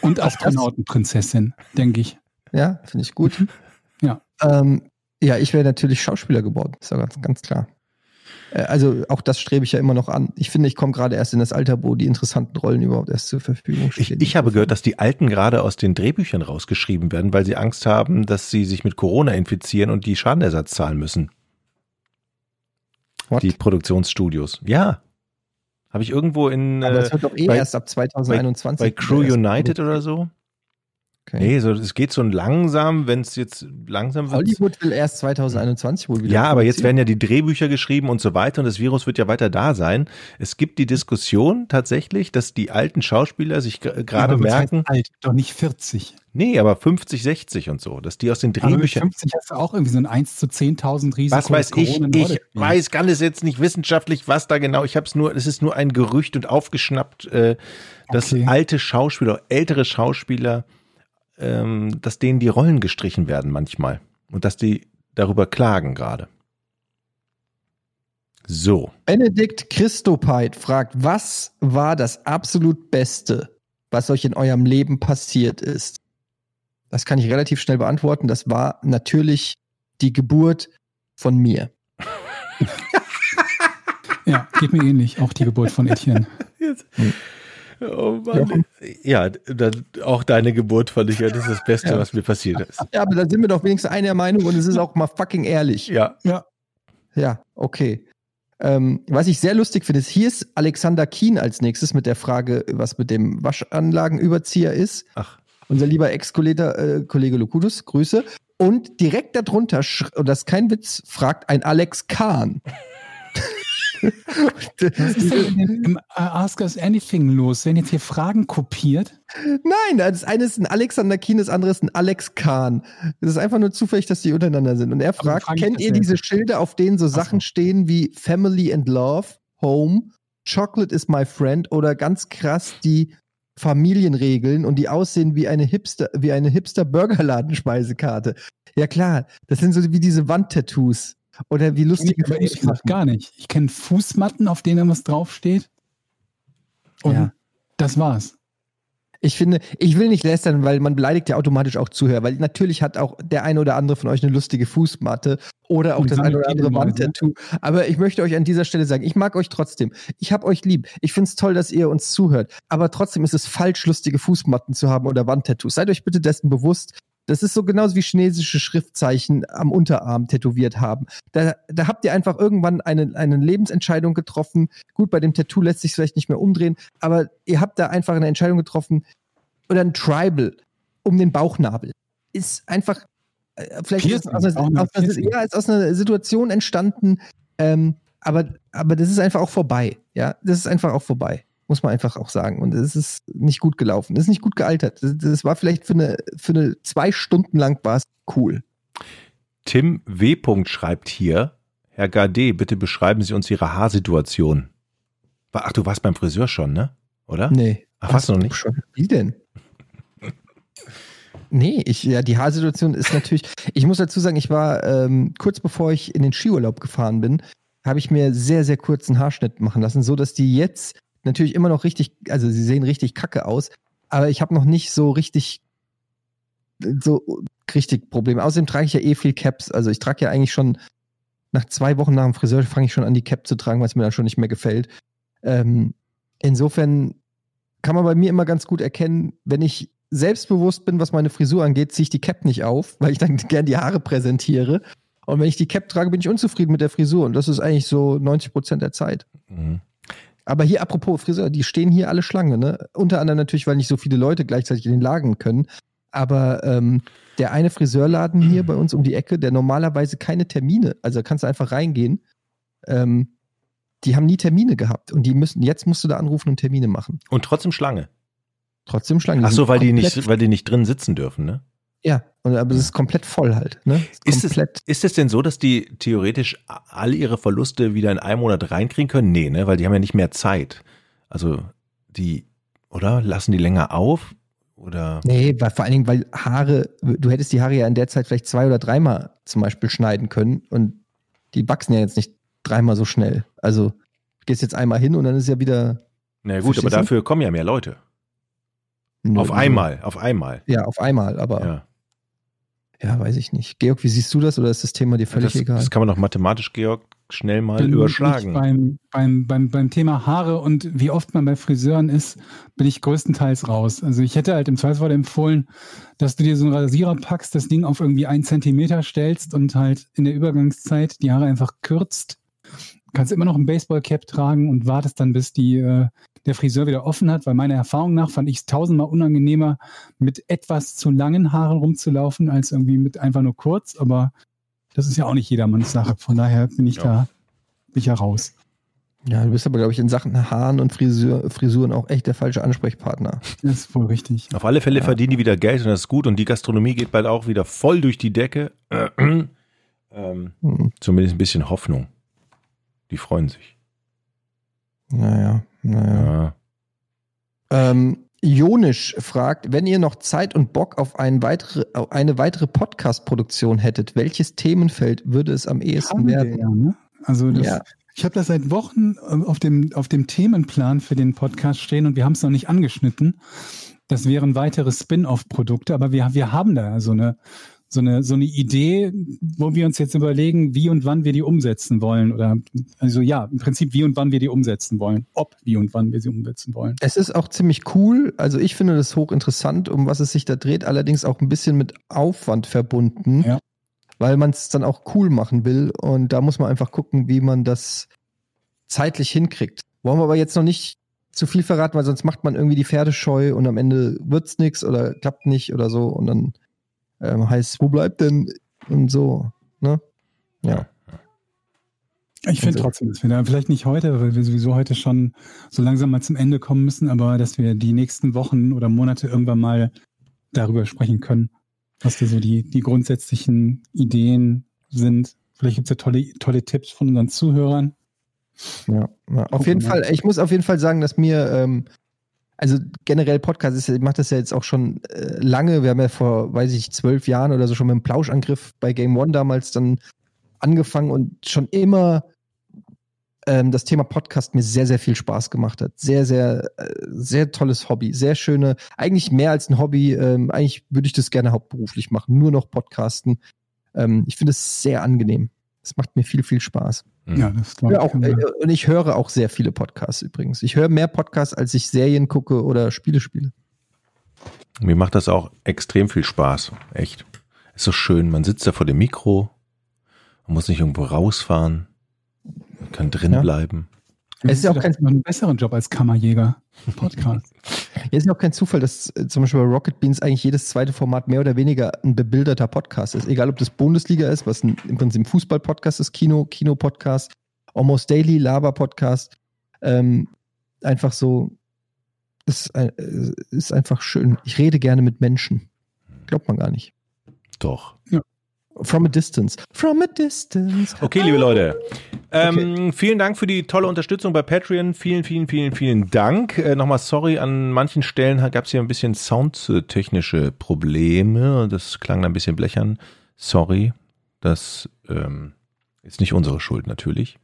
Speaker 4: und Astronautenprinzessin, denke ich.
Speaker 2: Ja, finde ich gut.
Speaker 4: Ja.
Speaker 2: Ähm, ja, ich wäre natürlich Schauspieler geworden, ist ja ganz, ganz klar. Äh, Also auch das strebe ich ja immer noch an. Ich finde, ich komme gerade erst in das Alter, wo die interessanten Rollen überhaupt erst zur Verfügung
Speaker 1: Ich,
Speaker 2: stehen.
Speaker 1: ich habe gehört, dass die Alten gerade aus den Drehbüchern rausgeschrieben werden, weil sie Angst haben, dass sie sich mit Corona infizieren und die Schadenersatz zahlen müssen.
Speaker 2: What?
Speaker 1: Die Produktionsstudios. Ja. Habe ich irgendwo in
Speaker 2: Aber
Speaker 1: äh,
Speaker 2: es wird doch eh
Speaker 1: bei-
Speaker 2: erst ab 2021.
Speaker 1: bei Crew United oder so.
Speaker 2: Okay.
Speaker 1: Nee, so, es geht so langsam, wenn es jetzt langsam wird.
Speaker 2: Hollywood will erst 2021 wohl wieder.
Speaker 1: Ja, aber jetzt werden ja die Drehbücher geschrieben und so weiter und das Virus wird ja weiter da sein. Es gibt die Diskussion tatsächlich, dass die alten Schauspieler sich gerade
Speaker 4: Aber was
Speaker 1: merken,
Speaker 4: heißt Alt, doch nicht 40.
Speaker 1: nee, aber 50, 60 und so, dass die aus den
Speaker 4: Aber
Speaker 1: Drehbüchern
Speaker 4: 50 hast du auch irgendwie so ein 1 zu 10.000 Risiko.
Speaker 1: Was weiß ich? Ich weiß, kann es jetzt nicht wissenschaftlich, was da genau. Ich habe es nur, es ist nur ein Gerücht und aufgeschnappt, äh, dass
Speaker 4: Okay.
Speaker 1: alte Schauspieler, ältere Schauspieler, ähm, dass denen die Rollen gestrichen werden manchmal und dass die darüber klagen gerade. So,
Speaker 2: Benedikt Christopeit fragt, was war das absolut Beste, was euch in eurem Leben passiert ist? Das kann ich relativ schnell beantworten. Das war natürlich die Geburt von mir.
Speaker 4: Ja, geht mir ähnlich. Auch die Geburt von Etienne.
Speaker 1: Oh Mann. ja, da, auch deine Geburt fand ich ja, das ist das Beste,
Speaker 2: Ja.
Speaker 1: was mir passiert ist.
Speaker 2: Ja, aber da sind wir doch wenigstens einer Meinung und es ist auch mal fucking ehrlich.
Speaker 1: Ja,
Speaker 4: Ja.
Speaker 2: Ja, okay. Ähm, was ich sehr lustig finde, ist, hier ist Alexander Kien als nächstes mit der Frage, was mit dem Waschanlagenüberzieher ist.
Speaker 1: Ach,
Speaker 2: Unser lieber Ex-Kollege äh, Kollege Lokutus, Grüße. Und direkt darunter, und das ist kein Witz, fragt ein Alex Kahn.
Speaker 4: Was ist denn im, im Ask Us Anything los? Werden jetzt hier Fragen kopiert?
Speaker 2: Nein, das eine ist ein Alexander Kien, das andere ist ein Alex Kahn. Das ist einfach nur zufällig, dass die untereinander sind. Und er fragt, kennt ihr diese Schilder, auf denen so. Sachen stehen wie Family and Love, Home, Chocolate is my friend oder ganz krass die Familienregeln und die aussehen wie eine Hipster, wie eine Hipster Burgerladen-Speisekarte. Ja klar, das sind so wie diese Wandtattoos. Oder wie lustige
Speaker 4: aber ehrlich gesagt gar nicht. Ich kenne Fußmatten, auf denen was draufsteht. Und
Speaker 2: Ja.
Speaker 4: das war's.
Speaker 2: Ich finde, ich will nicht lästern, weil man beleidigt ja automatisch auch Zuhörer, weil natürlich hat auch der eine oder andere von euch eine lustige Fußmatte oder auch
Speaker 4: Und
Speaker 2: das eine oder andere Wandtattoo. Aber ich möchte euch an dieser Stelle sagen, ich mag euch trotzdem. Ich hab euch lieb. Ich find's toll, dass ihr uns zuhört. Aber trotzdem ist es falsch, lustige Fußmatten zu haben oder Wandtattoos. Seid euch bitte dessen bewusst. Das ist so genauso wie chinesische Schriftzeichen am Unterarm tätowiert haben. Da, da habt ihr einfach irgendwann eine, eine Lebensentscheidung getroffen. Gut, bei dem Tattoo lässt sich vielleicht nicht mehr umdrehen, aber ihr habt da einfach eine Entscheidung getroffen oder ein Tribal um den Bauchnabel. Ist einfach, äh, vielleicht ist es aus einer, aus einer, ja, ist aus einer Situation entstanden, ähm, aber, aber das ist einfach auch vorbei. Ja, das ist einfach auch vorbei. Muss man einfach auch sagen. Und es ist nicht gut gelaufen. Es ist nicht gut gealtert. Das, das war vielleicht für eine, für eine zwei Stunden lang war es cool.
Speaker 1: Tim W. schreibt hier, Herr Gade, bitte beschreiben Sie uns Ihre Haarsituation. Ach, du warst beim Friseur schon, ne? Oder?
Speaker 2: Nee.
Speaker 1: Ach, warst du noch nicht?
Speaker 2: Schon. Wie denn? Nee, ich, ja, die Haarsituation ist natürlich. Ich muss dazu sagen, ich war ähm, kurz bevor ich in den Skiurlaub gefahren bin, habe ich mir sehr, sehr kurzen Haarschnitt machen lassen, so dass die jetzt natürlich immer noch richtig, also sie sehen richtig kacke aus, aber ich habe noch nicht so richtig, so richtig Probleme. Außerdem trage ich ja eh viel Caps. Also ich trage ja eigentlich schon nach zwei Wochen nach dem Friseur fange ich schon an, die Cap zu tragen, weil es mir dann schon nicht mehr gefällt. Ähm, insofern kann man bei mir immer ganz gut erkennen, wenn ich selbstbewusst bin, was meine Frisur angeht, ziehe ich die Cap nicht auf, weil ich dann gern die Haare präsentiere. Und wenn ich die Cap trage, bin ich unzufrieden mit der Frisur. Und das ist eigentlich so 90 Prozent der Zeit.
Speaker 1: Mhm.
Speaker 2: Aber hier, apropos Friseur, die stehen hier alle Schlange, ne? Unter anderem natürlich, weil nicht so viele Leute gleichzeitig in den Lagen können. Aber ähm, der eine Friseurladen hier bei uns um die Ecke, der normalerweise keine Termine, also da kannst du einfach reingehen, ähm, die haben nie Termine gehabt. Und die müssen, jetzt musst du da anrufen und Termine machen.
Speaker 1: Und trotzdem Schlange.
Speaker 2: Trotzdem Schlange.
Speaker 1: Ach so, weil die nicht, weil die nicht drin sitzen dürfen, ne?
Speaker 2: Ja, und, aber es ist komplett voll halt. Ne?
Speaker 1: Ist es,
Speaker 2: komplett.
Speaker 1: ist es denn so, dass die theoretisch alle ihre Verluste wieder in einem Monat reinkriegen können? Nee, ne? Weil die haben ja nicht mehr Zeit. Also die, oder? Lassen die länger auf? Oder?
Speaker 2: Nee, weil, vor allen Dingen, weil Haare, du hättest die Haare ja in der Zeit vielleicht zwei oder dreimal zum Beispiel schneiden können und die wachsen ja jetzt nicht dreimal so schnell. Also du gehst jetzt einmal hin und dann ist ja wieder
Speaker 1: Na gut, aber dafür kommen ja mehr Leute.
Speaker 2: Nö,
Speaker 1: Auf einmal, auf einmal.
Speaker 2: Ja, auf einmal, aber ja.
Speaker 1: Ja.
Speaker 2: weiß ich nicht. Georg, wie siehst du das oder ist das Thema dir völlig
Speaker 1: Das,
Speaker 2: egal?
Speaker 1: das kann man doch mathematisch, Georg, schnell mal
Speaker 4: bin
Speaker 1: überschlagen.
Speaker 4: ich Beim, beim, beim, beim Thema Haare und wie oft man bei Friseuren ist, bin ich größtenteils raus. Also ich hätte halt im Zweifelsfall empfohlen, dass du dir so einen Rasierer packst, das Ding auf irgendwie einen Zentimeter stellst und halt in der Übergangszeit die Haare einfach kürzt. Kannst immer noch ein Baseballcap tragen und wartest dann, bis die, äh, der Friseur wieder offen hat, weil meiner Erfahrung nach fand ich es tausendmal unangenehmer, mit etwas zu langen Haaren rumzulaufen, als irgendwie mit einfach nur kurz, aber das ist ja auch nicht jedermanns Sache. Von daher bin ich
Speaker 1: Ja.
Speaker 4: da, bin ich ja raus.
Speaker 2: Ja, du bist aber, glaube ich, in Sachen Haaren und Frisur, Frisuren auch echt der falsche Ansprechpartner.
Speaker 4: Das ist wohl richtig.
Speaker 1: Auf alle Fälle
Speaker 2: Ja.
Speaker 1: verdienen die wieder Geld und das ist gut und die Gastronomie geht bald auch wieder voll durch die Decke. ähm,
Speaker 2: Hm.
Speaker 1: zumindest ein bisschen Hoffnung. Die freuen sich.
Speaker 2: Naja, naja.
Speaker 1: Ja.
Speaker 2: Ähm, Jonisch fragt, wenn ihr noch Zeit und Bock auf weitere, auf eine weitere Podcast-Produktion hättet, welches Themenfeld würde es am ehesten
Speaker 4: Haben
Speaker 2: werden?
Speaker 4: ja, ne? Also das,
Speaker 2: Ja.
Speaker 4: ich habe das seit Wochen ähm, auf dem, auf dem Themenplan für den Podcast stehen und wir haben es noch nicht angeschnitten. Das wären weitere Spin-off-Produkte, aber wir, wir haben da so eine, so, eine, so eine Idee, wo wir uns jetzt überlegen, wie und wann wir die umsetzen wollen. Oder also ja, im Prinzip wie und wann wir die umsetzen wollen. Ob, wie und wann wir sie umsetzen wollen.
Speaker 2: Es ist auch ziemlich cool. Also ich finde das hochinteressant, um was es sich da dreht, allerdings auch ein bisschen mit Aufwand verbunden.
Speaker 4: Ja.
Speaker 2: weil man es dann auch cool machen will. Und da muss man einfach gucken, wie man das zeitlich hinkriegt. Wollen wir aber jetzt noch nicht zu viel verraten, weil sonst macht man irgendwie die Pferde scheu und am Ende wird's nix oder klappt nicht oder so und dann ähm, heißt, wo bleibt denn und so, ne? Ja.
Speaker 4: Ich finde
Speaker 2: Also-
Speaker 4: trotzdem, dass wir da vielleicht nicht heute, weil wir sowieso heute schon so langsam mal zum Ende kommen müssen, aber dass wir die nächsten Wochen oder Monate irgendwann mal darüber sprechen können, was da so die, die grundsätzlichen Ideen sind. Vielleicht gibt's ja tolle, tolle Tipps von unseren Zuhörern.
Speaker 2: Ja, ja. auf jeden. Fall. Ich muss auf jeden Fall sagen, dass mir, ähm, also generell Podcast ist, ich mache das ja jetzt auch schon äh, lange. Wir haben ja vor, weiß ich, zwölf Jahren oder so schon mit dem Plauschangriff bei Game One damals dann angefangen und schon immer ähm, das Thema Podcast mir sehr, sehr viel Spaß gemacht hat. Sehr, sehr, äh, sehr tolles Hobby. Sehr schöne, eigentlich mehr als ein Hobby. Ähm, eigentlich würde ich das gerne hauptberuflich machen. Nur noch Podcasten. Ähm, ich finde es sehr angenehm. Es macht mir viel, viel Spaß.
Speaker 1: Mhm.
Speaker 4: Ja, das glaube ich.
Speaker 2: auch, äh, und ich höre auch sehr viele Podcasts übrigens. Ich höre mehr Podcasts, als ich Serien gucke oder Spiele spiele.
Speaker 1: Mir macht das auch extrem viel Spaß. Echt. Ist so schön. Man sitzt da vor dem Mikro. Man muss nicht irgendwo rausfahren. Man kann drin
Speaker 2: Ja.
Speaker 1: bleiben.
Speaker 2: Es ist ja auch
Speaker 4: Das
Speaker 2: kein-
Speaker 4: einen besseren Job als Kammerjäger. Podcast.
Speaker 2: Hier ist ja auch kein Zufall, dass zum Beispiel bei Rocket Beans eigentlich jedes zweite Format mehr oder weniger ein bebilderter Podcast ist. Egal, ob das Bundesliga ist, was ein, im Prinzip ein Fußball-Podcast ist, Kino, Kino-Podcast, Almost Daily, Laber-Podcast. Ähm, einfach so, ist, ein- äh, ist einfach schön. Ich rede gerne mit Menschen. Glaubt man gar nicht.
Speaker 1: Doch.
Speaker 2: From a distance. From a distance.
Speaker 1: Okay, liebe Leute. Ähm, Vielen Dank für die tolle Unterstützung bei Patreon. Vielen, vielen, vielen, vielen Dank. Äh, Nochmal sorry, an manchen Stellen gab es hier ein bisschen soundtechnische Probleme. Das klang ein bisschen blechern. Sorry. Das ähm, ist nicht unsere Schuld natürlich.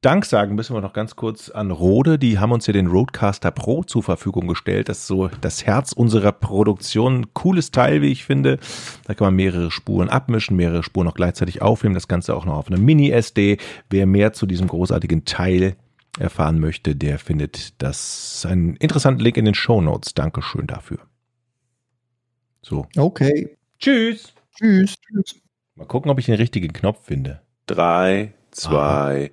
Speaker 1: Dank sagen müssen wir noch ganz kurz an Rode. Die haben uns ja den Roadcaster Pro zur Verfügung gestellt. Das ist so das Herz unserer Produktion. Cooles Teil, wie ich finde. Da kann man mehrere Spuren abmischen, mehrere Spuren auch gleichzeitig aufnehmen. Das Ganze auch noch auf einem Mini-SD. Wer mehr zu diesem großartigen Teil erfahren möchte, der findet das einen interessanten Link in den Show Notes. Dankeschön dafür. So.
Speaker 2: Okay.
Speaker 1: Tschüss.
Speaker 2: Tschüss.
Speaker 1: Mal gucken, ob ich den richtigen Knopf finde. Drei, zwei,